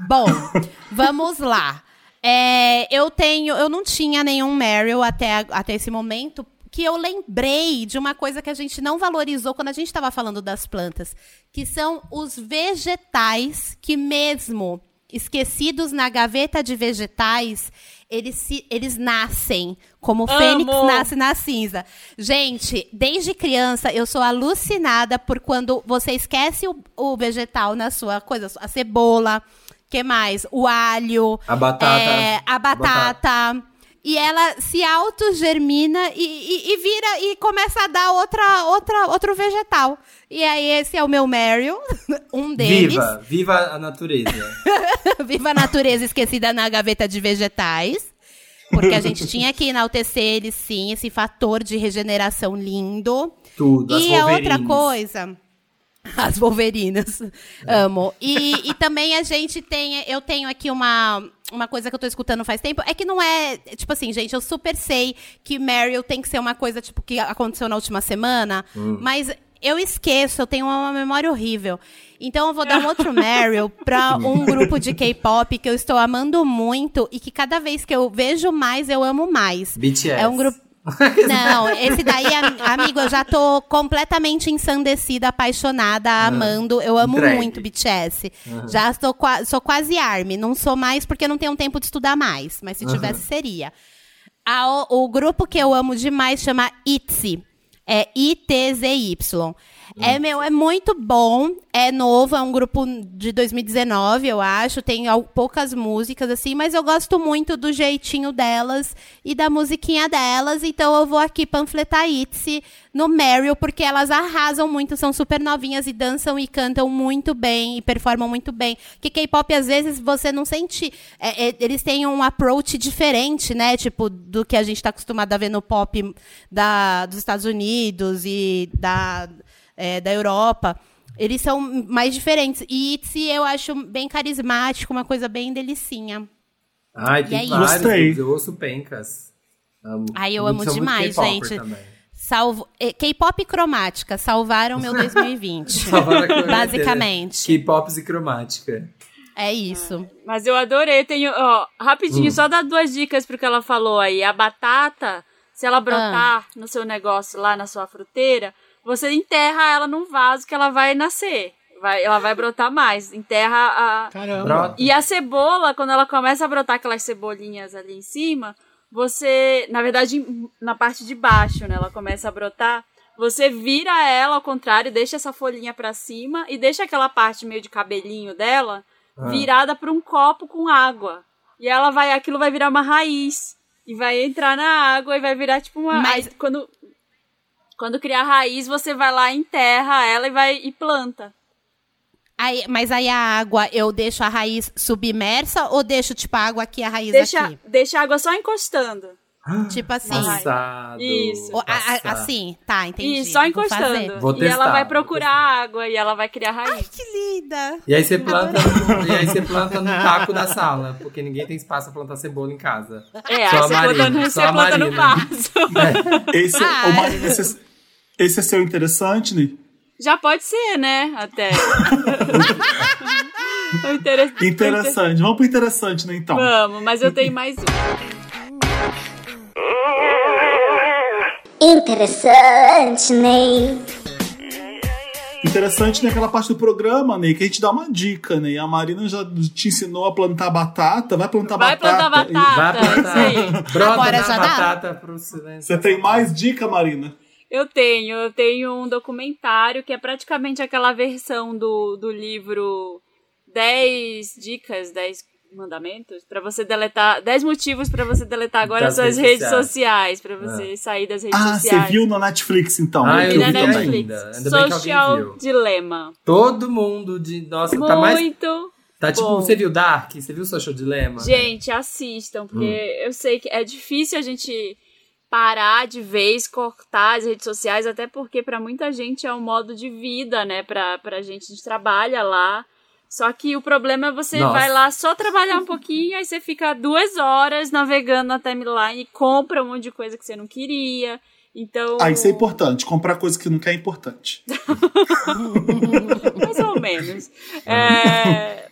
Bom, vamos lá. É, eu tenho, eu não tinha nenhum Meryl até, até esse momento, que eu lembrei de uma coisa que a gente não valorizou quando a gente estava falando das plantas, que são os vegetais que mesmo esquecidos na gaveta de vegetais, eles, se, eles nascem, como o Amo! fênix nasce na cinza. Gente, desde criança eu sou alucinada por quando você esquece o, o vegetal na sua coisa, a cebola, que mais? O alho, A batata. é, a batata. E ela se autogermina e, e, e vira e começa a dar outra, outra, outro vegetal. E aí, esse é o meu Meryl, um deles. Viva, viva a natureza. Viva a natureza esquecida na gaveta de vegetais. Porque a gente tinha que enaltecer ele, sim, esse fator de regeneração lindo. Tudo. e a outra coisa. As Wolverinas. Amo. E, e também a gente tem. Eu tenho aqui uma, uma coisa que eu tô escutando faz tempo. É que não é. Tipo assim, gente, eu super sei que Meryl tem que ser uma coisa, tipo, que aconteceu na última semana. Mas eu esqueço, eu tenho uma memória horrível. Então eu vou dar um outro Meryl pra um grupo de K-pop que eu estou amando muito e que cada vez que eu vejo mais, eu amo mais. BTS. É um grupo. Não, esse daí, am- amigo, eu já tô completamente ensandecida, apaixonada, amando. Eu amo Entregue. muito BTS. Já sou, sou quase ARMY. Não sou mais porque não tenho tempo de estudar mais. Mas se tivesse, seria. A- o, o grupo que eu amo demais chama ITZY. É ITZY. É, meu, é muito bom, é novo, é um grupo de 2019, eu acho, tem poucas músicas, assim, mas eu gosto muito do jeitinho delas e da musiquinha delas, então eu vou aqui panfletar Itzy no Meryl, porque elas arrasam muito, são super novinhas e dançam e cantam muito bem e performam muito bem. Que K-pop, às vezes, você não sente. é, é, eles têm um approach diferente, né? Tipo, do que a gente tá acostumado a ver no pop da, dos Estados Unidos e da, é, da Europa. Eles são mais diferentes. E Itzy eu acho bem carismático, uma coisa bem delicinha. Ai, E tem aí? vários. Gostei. Eu ouço pencas. Amo. Ai, eu Muito- amo demais, gente. também. Salvo, eh, K-pop cromática, salvaram meu 2020. Salvaram a quarentena. Basicamente. K-pops e cromática. É isso. Mas eu adorei. Tenho, ó, Hum. rapidinho, só dar duas dicas pro que ela falou aí. A batata, se ela brotar no seu negócio lá na sua fruteira, você enterra ela num vaso que ela vai nascer. Vai, ela vai brotar mais. Enterra a. Caramba. E a cebola, quando ela começa a brotar aquelas cebolinhas ali em cima, você, na verdade, na parte de baixo, né, ela começa a brotar, você vira ela ao contrário, deixa essa folhinha pra cima e deixa aquela parte meio de cabelinho dela Ah. virada pra um copo com água. E ela vai, aquilo vai virar uma raiz e vai entrar na água e vai virar tipo uma, Mas- aí, quando quando criar raiz, você vai lá enterra ela e vai e planta. Aí, mas aí a água, eu deixo a raiz submersa ou deixo, tipo, a água aqui a raiz Deixa, aqui? deixa a água só encostando. Tipo assim. Passado. Isso. A- a- assim, tá, entendi. E só Vou encostando. Vou e testar, ela vai vou procurar água e ela vai criar raiz. Que linda! E aí você planta, e aí você planta no taco da sala, porque ninguém tem espaço pra plantar cebola em casa. É, Só aí a você Marina, planta, no- só você a planta no vaso. Esse, Ah, ô, é. Esse, esse é seu interessante, Ni? Já pode ser, né? Até. O inter- Interessante. Vamos pro interessante, né, então? Vamos, mas eu tenho mais um. Interessante, Ney. Interessante naquela parte do programa, Ney, que a gente dá uma dica, Ney. A Marina já te ensinou a plantar batata. Vai plantar Vai batata. plantar E- batata. Vai isso aí. plantar. Brota Agora já dá? batata pro silêncio. Você tem mais dica, Marina? Eu tenho, eu tenho um documentário que é praticamente aquela versão do, do livro 10 dicas, 10 mandamentos para você deletar, 10 motivos para você deletar agora Das suas redes redes sociais, para você sair das redes Ah, você sociais. viu no Netflix, então. Ah, Eu eu vi na. Netflix. ainda. Ainda bem que alguém Social. Dilema. Todo mundo de. Nossa, tá mais. Muito. Tá tipo, bom. você viu Dark? Você viu Social Dilemma? Gente, assistam, porque Hum. eu sei que é difícil a gente parar de vez, cortar as redes sociais, até porque para muita gente é um modo de vida, né? Pra, pra gente, a gente trabalha lá. Só que o problema é você Nossa. vai lá só trabalhar um pouquinho, aí você fica duas horas navegando na timeline e compra um monte de coisa que você não queria. Então. Ah, isso é importante. Comprar coisa que não quer é importante. mais ou menos. É,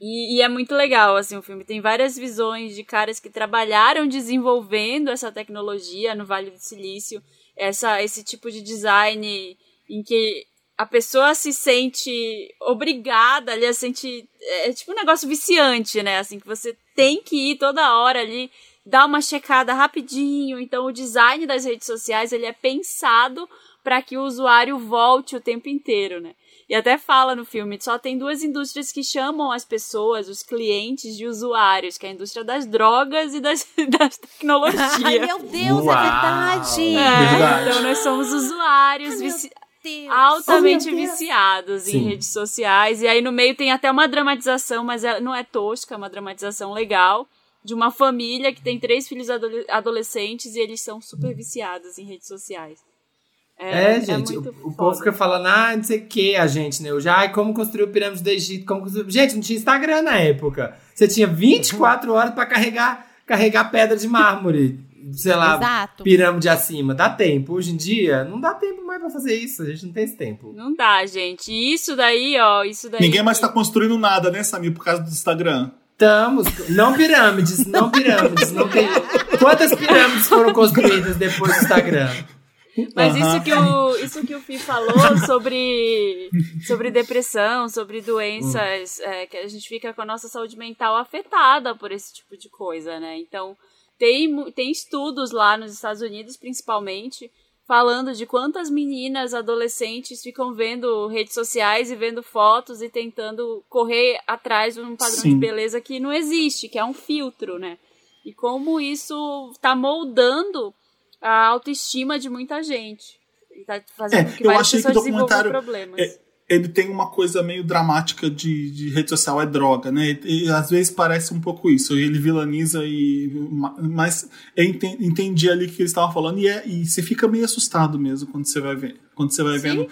E, e é muito legal, assim, o filme. Tem várias visões de caras que trabalharam desenvolvendo essa tecnologia no Vale do Silício. Essa, esse tipo de design em que a pessoa se sente obrigada ali, se sente... É tipo um negócio viciante, né? Assim, que você tem que ir toda hora ali, dar uma checada rapidinho. Então, o design das redes sociais, ele é pensado para que o usuário volte o tempo inteiro, né? E até fala no filme, só tem duas indústrias que chamam as pessoas, os clientes, de usuários, que é a indústria das drogas e das, das tecnologias. Ai, meu Deus, Uau. é verdade. É, Verdade. então nós somos usuários Meu vici- Deus. altamente Oh, meu Deus. viciados Sim. em redes sociais. E aí no meio tem até uma dramatização, mas ela não é tosca, é uma dramatização legal. De uma família que tem três filhos adole- adolescentes e eles são super viciados em redes sociais. É, gente, muito o, o povo fica falando, ah, não sei o que, a gente, né? Eu já, ai, como construiu o pirâmide do Egito, como. Gente, não tinha Instagram na época. Você tinha 24 horas pra carregar, carregar pedra de mármore, sei lá, Exato. pirâmide acima. Dá tempo. Hoje em dia, não dá tempo mais pra fazer isso. A gente não tem esse tempo. Não dá, gente. E Isso daí, ó, isso daí. Ninguém mais tá construindo nada, né, Samir, por causa do Instagram. Estamos, não pirâmides, não pirâmides, não tem... Quantas pirâmides foram construídas depois do Instagram? Mas Aham. isso que o isso que o Fih falou sobre sobre depressão, sobre doenças, é, que a gente fica com a nossa saúde mental afetada por esse tipo de coisa, né? Então tem tem estudos lá nos Estados Unidos, principalmente, falando de quantas meninas adolescentes ficam vendo redes sociais e vendo fotos e tentando correr atrás de um padrão de Sim. beleza que não existe, que é um filtro, né? E como isso está moldando a autoestima de muita gente. E tá fazendo É, que eu várias achei que o documentário problemas. é, ele tem uma coisa meio dramática de, de rede social, é droga, né? E, às vezes parece um pouco isso. Ele vilaniza e. ma- Mas eu enten- entendi ali o que eles estavam falando e, é, e você fica meio assustado mesmo quando você vai ver. Quando você vai vendo.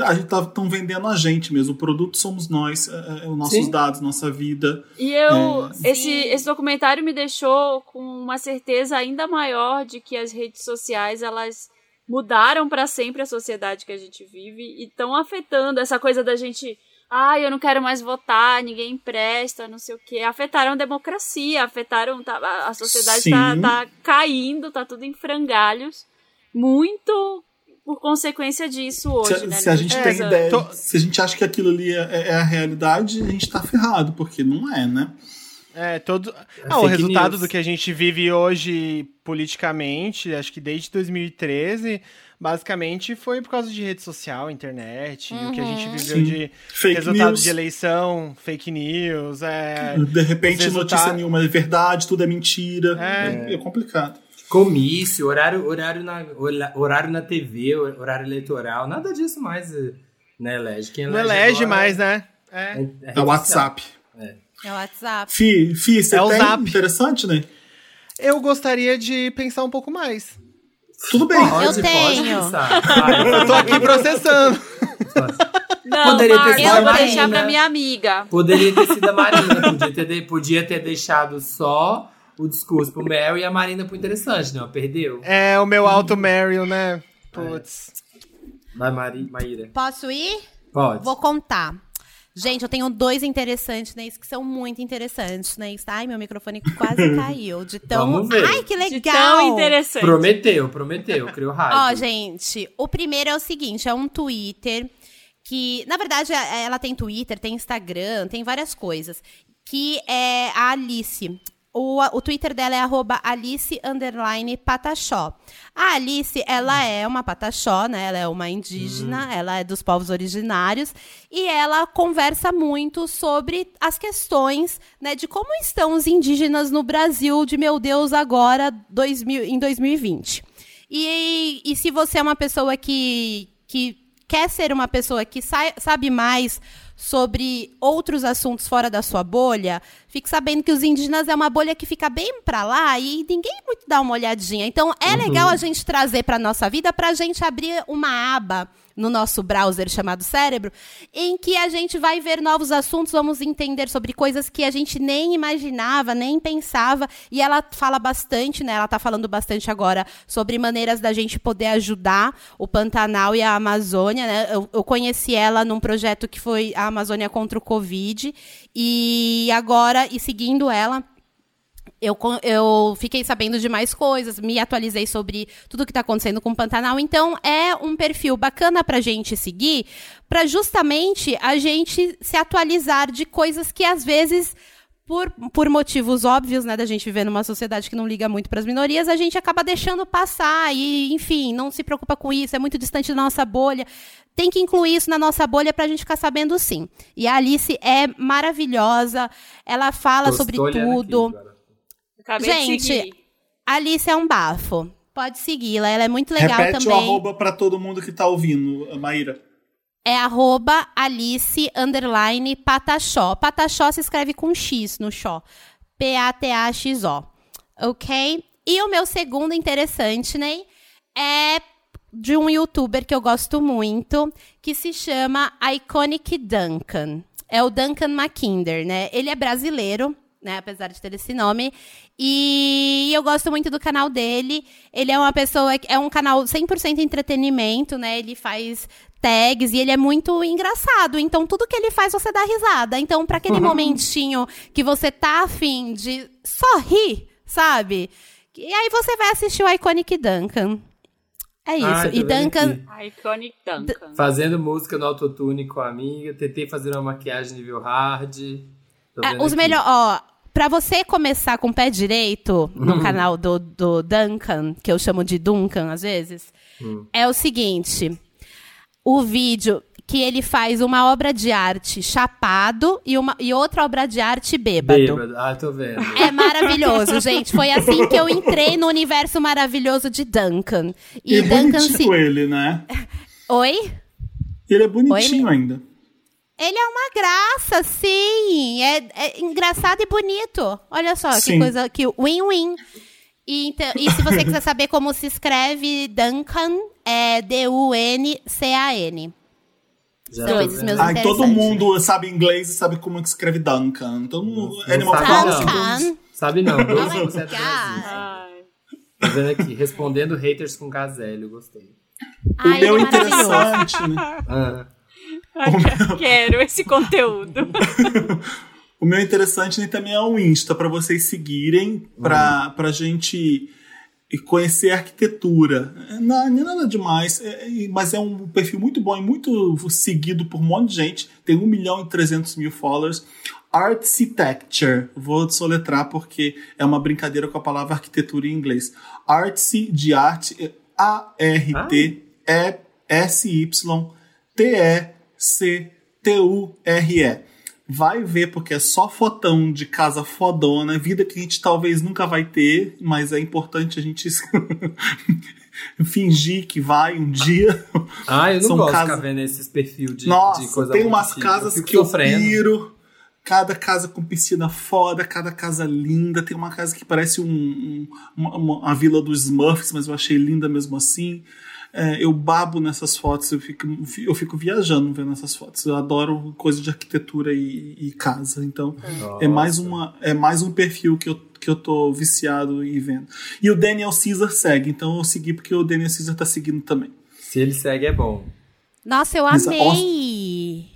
A gente tá tão vendendo a gente mesmo. O produto somos nós, é, é, os nossos Sim. dados, nossa vida. E eu, É. esse, esse documentário me deixou com uma certeza ainda maior de que as redes sociais, elas mudaram para sempre a sociedade que a gente vive e estão afetando essa coisa da gente, ah, eu não quero mais votar, ninguém presta, não sei o quê. Afetaram a democracia, afetaram, tá, a- sociedade tá, Sim. tá caindo, tá tudo em frangalhos, muito por consequência disso hoje, Se, né? se a gente É, tem essa- ideia, se a gente acha que aquilo ali é, é a realidade, a gente tá ferrado, porque não é, né? É, todo. Ah, o resultado news. do que a gente vive hoje politicamente, acho que desde 2013, basicamente foi por causa de rede social, internet, o que a gente viveu Sim. de Fake resultado news. de eleição, fake news, é. De repente, resulta- notícia nenhuma é verdade, tudo é mentira. É. É, é complicado. Comício, horário, horário, na, horário na TV, horário eleitoral, nada disso mais, eh, né, elege. Quem Não elege agora mais, né? É. É, é É o WhatsApp. É o WhatsApp. Fi, Fi, você É o tem? Zap. Interessante, né? Eu gostaria de pensar um pouco mais. Tudo bem. Pode, Eu pode tenho. Eu tô aqui processando. Não, Poderia ter sido eu vou deixar pra minha amiga. Poderia ter sido a Marina, podia ter, de- podia ter deixado só o discurso pro Mel e a Marina pro interessante, não? Perdeu? É o meu alto Meryl, né? Putz. Vai, Mari, Maíra. Posso ir? Pode. Vou contar. Gente, eu tenho dois interessantes, né? Que são muito interessantes, né? Ai, meu microfone quase caiu. De tão. Vamos ver. Ai, que De legal! tão interessante. Prometeu, prometeu, criou Ó, hype. gente, o primeiro é o seguinte: é um Twitter que, na verdade, é- ela tem Twitter, tem Instagram, tem várias coisas, que é a Alice. O, o Twitter dela é arroba Alice underline Pataxó. A Alice, ela é uma Pataxó, né? Ela é uma indígena, ela é dos povos originários. E ela conversa muito sobre as questões, né? De como estão os indígenas no Brasil de, meu Deus, agora, 2000, em 2020. E, e se você é uma pessoa que, que quer ser uma pessoa que sai- sabe mais sobre outros assuntos fora da sua bolha, fique sabendo que os indígenas é uma bolha que fica bem pra lá e ninguém muito dá uma olhadinha. Então é legal a gente trazer pra nossa vida pra gente abrir uma aba no nosso browser chamado cérebro, em que a gente vai ver novos assuntos, vamos entender sobre coisas que a gente nem imaginava, nem pensava, e ela fala bastante, né? Ela tá falando bastante agora sobre maneiras da gente poder ajudar o Pantanal e a Amazônia, né? Eu, eu conheci ela num projeto que foi a Amazônia contra o Covid, e agora, e seguindo ela, eu, eu fiquei sabendo de mais coisas, me atualizei sobre tudo que está acontecendo com o Pantanal. Então, é um perfil bacana para a gente seguir, para justamente a gente se atualizar de coisas que às vezes. Por, por motivos óbvios, né, da gente viver numa sociedade que não liga muito para as minorias, a gente acaba deixando passar e, enfim, não se preocupa com isso, é muito distante da nossa bolha. Tem que incluir isso na nossa bolha para a gente ficar sabendo sim. E a Alice é maravilhosa, ela fala Tô- sobre aqui tudo. agora. Acabei de Gente, seguir. Alice é um bafo. Pode segui-la, ela é muito legal Repete também. o arroba pra todo mundo que tá ouvindo, Maíra. É arroba Alice underline Pataxó. Pataxó se escreve com X no xó. P-A-T-A-X-O. Ok? E o meu segundo interessante, né? É de um youtuber que eu gosto muito, que se chama Iconic Duncan. É o Duncan McKinder, né? Ele é brasileiro, né? Apesar de ter esse nome. E eu gosto muito do canal dele. Ele é uma pessoa que é um canal 100% entretenimento, né? Ele faz tags e ele é muito engraçado. Então tudo que ele faz você dá risada. Então para aquele momentinho que você tá afim de só rir, sabe? E aí você vai assistir o Iconic Duncan. É isso. Ai, e Duncan. Iconic Duncan. Fazendo música no autotune com a amiga, tentei fazer uma maquiagem nível hard. É, os melhores, ó, pra você começar com o pé direito no canal do, do Duncan, que eu chamo de Duncan às vezes, é o seguinte: o vídeo que ele faz uma obra de arte chapado e, uma, e outra obra de arte bêbado. Bêbado. Ah, tô vendo. É maravilhoso, gente. Foi assim que eu entrei no universo maravilhoso de Duncan. E, E, é Duncan bonitinho se. ele, né? Oi? Ele é bonitinho Oi, ainda. Ele é uma graça, sim. É, é engraçado e bonito. Olha só, Sim. que coisa que win-win. E, então- e se você quiser saber como se escreve Duncan, é D-U-N-C-A-n. Vendo. meus Ai, todo mundo sabe inglês e sabe como é que escreve Duncan. Todo mundo. Não Animal sabe, Crossing. não. Duncan. Sabe não, dois Oh my é. Tô vendo aqui, respondendo haters com gazélio, gostei. O Ai, meu ele é interessante, né? Ah, Ai, Quero esse conteúdo. O meu interessante né, também é o Insta, para vocês seguirem, pra, pra gente conhecer a arquitetura. Não, não é nada demais, é- é- mas é um perfil muito bom e muito seguido por um monte de gente. Tem 1 milhão e 300 mil followers. Architecture. Vou soletrar porque é uma brincadeira com a palavra arquitetura em inglês. Artsy de arte, é A-R-T-S-Y-T-E-C-T-U-R-E. Vai ver, porque é só fotão de casa fodona, vida que a gente talvez nunca vai ter, mas é importante a gente fingir que vai um dia. Ah, eu não São gosto de casas- ficar vendo esses perfil de, Nossa, de coisa tem umas chique. casas fico que eu sofrendo. piro. Cada casa com piscina foda, cada casa linda. Tem uma casa que parece um, um- uma, uma- a vila dos Smurfs, mas eu achei linda mesmo assim. É, eu babo nessas fotos, eu fico, eu fico viajando vendo essas fotos. Eu adoro coisa de arquitetura e, e casa. Então, é mais, uma, é mais um perfil que eu, que eu tô viciado e vendo. E o Daniel Caesar segue, então eu segui porque o Daniel Caesar tá seguindo também. Se ele segue, é bom. Nossa, eu amei.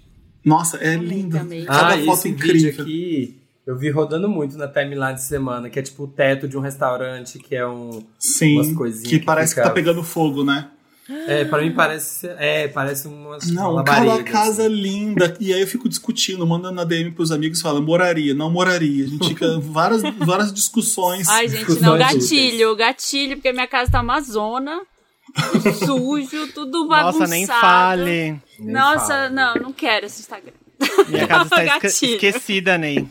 Nossa, é lindo. também. Cada ah, foto esse incrível. vídeo aqui eu vi rodando muito na timeline de semana, que é tipo o teto de um restaurante, que é um. Sim, umas coisinhas que que parece fica- que tá pegando fogo, né? É, pra mim parece. É, parece uma. Não, uma cada labareda, casa assim. linda. E aí eu fico discutindo, mandando na DM pros amigos, falando, moraria, não moraria. A gente fica várias, várias discussões. Ai, gente, Discussões não, úteis. gatilho, gatilho, porque minha casa tá uma zona. tudo sujo, tudo bagunçado. Nossa, nem fale. Nem Nossa, fala. não, não quero esse Instagram. Minha casa está Gatilho. esquecida, Ney.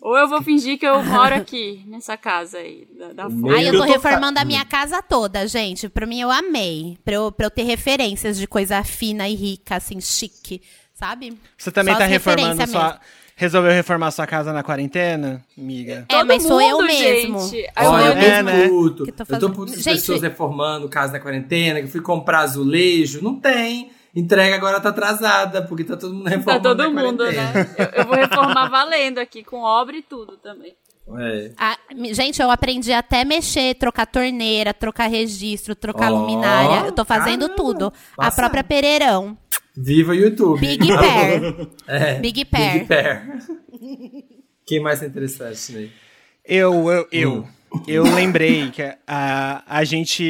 Ou eu vou fingir que eu moro aqui, nessa casa aí, da, da. Ai, eu Eu tô reformando a minha casa toda, gente. Pra mim, eu amei. Pra eu, pra eu ter referências de coisa fina e rica, assim, chique, sabe? Você também Só tá reformando sua. Resolveu reformar sua casa na quarentena, amiga? É, mas sou eu mundo, mesmo. gente. Aí Olha, eu eu É, né? puto. Que tô Eu tô fazendo- puto com as Gente- pessoas reformando casa na quarentena, que eu fui comprar azulejo. Não tem. Entrega agora tá atrasada, porque tá todo mundo Tá reformando todo na mundo, né? Eu, eu vou reformar valendo aqui, com obra e tudo também. É. Ah, gente, eu aprendi até mexer, trocar torneira, trocar registro, trocar Ó, luminária. Eu tô fazendo caramba, tudo. A própria Pereirão. Viva o YouTube. Big Pair. É, Big Pair. Big Pair. Quem mais é interessante, Ney? Eu, eu, eu. Eu lembrei que a, a gente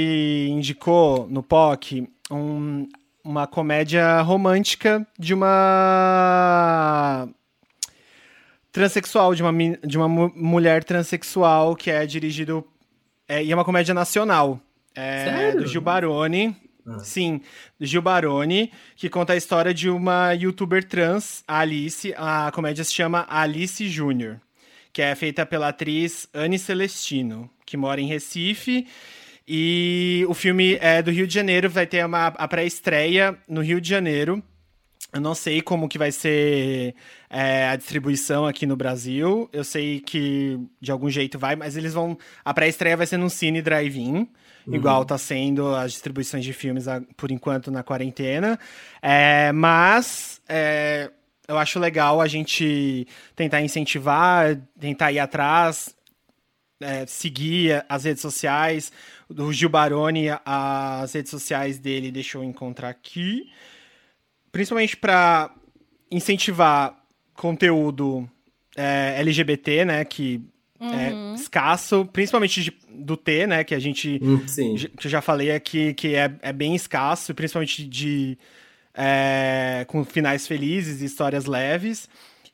indicou no POC um- uma comédia romântica de uma transexual, de uma, de uma mu- mulher transexual que é dirigido. É, e é uma comédia nacional. É, Sério? do Gil Baroni. Sim, do Gil Baroni, que conta a história de uma youtuber trans, a Alice. A comédia se chama Alice Júnior que é feita pela atriz Anne Celestino, que mora em Recife. E o filme é do Rio de Janeiro, vai ter uma, a pré-estreia no Rio de Janeiro. Eu não sei como que vai ser é, a distribuição aqui no Brasil. Eu sei que de algum jeito vai, mas eles vão. A pré-estreia vai ser num cine drive-in, igual tá sendo as distribuições de filmes por enquanto na quarentena. É, mas é, eu acho legal a gente tentar incentivar, tentar ir atrás, é, seguir as redes sociais. O Gil Baroni, as redes sociais dele, deixa eu encontrar aqui principalmente para incentivar conteúdo é, LGBT, né, que é escasso, principalmente de- do T, né, que a gente Hum, sim. que eu já falei aqui que é, é bem escasso, principalmente de é, com finais felizes e histórias leves.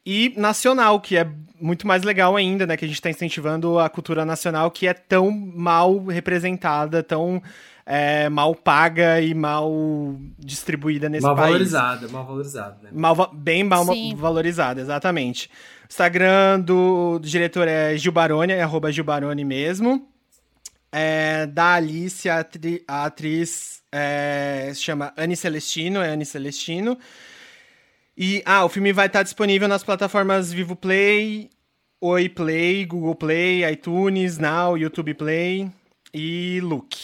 E nacional, que é muito mais legal ainda, né? Que a gente está incentivando a cultura nacional que é tão mal representada, tão é, mal paga e mal distribuída nesse Mal país. valorizada, mal valorizada, né? Mal bem mal Sim. valorizada, exatamente. Instagram do, do diretor é Gil Baroni, é arroba Gil Baroni mesmo. É, da Alice, a, atri- a atriz é, se chama Anne Celestino, é Anne Celestino. E, ah, o filme vai estar disponível nas plataformas Vivo Play, Oi Play, Google Play, iTunes, Now, YouTube Play e Look.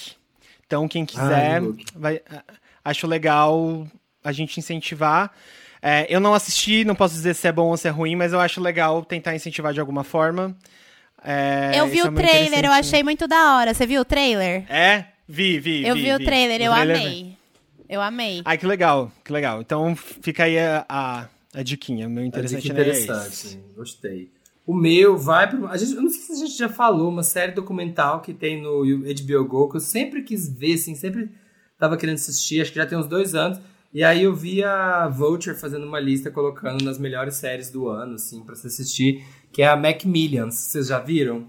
Então, quem quiser, Ai, vai, a- acho legal a gente incentivar. É, eu não assisti, não posso dizer se é bom ou se é ruim, mas eu acho legal tentar incentivar de alguma forma. É, eu vi é o muito trailer, eu achei muito da hora. Você viu o trailer? É? Vi, vi, Eu vi. vi o trailer, eu trailer- amei. Eu amei. Ai, que legal, que legal. Então fica aí a, a, a diquinha. Meu É interessante dica né, é interessante, hein? gostei. O meu vai pro. A gente, eu não sei se a gente já falou, uma série documental que tem no HBO Go, que eu sempre quis ver, assim, sempre tava querendo assistir, acho que já tem uns dois anos. E aí eu vi a Vulture fazendo uma lista, colocando nas melhores séries do ano, assim, pra se assistir, que é a Macmillions. Vocês já viram?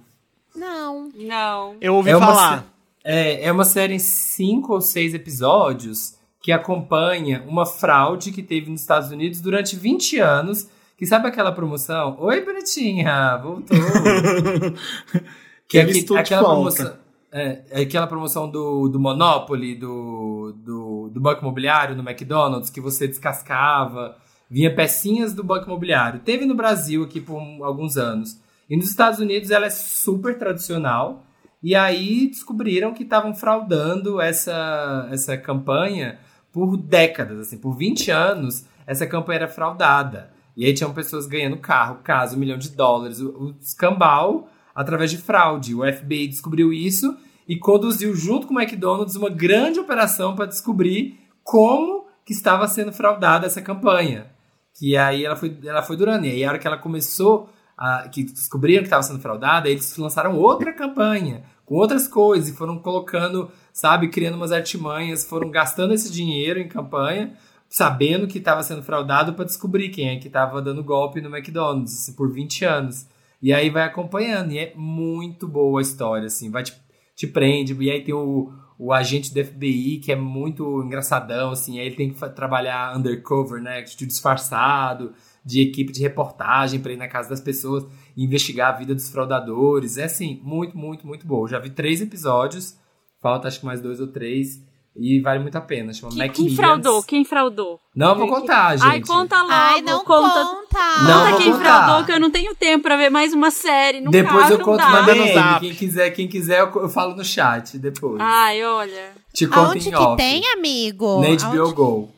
Não. Não. Eu ouvi É uma falar. sé- É, é uma série em cinco ou seis episódios que acompanha uma fraude que teve nos Estados Unidos durante 20 anos. Que sabe aquela promoção? Oi, bonitinha, voltou. que é que- aquela promoção. É, é aquela promoção do, do Monopoly, do, do, do banco imobiliário no McDonald's, que você descascava, vinha pecinhas do banco imobiliário. Teve no Brasil aqui por alguns anos. E nos Estados Unidos ela é super tradicional. E aí descobriram que estavam fraudando essa, essa campanha por décadas, assim, por 20 anos, essa campanha era fraudada. E aí tinham pessoas ganhando carro, casa, um milhão de dólares, o, escambau através de fraude. O FBI descobriu isso e conduziu junto com o McDonald's uma grande operação para descobrir como que estava sendo fraudada essa campanha. Que aí ela foi, ela foi durando. E aí a hora que ela começou, a, que descobriram que estava sendo fraudada, eles lançaram outra campanha com outras coisas e foram colocando, sabe, criando umas artimanhas, foram gastando esse dinheiro em campanha, sabendo que estava sendo fraudado para descobrir quem é que estava dando golpe no McDonald's assim, por 20 anos. E aí vai acompanhando, e é muito boa a história, assim, vai te, te prende, e aí tem o, o agente do FBI, que é muito engraçadão, assim, aí ele tem que trabalhar undercover, né, disfarçado, de equipe de reportagem para ir na casa das pessoas e investigar a vida dos fraudadores. É assim, muito, muito, muito bom. Eu já vi três episódios, falta acho que mais dois ou três, e vale muito a pena. Chama Quem, Mac quem fraudou? Quem fraudou? Não vou contar, gente. Ai, conta logo. Ai, não conta. conta. Não, Conta quem contar. fraudou, que eu não tenho tempo pra ver mais uma série. No Depois eu não conto Manda no zap. Quem quiser, quem quiser, eu, eu falo no chat depois. Ai, olha. Te conto Aonde em que off. tem, amigo? Na HBO Aonde- Go.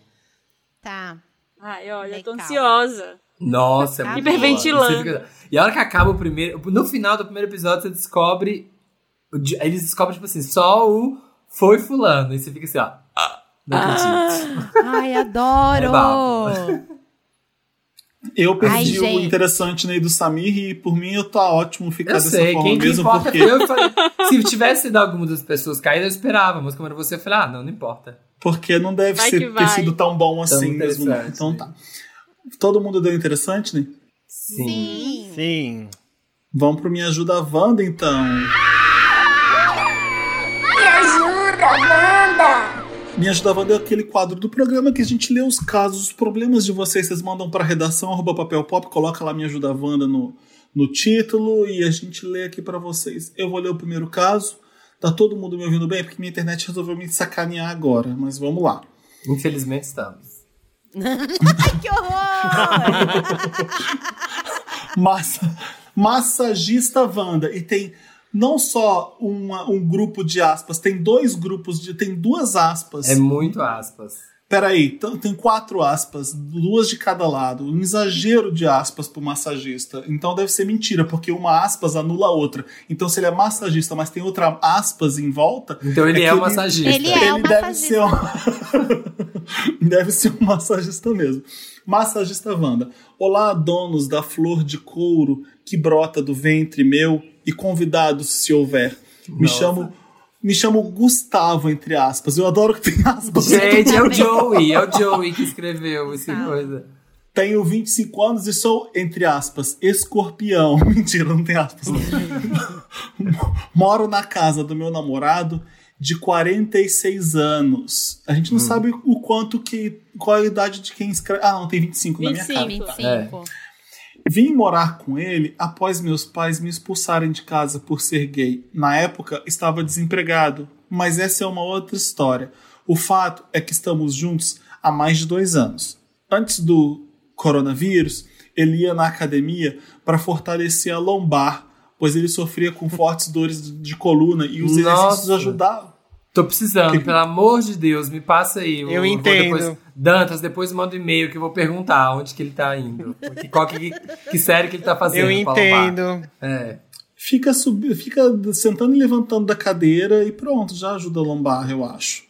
Tá. Ai, olha, eu tô ansiosa. Nossa, é muito Hiperventilando. boa. E a hora que acaba o primeiro. No final do primeiro episódio, você descobre. Eles descobrem, tipo assim, só o foi fulano. E você fica assim, ó. ah, Não acredito. Ai, adoro. É. Eu perdi Ai, o gente. interessante né, do Samir e por mim eu tá ótimo ficar Eu dessa sei, forma quem que mesmo, importa porque, eu. falei, se tivesse sido alguma das pessoas caídas, eu esperava. Mas como era você, eu falei, ah, não, não importa. Porque não deve Vai ser, ter sido tão bom assim mesmo. não. interessante, Então tá. Todo mundo deu interessante, né? Sim. Sim. Sim. Vamos pro Me Ajuda Wanda, então. Me ajuda, Wanda! Me Ajuda Wanda é aquele quadro do programa que a gente lê os casos, os problemas de vocês. Vocês mandam pra redação, arroba papel pop, coloca lá Me Ajuda Wanda no, no título e a gente lê aqui pra vocês. Eu vou ler o primeiro caso. Tá todo mundo me ouvindo bem? Porque minha internet resolveu me sacanear agora, mas vamos lá. Infelizmente estamos. Ai, que horror! Massa, massagista Wanda. E tem não só uma- um grupo de aspas, tem dois grupos de. Tem duas aspas. É muito aspas. Peraí, t- tem quatro aspas, duas de cada lado. Um exagero de aspas pro massagista. Então deve ser mentira, porque uma aspas anula a outra. Então se ele é massagista, mas tem outra aspas em volta. Então ele é, que um massagista. Ele é um deve ser um... deve ser um massagista mesmo. Massagista Wanda. Olá, donos da flor de couro que brota do ventre meu e convidados se houver. Me Nossa. chamo me chamo Gustavo entre aspas. Eu adoro que tem aspas. Gente, é o Joey, é o Joey que escreveu essa coisa. Tenho 25 anos e sou, entre aspas, escorpião. Mentira, não tem aspas. Moro na casa do meu namorado de 46 anos. A gente não sabe o quanto que. Qual a idade de quem escreve. Ah, não, tem 25 na minha 25. cara. 25. Vim morar com ele após meus pais me expulsarem de casa por ser gay. Na época, estava desempregado, mas essa é uma outra história. O fato é que estamos juntos há mais de dois anos. Antes do coronavírus, ele ia na academia para fortalecer a lombar, pois ele sofria com fortes dores de- coluna e os Nossa. exercícios ajudavam. Tô precisando, pelo amor de Deus, me passa aí. Eu vou entendo. Depois, Dantas, depois manda um e-mail que eu vou perguntar onde que ele tá indo. Que, qual que, que série que ele tá fazendo. Eu pra lombar. entendo. É. Fica, subi, fica sentando e levantando da cadeira e pronto, já ajuda a lombar, eu acho.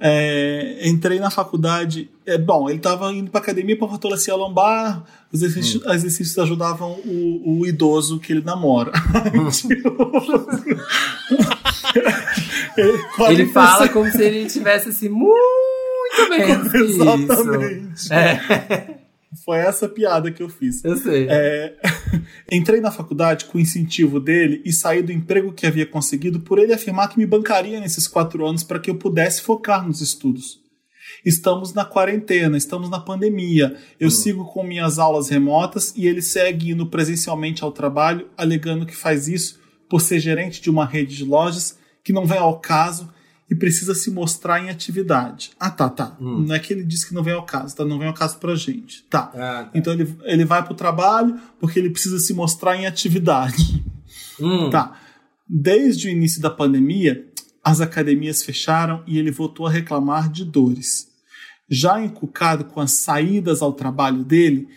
É, entrei na faculdade. É, bom, ele estava indo para academia para fortalecer a lombar. Os exercícios, os exercícios ajudavam o, o idoso que ele namora. Ele- Ele 40%. fala como se ele tivesse assim, muito isso. Exatamente. É, Foi essa piada que eu fiz. eu sei. É, entrei na faculdade com o incentivo dele e saí do emprego que havia conseguido por ele afirmar que me bancaria nesses quatro anos para que eu pudesse focar nos estudos. Estamos na quarentena, estamos na pandemia. Eu sigo com minhas aulas remotas e ele segue indo presencialmente ao trabalho, alegando que faz isso por ser gerente de uma rede de lojas que não vem ao caso e precisa se mostrar em atividade. Ah, tá, tá. Não é que ele disse que não vem ao caso, tá? Não vem ao caso pra gente. Tá. Ah, tá. Então ele, ele vai pro trabalho porque ele precisa se mostrar em atividade. Hum. Tá. Desde o início da pandemia, as academias fecharam e ele voltou a reclamar de dores. Já encucado com as saídas ao trabalho dele,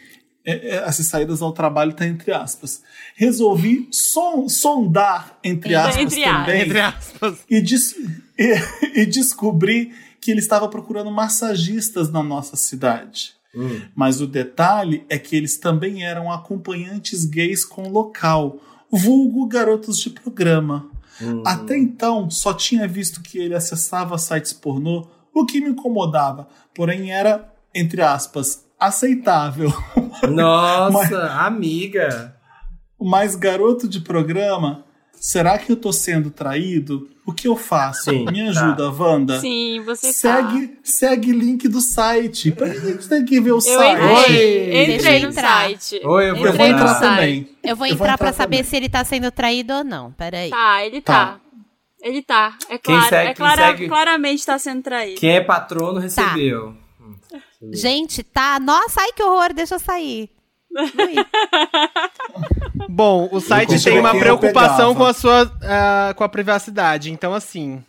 é, é, essas saídas ao trabalho tá entre aspas. Resolvi son- sondar entre aspas Entre também Entre aspas. e, des- e- e descobri que ele estava procurando massagistas na nossa cidade. Mas o detalhe é que eles também eram acompanhantes gays com local, vulgo garotos de programa. Até então, só tinha visto que ele acessava sites pornô, o que me incomodava, porém era, entre aspas, aceitável. Nossa, Mas- amiga. Mas garoto de programa, será que eu tô sendo traído? O que eu faço? Sim, Me tá. ajuda, Wanda. Sim, você tá. Segue, segue link do site. Pra que a gente tem que ver o Eu site? entrei, Oi. entrei no entrar. site. Oi, eu vou Eu vou Entrei no entrar site. também. Eu vou Eu entrar entrar pra saber também. se ele tá sendo traído ou não. Peraí. Tá, ele Tá. tá. Ele tá. É Quem claro. segue- é quem clara- segue- claramente tá sendo traído. Quem é patrono recebeu. Gente, tá. Nossa, ai que horror, deixa eu sair. Bom, o site tem uma preocupação com a sua ah, com a privacidade. Então, assim,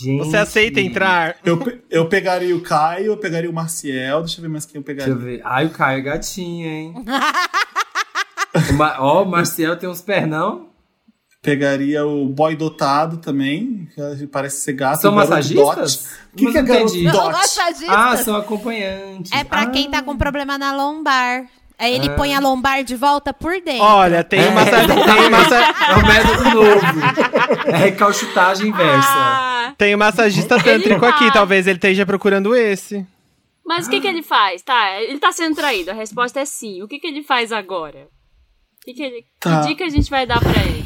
Gente. você aceita entrar? Eu, eu pegaria o Caio, eu pegaria o Marciel. Deixa eu ver mais quem eu Deixa eu pegaria. ver. Ai, o Caio é gatinho, hein? O Ma- Ó, o Marcel tem uns pernão. Pegaria o boy dotado também, que parece ser gato. São massagistas? O que, que é garoto dot? Ah, são acompanhantes. É pra ah. quem tá com problema na lombar. Aí ele Ah. põe a lombar de volta por dentro. Olha, tem É. uma tem massa, É um método novo. É recalchutagem inversa. Ah, tem um massagista tântrico aqui, talvez ele esteja procurando esse. mas o que que ele faz? Tá, ele tá sendo traído. A resposta é sim. O que que ele faz agora? O Que, que, ele, Tá. que dica a gente vai dar pra ele?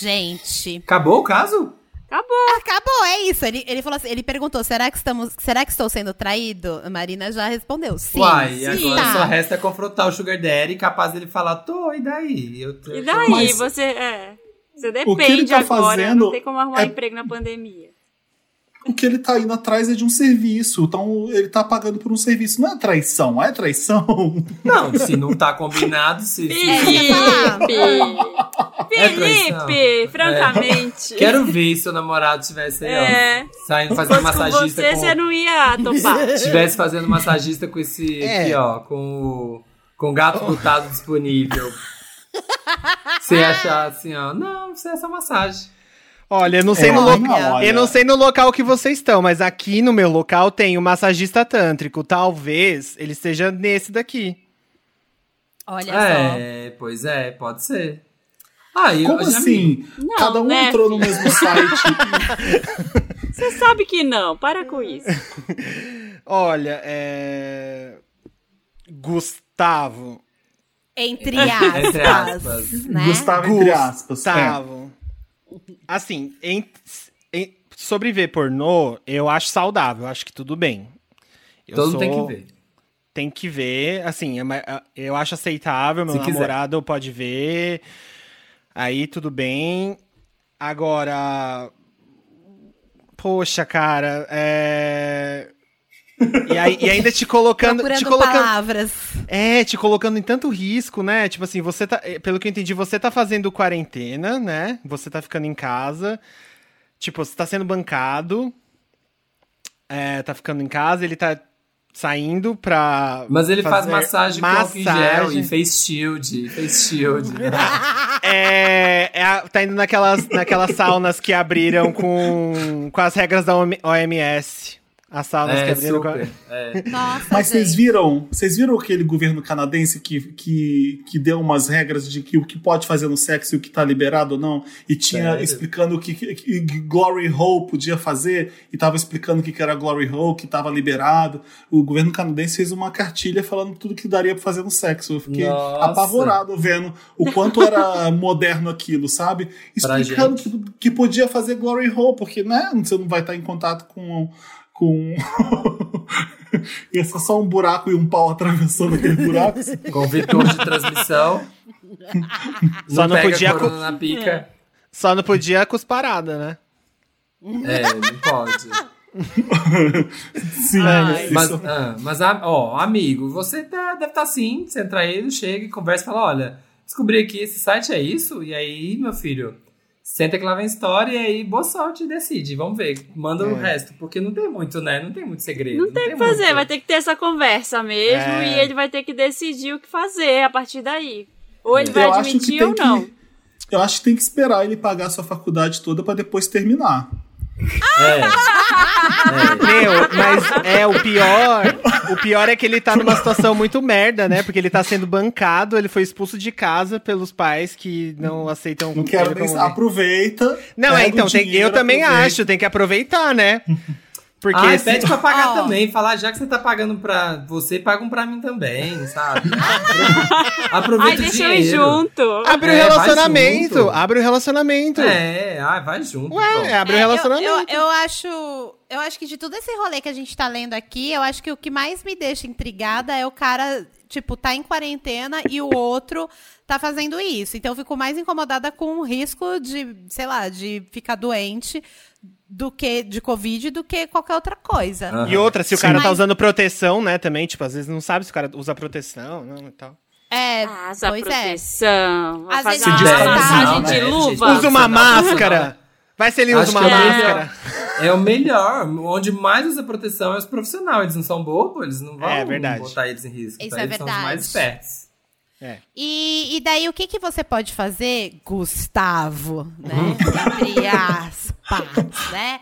Gente. Acabou o caso? Acabou. Acabou, é isso. Ele, ele falou assim, ele perguntou: será que estamos. Será que estou sendo traído? A Marina já respondeu. Sim. Uai, sim. agora Tá. só resta confrontar o Sugar Daddy, capaz dele falar, tô, e daí? Eu tô- E daí, Mas- você. É, você O que ele depende tá agora. fazendo Não tem como arrumar é- emprego na pandemia. O que ele tá indo atrás é de um serviço. Então ele tá pagando por um serviço. Não é traição, é traição. Não, se não tá combinado, se... se- Felipe! É. Felipe, francamente. Quero ver se seu namorado tivesse aí, É. ó, saindo fazendo fosse com massagista você, com... você não ia topar. Estivesse fazendo massagista com esse É. aqui, ó, com o, com o gato lutado disponível. Você ia achar assim, ó, não, isso é essa massagem. Olha, eu não sei É, no local. olha. Eu não sei no local que vocês estão, mas aqui no meu local tem o massagista tântrico. Talvez ele esteja nesse daqui. Olha É, pois é, pode ser. Ah, e Como assim? Não, Cada um né, entrou no filho? mesmo site. Você sabe que não, para com isso. Olha, é. Gustavo. Entre aspas. Entre aspas. Né? Gustavo, entre aspas. É. Gustavo. Assim, em- em- sobre ver pornô, eu acho saudável, eu acho que tudo bem. Eu Todo sou- mundo tem que ver. Tem que ver, assim, é ma- eu acho aceitável, meu Se quiser. namorado pode ver. Aí tudo bem. Agora. Poxa, cara, é. E, aí- e ainda te colocando. Procurando te colocando palavras. é, te colocando em tanto risco, né? Tipo assim, você tá. eh, Pelo que eu entendi, você tá fazendo quarentena, né? Você tá ficando em casa. Tipo, você tá sendo bancado. É, tá ficando em casa, ele tá saindo pra. Mas ele faz fazer massagem com álcool gel massagem. e face shield, face shield. É, é tá indo naquelas, naquelas saunas que abriram com, com as regras da OMS. As que é, abriram com. super. É. Nossa, Mas vocês viram, vocês viram aquele governo canadense que, que, que deu umas regras de que o que pode fazer no sexo e o que tá liberado ou não? E tinha Sério? explicando o que, que- que Glory Hole podia fazer, e tava explicando o que, que era Glory Hole, que tava liberado. O governo canadense fez uma cartilha falando tudo que daria pra fazer no sexo. Eu fiquei Nossa. apavorado vendo o quanto era moderno aquilo, sabe? Explicando que, que podia fazer Glory Hole, porque né, você não vai estar em contato com. Com... Ia ser só um buraco e um pau atravessando aquele buraco. Com vetor de transmissão. Só não pega podia corona na pica. Só não podia cusparada, né? É, não pode. Sim, Ai. isso. Mas, ah, mas ah, ó, amigo, você tá- deve estar assim. Você entra aí, chega e conversa e fala: olha, descobri aqui, esse site é isso? E aí, meu filho, senta que lá vem história e aí, boa sorte decide. Vamos ver. Manda o resto, porque não tem muito, né? Não tem muito segredo. Não tem o que fazer, muito. vai ter que ter essa conversa mesmo É. e ele vai ter que decidir o que fazer a partir daí. Ou ele vai Eu acho que admitir tem ou não. que- Eu acho que tem que esperar ele pagar a sua faculdade toda pra depois terminar. É. Meu, mas é o pior. O pior é que ele tá numa situação muito merda, né? Porque ele tá sendo bancado, ele foi expulso de casa pelos pais que não aceitam. Não quero ele nem Aproveita. Não, é, então, tem- dinheiro, eu também aproveita. acho, tem que aproveitar, né? Porque Ai, se- pede pra pagar Ó. também. Falar, já que você tá pagando pra você, paga um pra mim também, sabe? Aproveita Ai, o deixa eu ir dinheiro. junto. abre o É, vai relacionamento, abre o relacionamento. É, ai, vai junto. Ué, pronto. abre o É, eu- relacionamento. Eu, eu acho. Eu acho que de todo esse rolê que a gente tá lendo aqui, eu acho que o que mais me deixa intrigada é o cara, tipo, tá em quarentena e o outro tá fazendo isso. Então eu fico mais incomodada com o risco de, sei lá, de ficar doente do que de Covid do que qualquer outra coisa. Aham. E outra, se o Sim. cara tá usando proteção, né, também, tipo, às vezes não sabe se o cara usa proteção, não, e tal. É, Ah, pois é. proteção. Vai Às vezes uma massagem né, de luva. Usa uma não, não, máscara. Vai se ele usa Acho uma é máscara. É o melhor. Onde mais usa proteção é os profissionais. Eles não são bobos, eles não vão É, verdade. botar eles em risco. Isso tá? é eles são os verdade. mais espertos. E, e daí, o que, que você pode fazer, Gustavo, né? Uhum. Entre aspas, né?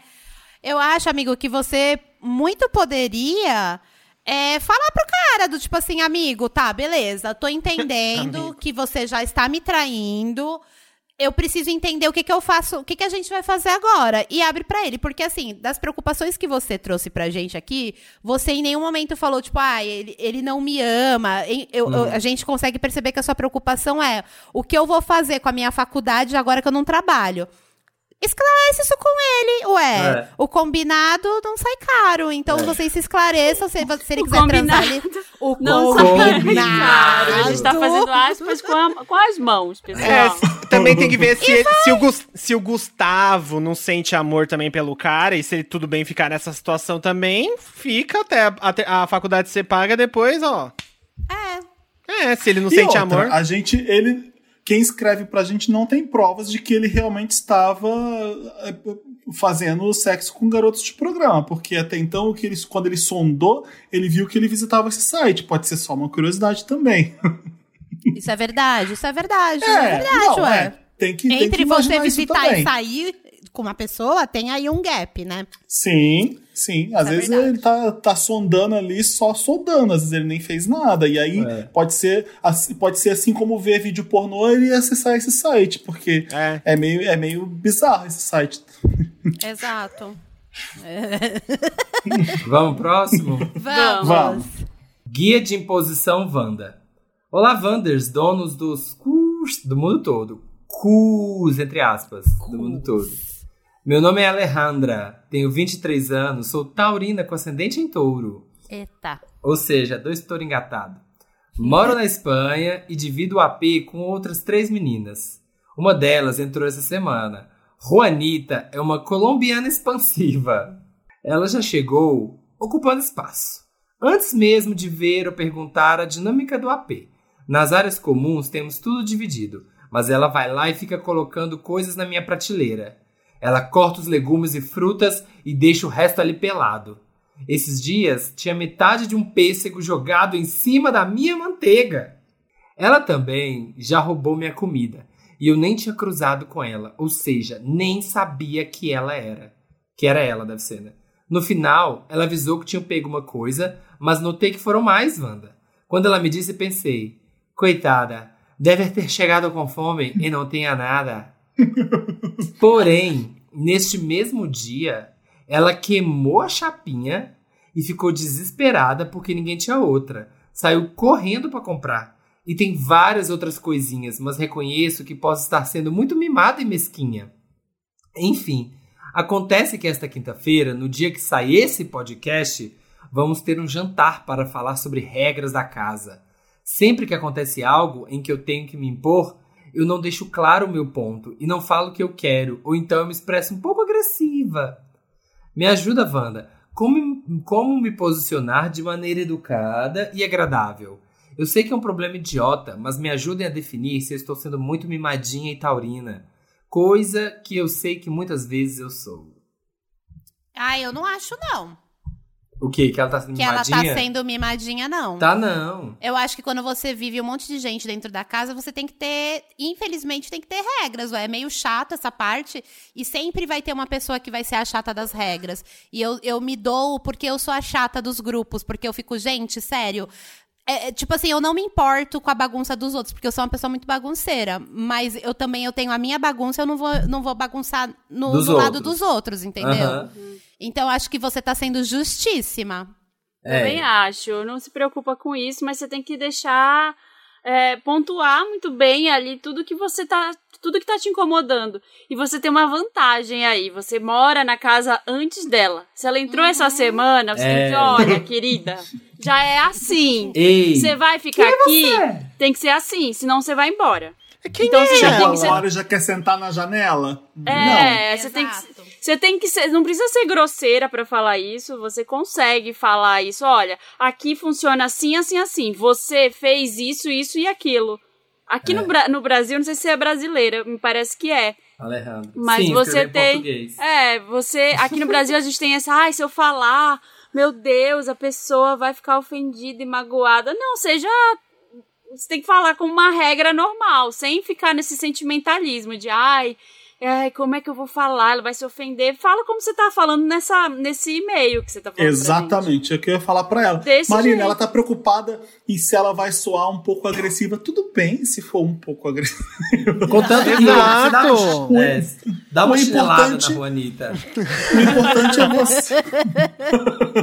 Eu acho, amigo, que você muito poderia é, falar pro cara do tipo assim, amigo, tá, beleza, tô entendendo que você já está me traindo. Eu preciso entender o que, que eu faço, o que, que a gente vai fazer agora. E abre pra ele. Porque, assim, das preocupações que você trouxe pra gente aqui, você em nenhum momento falou, tipo, ah, ele, ele não me ama. Eu- eu- a gente consegue perceber que a sua preocupação é o que eu vou fazer com a minha faculdade agora que eu não trabalho. Esclarece isso com ele, ué. É. O combinado não sai caro. Então vocês se esclareçam. Se, se ele O quiser transar, combinado ele, o Não Combinado. sai caro. A gente tá fazendo aspas com, a- com as mãos, pessoal. É, também tem que ver se, ele- se, o se o Gustavo não sente amor também pelo cara e se ele tudo bem ficar nessa situação também, fica até a, até a faculdade ser paga depois, ó. É. É, se ele não E sente outra, amor. A gente, ele, quem escreve pra gente não tem provas de que ele realmente estava é, fazendo sexo com garotos de programa, porque até então, o que ele, quando ele sondou, ele viu que ele visitava esse site. Pode ser só uma curiosidade também. Isso é verdade, isso é verdade. É, verdade, não, ué. é. Tem que, tem que Entre você visitar e sair com uma pessoa, tem aí um gap, né? Sim, sim. Às Isso é vezes verdade. ele tá, tá sondando ali só sondando, às vezes ele nem fez nada. E aí É. pode, ser, assim- pode ser assim como ver vídeo pornô e acessar esse site, porque É. é, meio, é meio bizarro esse site. Exato. Vamos próximo? Vamos. Vamos. Guia de imposição Wanda. Olá, Wanders, donos dos cus do mundo todo. Cus, entre aspas, do mundo todo. Meu nome é Alejandra, tenho 23 anos, sou taurina com ascendente em touro. Eita. Ou seja, dois touros engatados. Moro na Espanha e divido o AP com outras três meninas. Uma delas entrou essa semana. Juanita é uma colombiana expansiva. Ela já chegou ocupando espaço. Antes mesmo de ver ou perguntar a dinâmica do AP. Nas áreas comuns temos tudo dividido, mas ela vai lá e fica colocando coisas na minha prateleira. Ela corta os legumes e frutas e deixa o resto ali pelado. Esses dias tinha metade de um pêssego jogado em cima da minha manteiga. Ela também já roubou minha comida e eu nem tinha cruzado com ela, ou seja, nem sabia que ela era. Que era ela, deve ser, né? No final, ela avisou que tinha pego uma coisa, mas notei que foram mais, Wanda. Quando ela me disse, pensei: coitada, deve ter chegado com fome e não tinha nada. Porém, neste mesmo dia, ela queimou a chapinha e ficou desesperada porque ninguém tinha outra. Saiu correndo para comprar. E tem várias outras coisinhas, mas reconheço que posso estar sendo muito mimada e mesquinha. Enfim, acontece que esta quinta-feira, no dia que sai esse podcast, vamos ter um jantar para falar sobre regras da casa. Sempre que acontece algo em que eu tenho que me impor, eu não deixo claro o meu ponto e não falo o que eu quero, ou então eu me expresso um pouco agressiva. Me ajuda, Wanda. Como, como me posicionar de maneira educada e agradável? Eu sei que é um problema idiota, mas me ajudem a definir se eu estou sendo muito mimadinha e taurina. Coisa que eu sei que muitas vezes eu sou. Ah, eu não acho, não. O quê? Que ela tá sendo Que ela tá mimadinha? sendo mimadinha, não. Tá não. Eu acho que quando você vive um monte de gente dentro da casa, você tem que ter, infelizmente, tem que ter regras, ué. É meio chato essa parte. E sempre vai ter uma pessoa que vai ser a chata das regras. E eu, eu me dou porque eu sou a chata dos grupos. Porque eu fico, gente, sério. É, é, tipo assim, eu não me importo com a bagunça dos outros, porque eu sou uma pessoa muito bagunceira. Mas eu também eu tenho a minha bagunça, eu não vou, não vou bagunçar no, Dos no lado dos outros, entendeu? Aham. Então eu acho que você tá sendo justíssima. Também É. acho. Não se preocupa com isso, mas você tem que deixar é, pontuar muito bem ali tudo que você tá. Tudo que tá te incomodando. E você tem uma vantagem aí. Você mora na casa antes dela. Se ela entrou essa semana, você tem que É. dizer, olha, querida, já é assim. Ei, Você vai ficar aqui, você? tem que ser assim, senão você vai embora. Quem Então você já Chegou tem que ser. agora e já quer sentar na janela? É, você tem, que, Exato. Você tem que ser. Não precisa ser grosseira pra falar isso. Você consegue falar isso. Olha, aqui funciona assim, assim, assim. Você fez isso, isso e aquilo. Aqui no, Bra- no Brasil, não sei se é brasileira, me parece que é. Alejandro. Mas Sim, você tem. português. É, você. Aqui no Brasil a gente tem essa. Ai, se eu falar, meu Deus, a pessoa vai ficar ofendida e magoada. Não, seja. Você tem que falar com uma regra normal, sem ficar nesse sentimentalismo de ai. Ai, como é que eu vou falar? Ela vai se ofender. Fala como você tá falando nessa, nesse e-mail que você tá falando. Exatamente, é o que eu ia falar pra ela. Desse Marina, jeito. ela tá preocupada e se ela vai soar um pouco agressiva. Tudo bem se for um pouco agressiva. Contanto que Exato. você dá, é, dá uma O importante- na Juanita. O importante é você,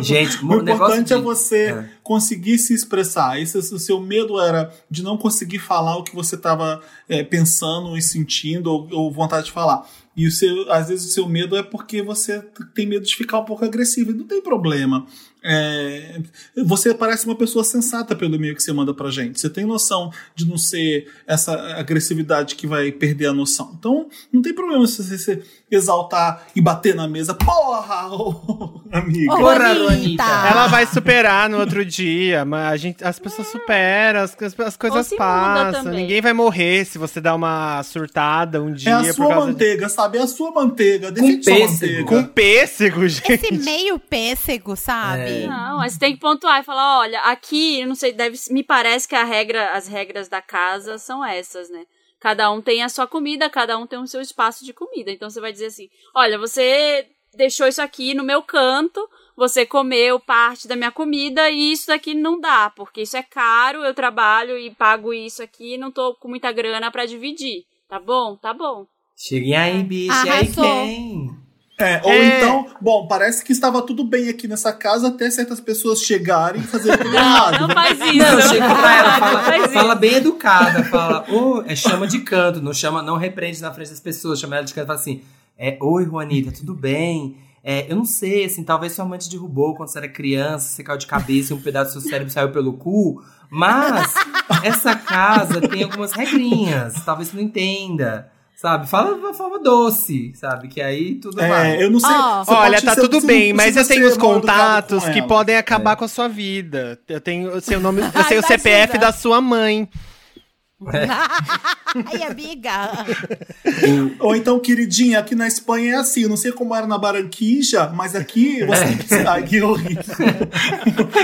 Gente, o importante é você É. conseguir se expressar. Esse, o seu medo era de não conseguir falar o que você estava pensando e sentindo ou, ou vontade de falar. E o seu, às vezes o seu medo é porque você tem medo de ficar um pouco agressivo. E não tem problema. É, você parece uma pessoa sensata pelo e-mail que você manda pra gente. Você tem noção de não ser essa agressividade que vai perder a noção. Então, não tem problema se você se exaltar e bater na mesa. Porra, ô, amiga! Porra. Ela vai superar no outro dia, mas a gente, as pessoas superam, as, as- as coisas passam. Ninguém vai morrer se você dar uma surtada um É dia a por sua causa de... manteiga, sabe? É a sua manteiga. Defende sua pêssego. manteiga. Com pêssego, gente. Esse meio pêssego, sabe? É. Não, mas você tem que pontuar e falar, olha, aqui, não sei, deve, me parece que a regra, as regras da casa são essas, né? Cada um tem a sua comida, cada um tem o seu espaço de comida. Então você vai dizer assim: olha, você deixou isso aqui no meu canto, você comeu parte da minha comida e isso daqui não dá, porque isso é caro, eu trabalho e pago isso aqui, não tô com muita grana pra dividir. Tá bom? Tá bom. Cheguem aí, bicho. E aí quem? É, ou É. então, bom, parece que estava tudo bem aqui nessa casa até certas pessoas chegarem e fazerem tudo errado. Não né? faz isso. Não, chega pra ela, Não fala, fala bem educada, fala, "Ô", é, chama de canto, não chama, não repreende na frente das pessoas, chama ela de canto e fala assim, é, oi Juanita, tudo bem? É, eu não sei, assim, talvez sua mãe te derrubou quando você era criança, você caiu de cabeça e um pedaço do seu cérebro saiu pelo cu, mas essa casa tem algumas regrinhas, talvez você não entenda. Sabe? Fala de uma forma doce, sabe? Que aí tudo vai. É, eu não sei. Você Olha, tá ser- tudo você bem, não mas eu tenho os mal educado contatos com que podem acabar É. com a sua vida. Eu tenho o seu nome, eu sei Ai, o CPF da sua mãe. Ai, amiga. Ou então, queridinha, aqui na Espanha é assim. Eu não sei como era na Barranquilla, mas aqui você É. tem. Ai, que horrível.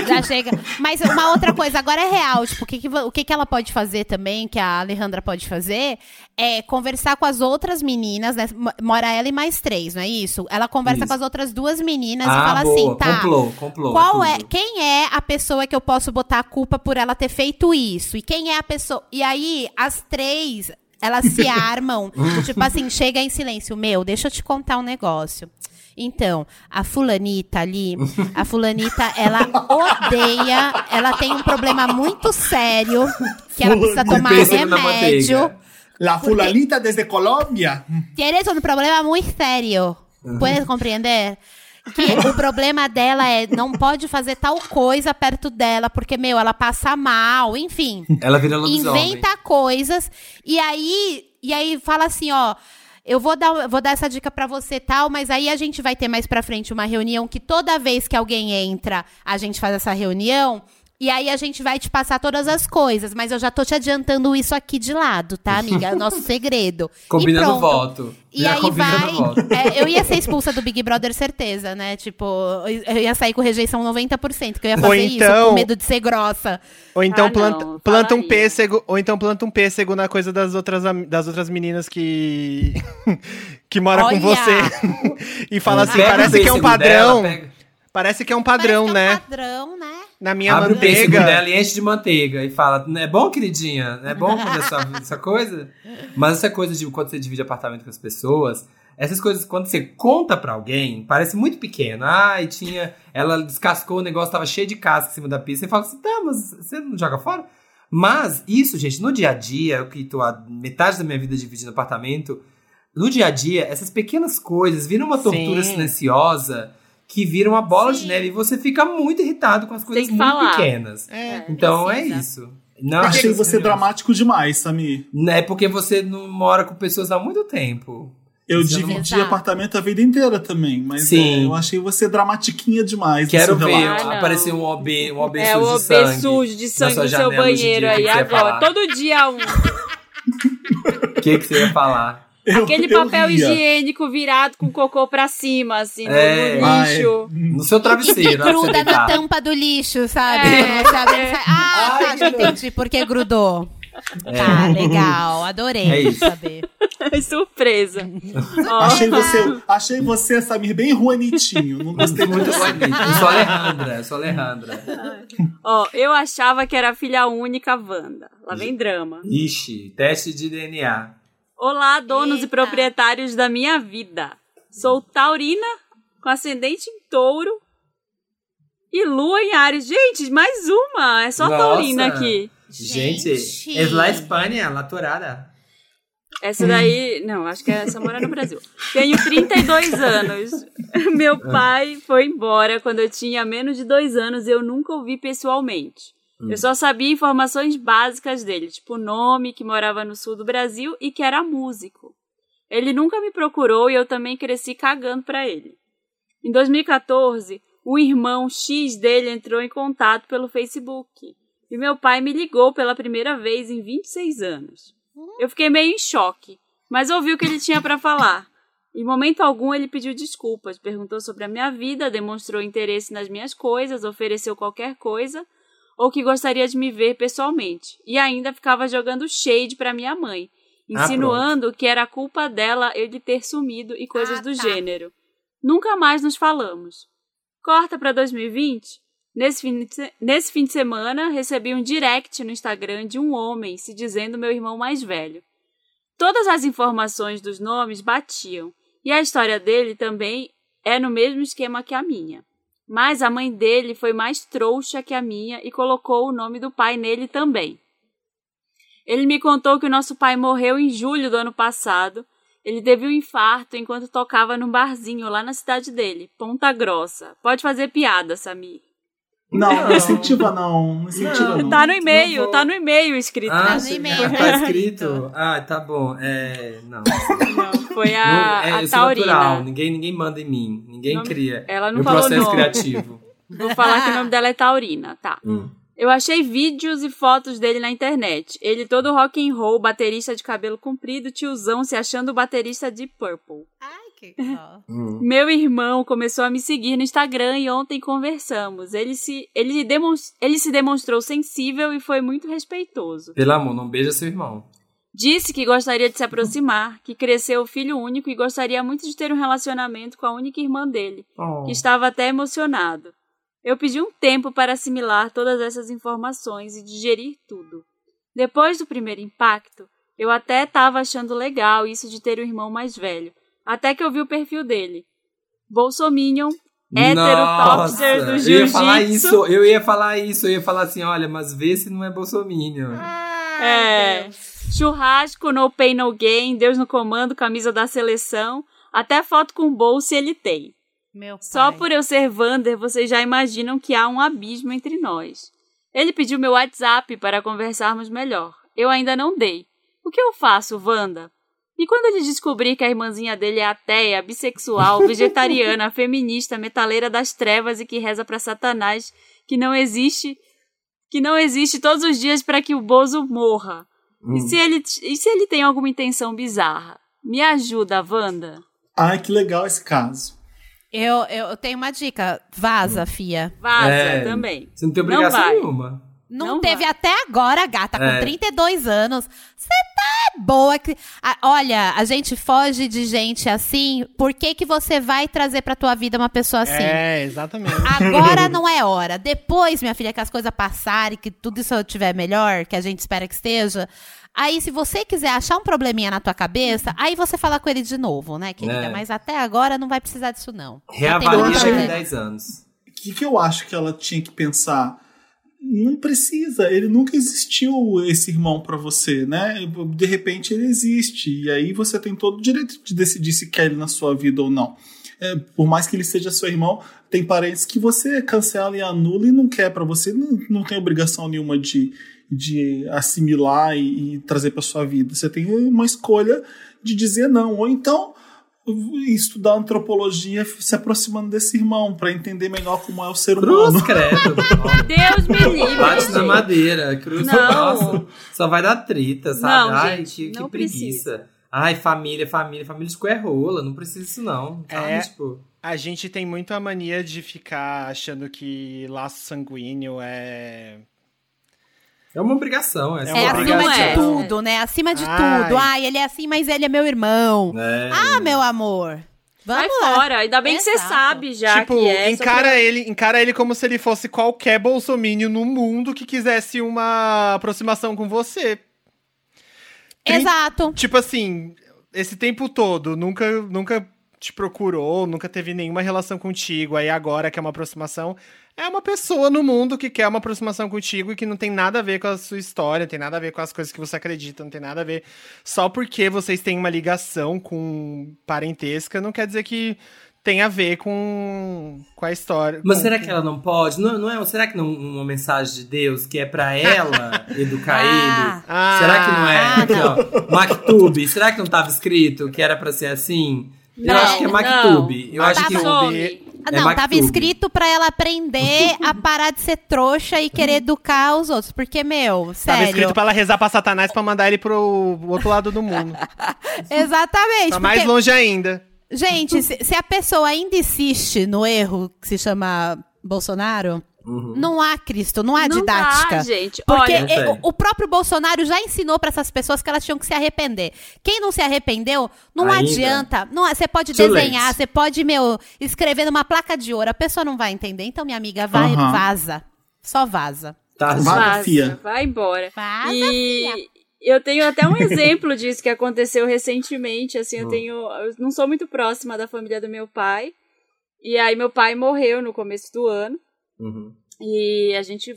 Já chega. Mas uma outra coisa, agora é real. Tipo, o que, que, o que, que ela pode fazer também, que a Alejandra pode fazer, é conversar com as outras meninas, né? Mo- Mora ela e mais três, não é isso? Ela conversa Isso. com as outras duas meninas e ah, fala boa, assim, tá. complô, complô. Qual é, tudo. quem é a pessoa que eu posso botar a culpa por ela ter feito isso? E quem é a pessoa. E aí, as três, elas se armam. tipo assim, chega em silêncio. Meu, deixa eu te contar um negócio. Então, a fulanita ali, a fulanita, ela odeia, ela tem um problema muito sério, que ela precisa tomar remédio. La fulanita desde Colômbia. Tienes un problema muy serio. Puedes compreender? Que o problema dela é não pode fazer tal coisa perto dela, porque, meu, ela passa mal, enfim. Ela vira lobisomem. Inventa coisas. E aí, e aí fala assim, ó. Eu vou dar, vou dar essa dica pra você tal, mas aí a gente vai ter mais pra frente uma reunião que toda vez que alguém entra, a gente faz essa reunião. E aí a gente vai te passar todas as coisas, mas eu já tô te adiantando isso aqui de lado, tá, amiga? É o nosso segredo. E Combinando pronto. voto. E Já aí vai. voto. É, eu ia ser expulsa do Big Brother, certeza, né? Tipo, eu ia sair com rejeição 90%, que eu ia fazer isso então- com medo de ser grossa. Ou então Ah, planta, não, planta um pêssego, ou então planta um pêssego na coisa das outras, das outras meninas que que mora com Olha! você. e fala assim, parece que é um padrão. dela, Parece que é um padrão, Parece que é né? um padrão, né? Na minha Abre o pêssego manteiga. dela e enche de manteiga e fala: Não é bom, queridinha? Não é bom comer essa, essa coisa? Mas essa coisa de quando você divide apartamento com as pessoas, essas coisas, quando você conta pra alguém, parece muito pequeno. Ai, tinha. Ela descascou o negócio, tava cheio de casca em cima da pista. Você fala assim: tá, mas você não joga fora? Mas isso, gente, no dia a dia, eu que tô há metade da minha vida dividindo apartamento, no dia a dia, essas pequenas coisas viram uma tortura Sim. silenciosa que vira uma bola de Sim. neve e você fica muito irritado com as coisas muito falar. pequenas. É. Então precisa. é isso. Não, Achei é você dramático demais, Samir. É porque você não mora com pessoas há muito tempo. Eu Você não- dividi Exato. apartamento a vida inteira também, mas Sim. é, eu achei você dramatiquinha demais. Quero ver. Ah, não. aparecer um OB, um OB É sujo o de sangue. OB sujo de sangue no seu banheiro dia, o aí agora. falar? Todo dia um. O que, que você ia falar? Eu- Aquele eu papel ria. higiênico virado com cocô pra cima, assim, no- É. no Ai. lixo. No seu E travesseiro, hora que gruda na tampa do lixo, sabe? É. Quando você abre, sai... Ah, Ai, tá, entendi por que grudou. É. Tá, legal. Adorei É isso. saber. Surpresa. Achei você, achei você, Samir, bem ruanitinho. Não gostei muito assim. Eu sou Alejandra, sou Alejandra. ó, eu achava que era filha única Wanda. Lá vem drama. Ixi, teste de DNA. Olá, donos e Eita. proprietários da minha vida. Sou taurina, com ascendente em touro e lua em Ares. Gente, mais uma. É só Nossa. taurina aqui. Gente, Gente. es la Espanha, la torada. Essa daí, não, acho que essa mora no Brasil. Tenho 32 anos. Meu pai foi embora quando eu tinha menos de dois anos e eu nunca o vi pessoalmente. Eu só sabia informações básicas dele, tipo o nome, que morava no sul do Brasil e que era músico. Ele nunca me procurou e eu também cresci cagando pra ele. Em 2014, o irmão X dele entrou em contato pelo Facebook e meu pai me ligou pela primeira vez em 26 anos. Eu fiquei meio em choque, mas ouvi o que ele tinha para falar. Em momento algum ele pediu desculpas, perguntou sobre a minha vida, demonstrou interesse nas minhas coisas, ofereceu qualquer coisa ou que gostaria de me ver pessoalmente. E ainda ficava jogando shade para minha mãe, Ah, insinuando que era culpa dela ele ter sumido e coisas Ah, do tá. gênero. Nunca mais nos falamos. Corta para 2020. Nesse fim, se- nesse fim de semana, recebi um direct no Instagram de um homem se dizendo meu irmão mais velho. Todas as informações dos nomes batiam, e a história dele também é no mesmo esquema que a minha. Mas a mãe dele foi mais trouxa que a minha e colocou o nome do pai nele também. Ele me contou que o nosso pai morreu em julho do ano passado. Ele teve um infarto enquanto tocava num barzinho lá na cidade dele, Ponta Grossa. Pode fazer piada, Samir. Não, não Não. incentiva não. Não incentiva não. Tá no e-mail, não vou. tá no e-mail escrito. Ah, no você- e-mail. tá escrito? Ah, tá bom. É, não. Não, foi Não, a, é, a sou Taurina. natural. Ninguém, ninguém manda em mim. Ninguém Não- cria. ela não Meu falou processo nome. criativo. Vou falar que o nome dela é Taurina, tá. Hum. Eu achei vídeos e fotos dele na internet. Ele todo rock and roll, baterista de cabelo comprido, tiozão se achando baterista de Purple. Ai, Hum. Meu irmão começou a me seguir no Instagram e ontem conversamos. Ele se, ele, demons- ele se demonstrou sensível e foi muito respeitoso. Pelo amor, não beija seu irmão. Disse que gostaria de se aproximar, que cresceu filho único e gostaria muito de ter um relacionamento com a única irmã dele, Oh. que estava até emocionado. Eu pedi um tempo para assimilar todas essas informações e digerir tudo. Depois do primeiro impacto, eu até estava achando legal isso de ter um irmão mais velho, até que eu vi o perfil dele. Bolsominion, hétero topster do eu ia falar jiu-jitsu. isso, eu ia falar isso, eu ia falar assim, olha, mas vê se não é bolsominion. Ai, É. Deus. Churrasco, no pain, no gain, Deus no comando, camisa da seleção, até foto com bolsa ele tem. Meu pai. Só por eu ser Vander, vocês já imaginam que há um abismo entre nós. Ele pediu meu WhatsApp para conversarmos melhor. Eu ainda não dei. O que eu faço, Wanda? E quando ele descobrir que a irmãzinha dele é ateia, bissexual, vegetariana, feminista, metaleira das trevas e que reza pra Satanás, que não existe que não existe todos os dias para que o Bozo morra. Hum. E, se ele, e se ele tem alguma intenção bizarra? Me ajuda, Wanda. Ai, que legal esse caso. Eu, eu, tenho uma dica. Vaza, fia. Vaza É, também. Você não tem obrigação vai. nenhuma. Não, Não teve vai. até agora, gata, com É. 32 anos. Você tá boa. que- Ah, olha, a gente foge de gente assim. Por que, que você vai trazer pra tua vida uma pessoa assim? É, exatamente. Agora não é hora. Depois, minha filha, que as coisas passarem, que tudo isso estiver melhor, que a gente espera que esteja. Aí, se você quiser achar um probleminha na tua cabeça, aí você fala com ele de novo, né, querida? É. Mas até agora não vai precisar disso, não. Reavalia a gente. 10 anos. O que, que eu acho que ela tinha que pensar? Não precisa, ele nunca existiu esse irmão pra você, né? De repente ele existe, e aí você tem todo o direito de decidir se quer ele na sua vida ou não. É, por mais que ele seja seu irmão, tem parentes que você cancela e anula e não quer pra você, não, não tem obrigação nenhuma de, de assimilar e, e trazer pra sua vida. Você tem uma escolha de dizer não, ou então estudar antropologia se aproximando desse irmão pra entender melhor como é o ser humano. Cruz, credo. Deus me livre. Bate na gente. madeira. Cruz, Não. nossa. Só vai dar trita, sabe? Não, Ai, gente, que, preguiça. precisa. Ai, família, família. Família de rola. Não precisa disso, não. Sabe? É. Tipo, A gente tem muito a mania de ficar achando que laço sanguíneo é. É uma obrigação. É, É É uma acima obrigação. de tudo, né? Acima de Ai. tudo. Ai, ele é assim, mas ele é meu irmão. É. Ah, meu amor. Vai Vamos lá. fora. Ainda bem que você sabe já tipo, que é. encara pra- ele, encara ele como se ele fosse qualquer bolsomínio no mundo que quisesse uma aproximação com você. Trin- Exato. Tipo assim, esse tempo todo, nunca, nunca te procurou, nunca teve nenhuma relação contigo, aí agora quer uma aproximação. É uma pessoa no mundo que quer uma aproximação contigo e que não tem nada a ver com a sua história, não tem nada a ver com as coisas que você acredita, não tem nada a ver. Só porque vocês têm uma ligação com parentesca, não quer dizer que tem a ver com, com a história. Mas com- será que ela não pode? Não, não é, será que não uma mensagem de Deus que é pra ela educar Ah. ele? Ah. será que não é? Ah, ó. Maktub, será que não tava escrito que era pra ser assim? eu Não, acho que é Maktub. não. Eu acho que É Não, tava Maktub. escrito pra ela aprender a parar de ser trouxa e querer educar os outros. Porque, meu, Tava sério. escrito pra ela rezar pra Satanás pra mandar ele pro outro lado do mundo. Exatamente. Tá mais porque- longe ainda. Gente, se, se a pessoa ainda insiste no erro que se chama Bolsonaro, não há Cristo, não há Não didática. dá, gente. Porque Olha, o, o próprio Bolsonaro já ensinou pra essas pessoas que elas tinham que se arrepender. Quem não se arrependeu, não Ainda. adianta. Não, você pode Too desenhar, late. você pode, meu, escrever numa placa de ouro. A pessoa não vai entender. Então, minha amiga, vai, Aham. vaza. Só vaza. tá, Vai. Vaza, fia. vai embora. Vaza, e fia. eu tenho até um exemplo disso que aconteceu recentemente. Assim, Hum. eu tenho. Eu não sou muito próxima da família do meu pai. E aí meu pai morreu no começo do ano. Uhum. E a gente.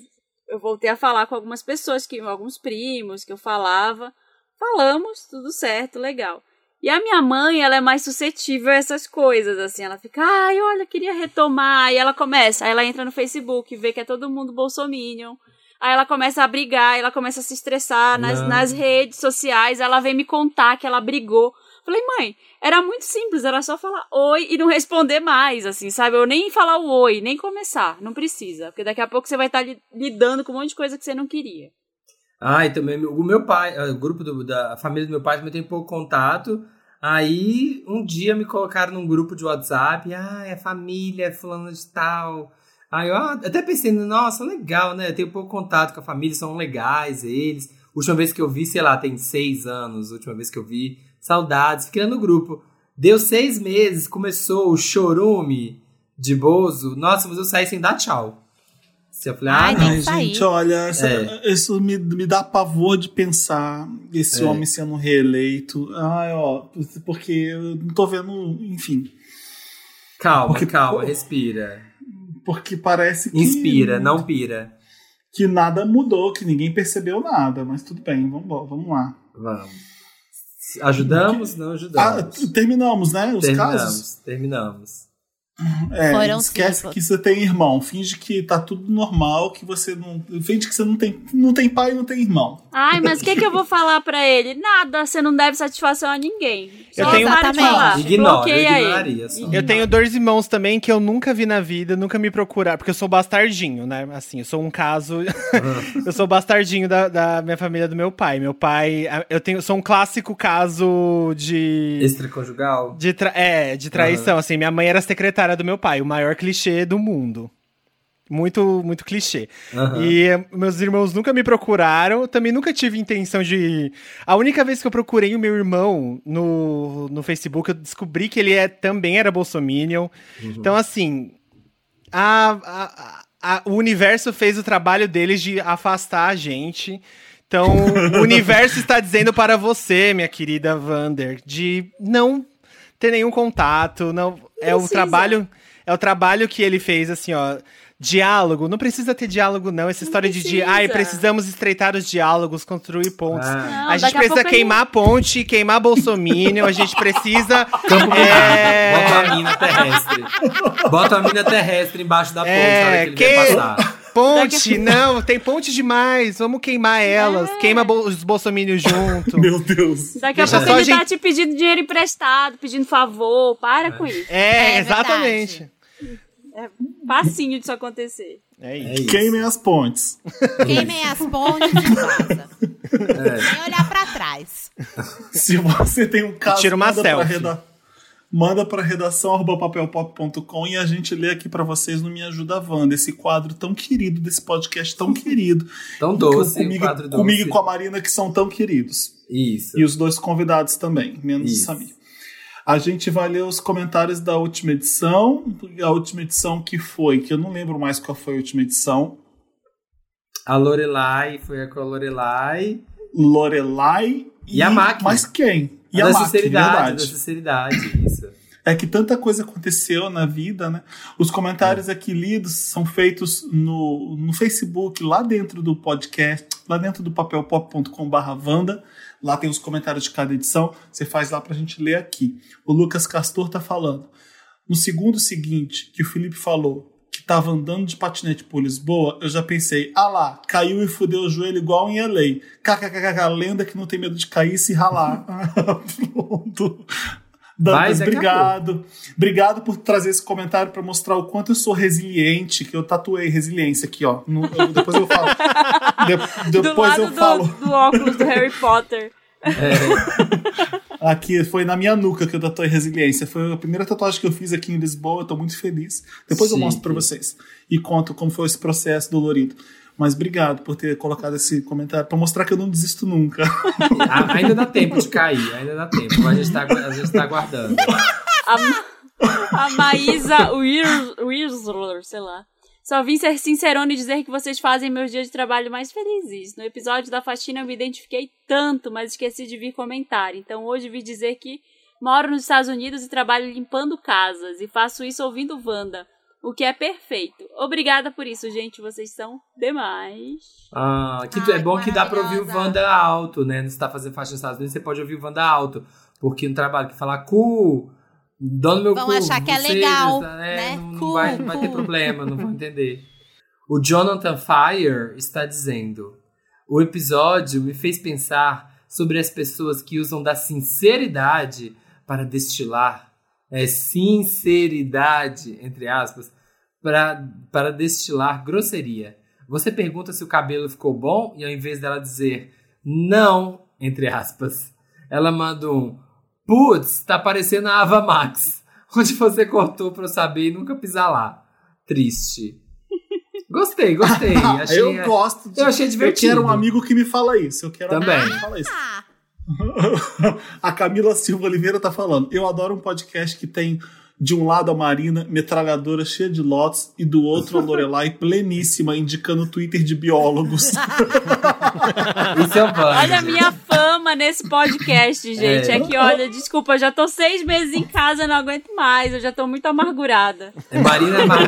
Eu voltei a falar com algumas pessoas, que, alguns primos que eu falava. Falamos, tudo certo, legal. E a minha mãe, ela é mais suscetível a essas coisas, assim. Ela fica, ai, olha, queria retomar. Aí ela começa, aí ela entra no Facebook, vê que é todo mundo bolsominion. Aí ela começa a brigar, ela começa a se estressar nas, Não. nas redes sociais. Ela vem me contar que ela brigou. Falei, mãe, era muito simples, era só falar oi e não responder mais, assim, sabe? Eu nem falar o oi, nem começar, não precisa. Porque daqui a pouco você vai estar li- lidando com um monte de coisa que você não queria. Ah, e também o meu pai, o grupo do- da família do meu pai também tem pouco contato. Aí um dia me colocaram num grupo de WhatsApp, ah, é família, é fulano de tal. Aí eu ah, até pensei, nossa, legal, né? Eu tenho pouco contato com a família, são legais eles. Última vez que eu vi, sei lá, tem seis anos, última vez que eu vi, saudades, fiquei lá no grupo. Deu seis meses, começou o chorume de Bozo. Nossa, mas eu saí sem dar tchau. Eu falei, ah, Ai, Ai, gente, olha, essa- É. isso me, me dá pavor de pensar esse É. homem sendo reeleito. Ai, ó, porque eu não tô vendo, enfim. Calma, Porque- calma, respira. Porque parece que. Inspira, não pira. Que nada mudou, que ninguém percebeu nada, mas tudo bem, vamos, vamos lá. Vamos. Ajudamos? Não Ah, ajudamos. terminamos, né? Os terminamos, casos. terminamos. É, Foram esquece cinco. que você tem irmão. Finge que tá tudo normal, que você não. Finge que você não tem, não tem pai e não tem irmão. Ai, mas o que, que eu vou falar pra ele? Nada, você não deve satisfação a ninguém. Eu Só tenho- para de falar. Ignora, eu só. Eu tenho dois irmãos também que eu nunca vi na vida, nunca me procuraram, porque eu sou bastardinho, né? Assim, eu sou um caso. eu sou bastardinho da, da minha família do meu pai. Meu pai. Eu tenho, sou um clássico caso de. Extraconjugal. De tra- é, de traição. Assim, minha mãe era secretária do meu pai, o maior clichê do mundo. Muito, muito clichê. Aham. E eh, meus irmãos nunca me procuraram, também nunca tive intenção de. A única vez que eu procurei o meu irmão no, no Facebook, eu descobri que ele é, também era bolsominion. Então, assim, a, a- a- o universo fez o trabalho deles de afastar a gente. Então, o universo está dizendo para você, minha querida Vander, de não ter nenhum contato, não é o Precisa. trabalho é o trabalho que ele fez assim, ó, diálogo, não precisa ter diálogo não, essa história de, de precisa. ai, precisamos estreitar os diálogos, construir pontos. Ah. Não, a gente a precisa ele- queimar a ponte, queimar Bolsominion, a gente precisa Campo é, Bota a mina terrestre. Bota a mina terrestre embaixo da ponte É, na hora que ele que- vai passar. Ponte, não, tem ponte demais. Vamos queimar elas. Queima bo- os bolsominions junto. Meu Deus. Daqui a Deixa pouco só a ele tá gente- te pedindo dinheiro emprestado, pedindo favor. Para com isso. É, É exatamente. É facinho disso acontecer. É É isso. Queimem as pontes. Queimem as pontes e vaza. É. Sem olhar pra trás. Se você tem um caso, Tira uma manda pra, selfie. Manda pra redação arroba papelpop.com e a gente lê aqui pra vocês no Me Ajuda Wanda, esse quadro tão querido, desse podcast tão querido. Tão doce, comigo, doce. comigo e com a Marina, que são tão queridos. Isso. E os dois convidados também, menos Isso. o Samir. A gente vai ler os comentários da última edição. A última edição que foi, que eu não lembro mais qual foi a última edição. A Lorelai, foi a com a Lorelai. Lorelai E a Maki. Mas quem? E a a da Maki, sinceridade, da sinceridade, isso. É que tanta coisa aconteceu na vida, né? Os comentários aqui lidos são feitos no, no Facebook, lá dentro do podcast, lá dentro do papelpop.com.br Wanda. Lá tem os comentários de cada edição. Você faz lá pra gente ler aqui. O Lucas Castor tá falando. No segundo seguinte, que o Felipe falou que tava andando de patinete por Lisboa, eu já pensei, ah lá, caiu e fudeu o joelho igual em LA. KKKK, lenda que não tem medo de cair e se ralar. Pronto. Dantas, daqui a obrigado. Obrigado por trazer esse comentário para mostrar o quanto eu sou resiliente, que eu tatuei resiliência aqui, ó. No- eu- depois eu falo. De- Do depois lado eu do, falo. do óculos do Harry Potter. Aqui foi na minha nuca que eu tatuei resiliência. Foi a primeira tatuagem que eu fiz aqui em Lisboa, eu tô muito feliz. Depois eu Chique. mostro para vocês e conto como foi esse processo dolorido. Mas obrigado por ter colocado esse comentário para mostrar que eu não desisto nunca. Ainda dá tempo de cair, ainda dá tempo. A gente tá, a gente tá aguardando. A, a Maísa Wirsler, sei lá. Só vim ser sincerona e dizer que vocês fazem meus dias de trabalho mais felizes. No episódio da faxina eu me identifiquei tanto, mas esqueci de vir comentar. Então hoje vim dizer que moro nos Estados Unidos e trabalho limpando casas. E faço isso ouvindo Wanda. O que é perfeito. Obrigada por isso, gente. Vocês são demais. Ah, que é bom que dá pra ouvir o. Wanda alto, né? Você tá fazendo faixa nos Estados Unidos, você pode ouvir o Wanda alto. Porque no trabalho que falar cu, dono meu Vão cu. achar que é legal, é, né? Não, não vai, vai ter problema, não vão entender. O Jonathan Fire está dizendo: O episódio me fez pensar sobre as pessoas que usam da sinceridade para destilar. É sinceridade, entre aspas, para, para destilar grosseria. Você pergunta se o cabelo ficou bom e ao invés dela dizer não, entre aspas, ela manda um putz, tá parecendo a Ava Max, onde você cortou pra eu saber e nunca pisar lá. Triste. Gostei, gostei. Achei, eu gosto de. eu achei divertido. Eu quero um amigo que me fala isso. Eu quero Também. um amigo que me fala isso. A Camila Silva Oliveira tá falando. Eu adoro um podcast que tem de um lado a Marina, metralhadora cheia de lotes, e do outro a Lorelai pleníssima, indicando o Twitter de biólogos. Isso é. Olha a minha fama nesse podcast, gente. É. É, que, olha, desculpa, eu já tô seis meses em casa, não aguento mais. Eu já tô muito amargurada. É Marina, Mar...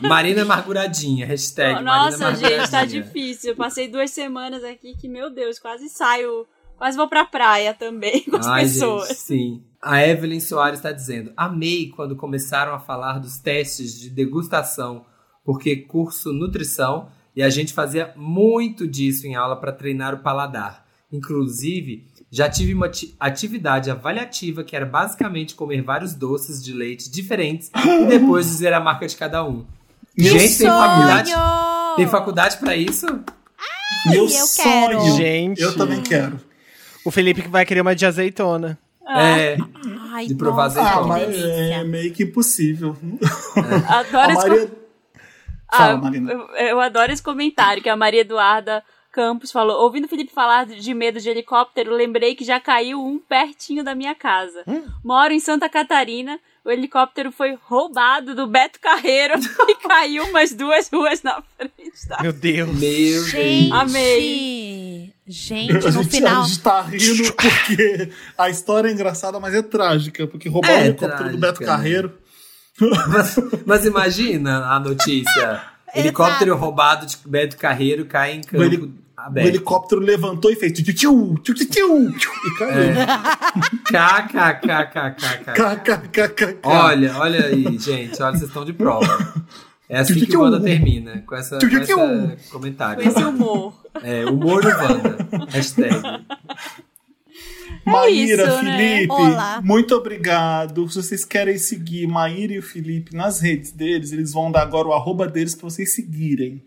Marina Amarguradinha. Hashtag Marina Nossa, gente, tá difícil. Eu passei duas semanas aqui que, meu Deus, quase saio. Quase vou pra praia também com as Ai, pessoas. gente, sim. A Evelyn Soares está dizendo: Amei quando começaram a falar dos testes de degustação, porque curso nutrição e a gente fazia muito disso em aula para treinar o paladar. Inclusive, já tive uma ati- atividade avaliativa que era basicamente comer vários doces de leite diferentes e depois dizer a marca de cada um. Meu gente, tem faculdade, Sonho! tem faculdade para isso? Meu eu sonho. quero. Gente. Eu também quero. O Felipe que vai querer uma de azeitona. É, Ai, De provar nossa, azeitona. Ah, mas é meio que impossível. Adoro A esse Maria... Fala, Ah, Marina. eu, eu adoro esse comentário que a Maria Eduarda Campos falou. Ouvindo o Felipe falar de medo de helicóptero, lembrei que já caiu um pertinho da minha casa. Hum? Moro em Santa Catarina. O helicóptero foi roubado do Beto Carreiro e caiu umas duas ruas na frente. Da... Meu Deus. meu Gente, Deus. Amei. gente, A no gente, final. a gente tá rindo porque a história é engraçada, mas é trágica. Porque roubaram É o helicóptero do Beto trágica, Carreiro. Mas, mas imagina a notícia. Helicóptero roubado de Beto Carreiro cai em campo O, helicóptero levantou e fez tchu, e caiu. KKKKKK. KKKK. Olha, olha aí, gente. Olha, vocês estão de prova. É assim que o Wanda termina, com essa, com esse comentário. Com esse humor. É, humor no Wanda. Hashtag. Maíra, isso, né? Felipe, Olá. muito obrigado. Se vocês querem seguir Maíra e o Felipe nas redes deles, eles vão dar agora o arroba deles pra vocês seguirem.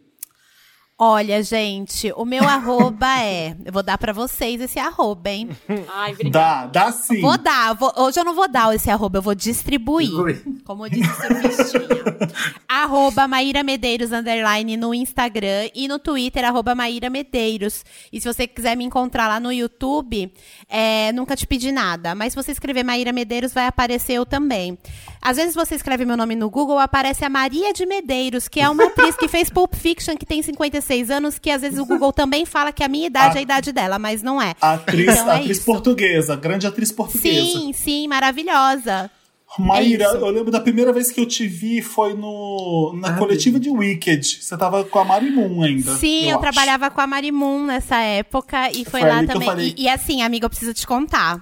Olha, gente, o meu arroba é. Eu vou dar pra vocês esse arroba, hein? Ai, obrigada. Dá, dá sim. Vou dar. vou- hoje eu não vou dar esse arroba, eu vou distribuir. Distribui. Como disse o surfistinha. arroba Maíra Medeiros, underline, no Instagram. E no Twitter, arroba Maíra Medeiros. E se você quiser me encontrar lá no YouTube, é, nunca te pedi nada. Mas se você escrever Maíra Medeiros, vai aparecer eu também. Às vezes você escreve meu nome no Google, aparece a Maria de Medeiros, que é uma atriz que fez Pulp Fiction, que tem 56 anos, que às vezes o Google também fala que a minha idade é a idade dela, mas não é. A atriz, Então é atriz isso. portuguesa, grande atriz portuguesa. Sim, sim, maravilhosa. Maíra, É eu lembro da primeira vez que eu te vi foi no, na Ah, coletiva de Wicked. Você tava com a Mari Moon ainda. Sim, eu, acho. trabalhava com a Marimun nessa época e foi, Foi lá eu também. falei. E, e assim, amiga, eu preciso te contar.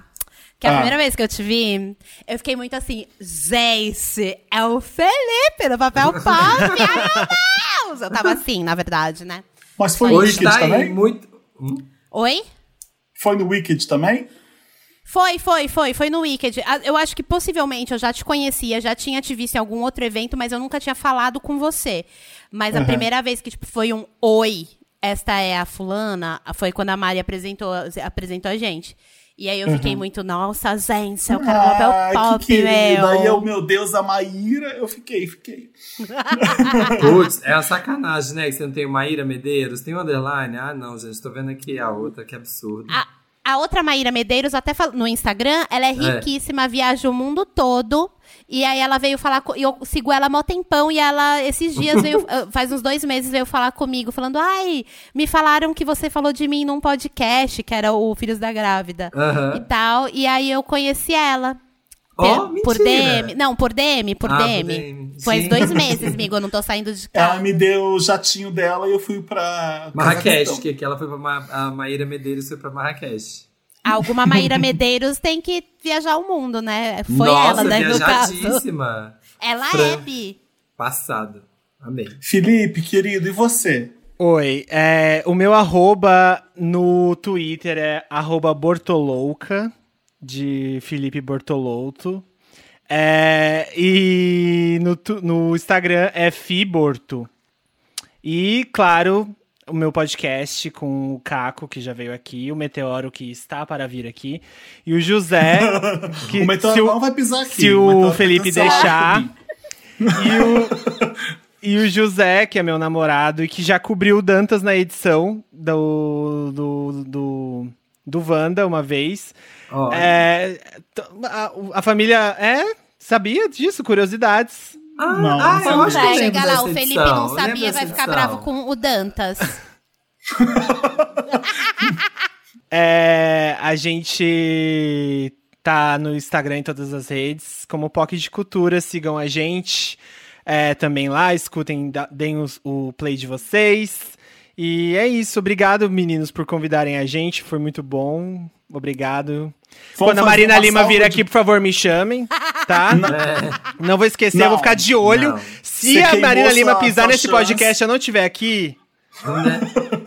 Que a Ah. primeira vez que eu te vi, eu fiquei muito assim, gente, é o Felipe no papel pop, ai meu Deus! Eu tava assim, na verdade, né? Mas foi no Wicked tá também? muito. Hum? Oi? Foi no Wicked também? Foi, foi, foi, foi no Wicked. Ah, Eu acho que possivelmente eu já te conhecia, já tinha te visto em algum outro evento, mas eu nunca tinha falado com você. Mas a Aham. primeira vez que tipo, foi um oi, esta é a fulana, foi quando a Mari apresentou, apresentou a gente. E aí eu fiquei muito, nossa, gente, eu quero um papel Ai, pop, que querida. Aí eu, meu. meu Deus, a Maíra, eu fiquei, fiquei. Putz, é uma sacanagem, né? Que você não tem o Maíra Medeiros, tem o underline. Ah, não, gente, tô vendo aqui a outra, que absurdo. A, a outra Maíra Medeiros, até no Instagram, ela é riquíssima, viaja o mundo todo. E aí ela veio falar, co- e eu sigo ela mó tempão, e ela, esses dias, veio, ah, faz uns dois meses, veio falar comigo, falando, ai, me falaram que você falou de mim num podcast, que era o Filhos da Grávida. E Aham. tal, e aí eu conheci ela. Ó, Pe- por mentira. DM. Não, por DM, por Ah, por DM. DM, Faz sim. dois meses, amigo, eu não tô saindo de Ela casa. me deu o jatinho dela e eu fui pra. Marrakech, que, que ela foi pra Ma a Maíra Medeiros foi pra Marrakech. Alguma Maíra Medeiros tem que viajar o mundo, né? Foi Nossa, ela, né, no caso. viajadíssima. Ela Fran. é, Bi. Passado. Amei. Felipe, querido, e você? Oi, é, o meu arroba no Twitter é arroba Bortolouca, de Felipe Bortolotto. É, e no, no Instagram é Fiborto. E, claro, o meu podcast com o Caco, que já veio aqui, o Meteoro, que está para vir aqui, e o José, que o Meteoro se o- não vai pisar aqui. se o tá Felipe deixar. E o, e o José, que é meu namorado e que já cobriu o Dantas na edição do, do, do, do Wanda uma vez. Ó, É, a, a família é. Sabia disso? Curiosidades. Ah, Não, ah, não eu acho que eu Chega lá, o Felipe edição, não sabia, vai ficar bravo com o Dantas. É, a gente tá no Instagram em todas as redes, como POC de Cultura, sigam a gente é, também lá, escutem, deem os- o play de vocês. E é isso. Obrigado, meninos, por convidarem a gente. Foi muito bom. Obrigado. Vamos Quando a Marina Lima vir de- aqui, por favor, me chamem, tá? Não vou esquecer, Não. eu vou ficar de olho. Não. Se Você a Marina Lima pisar nesse chance. podcast e eu não estiver aqui, Né?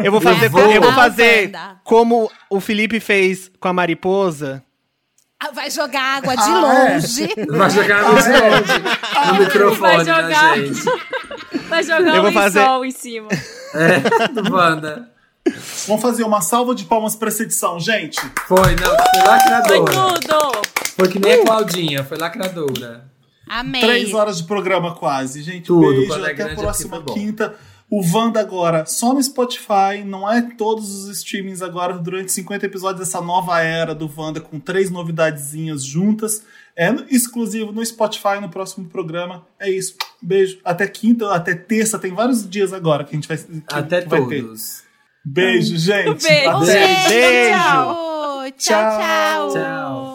eu vou fazer, eu vou fazer como o Felipe fez com a mariposa. Ah, Vai jogar água de Ah, é? longe. Vai jogar no longe no microfone, Vai né, jogar. gente? Vai jogar Eu um fazer- lençol em cima. É, do Wanda. Vamos fazer uma salva de palmas pra essa edição, gente. Foi, não, foi Foi lacradora. tudo! Foi que nem a Claudinha, foi lacradora. Amei. Três horas de programa quase, gente. Tudo, beijo, é até a próxima foi bom. quinta. O Wanda agora só no Spotify, não é todos os streamings agora, durante 50 episódios dessa nova era do Wanda, com três novidadezinhas juntas. É exclusivo no Spotify no próximo programa. É isso. Beijo. Até quinta, até terça, tem vários dias agora que a gente vai, que Até vai ter. todos. Beijo, gente. Beijo. Até. Um beijo. Beijo. Tchau, tchau. Tchau.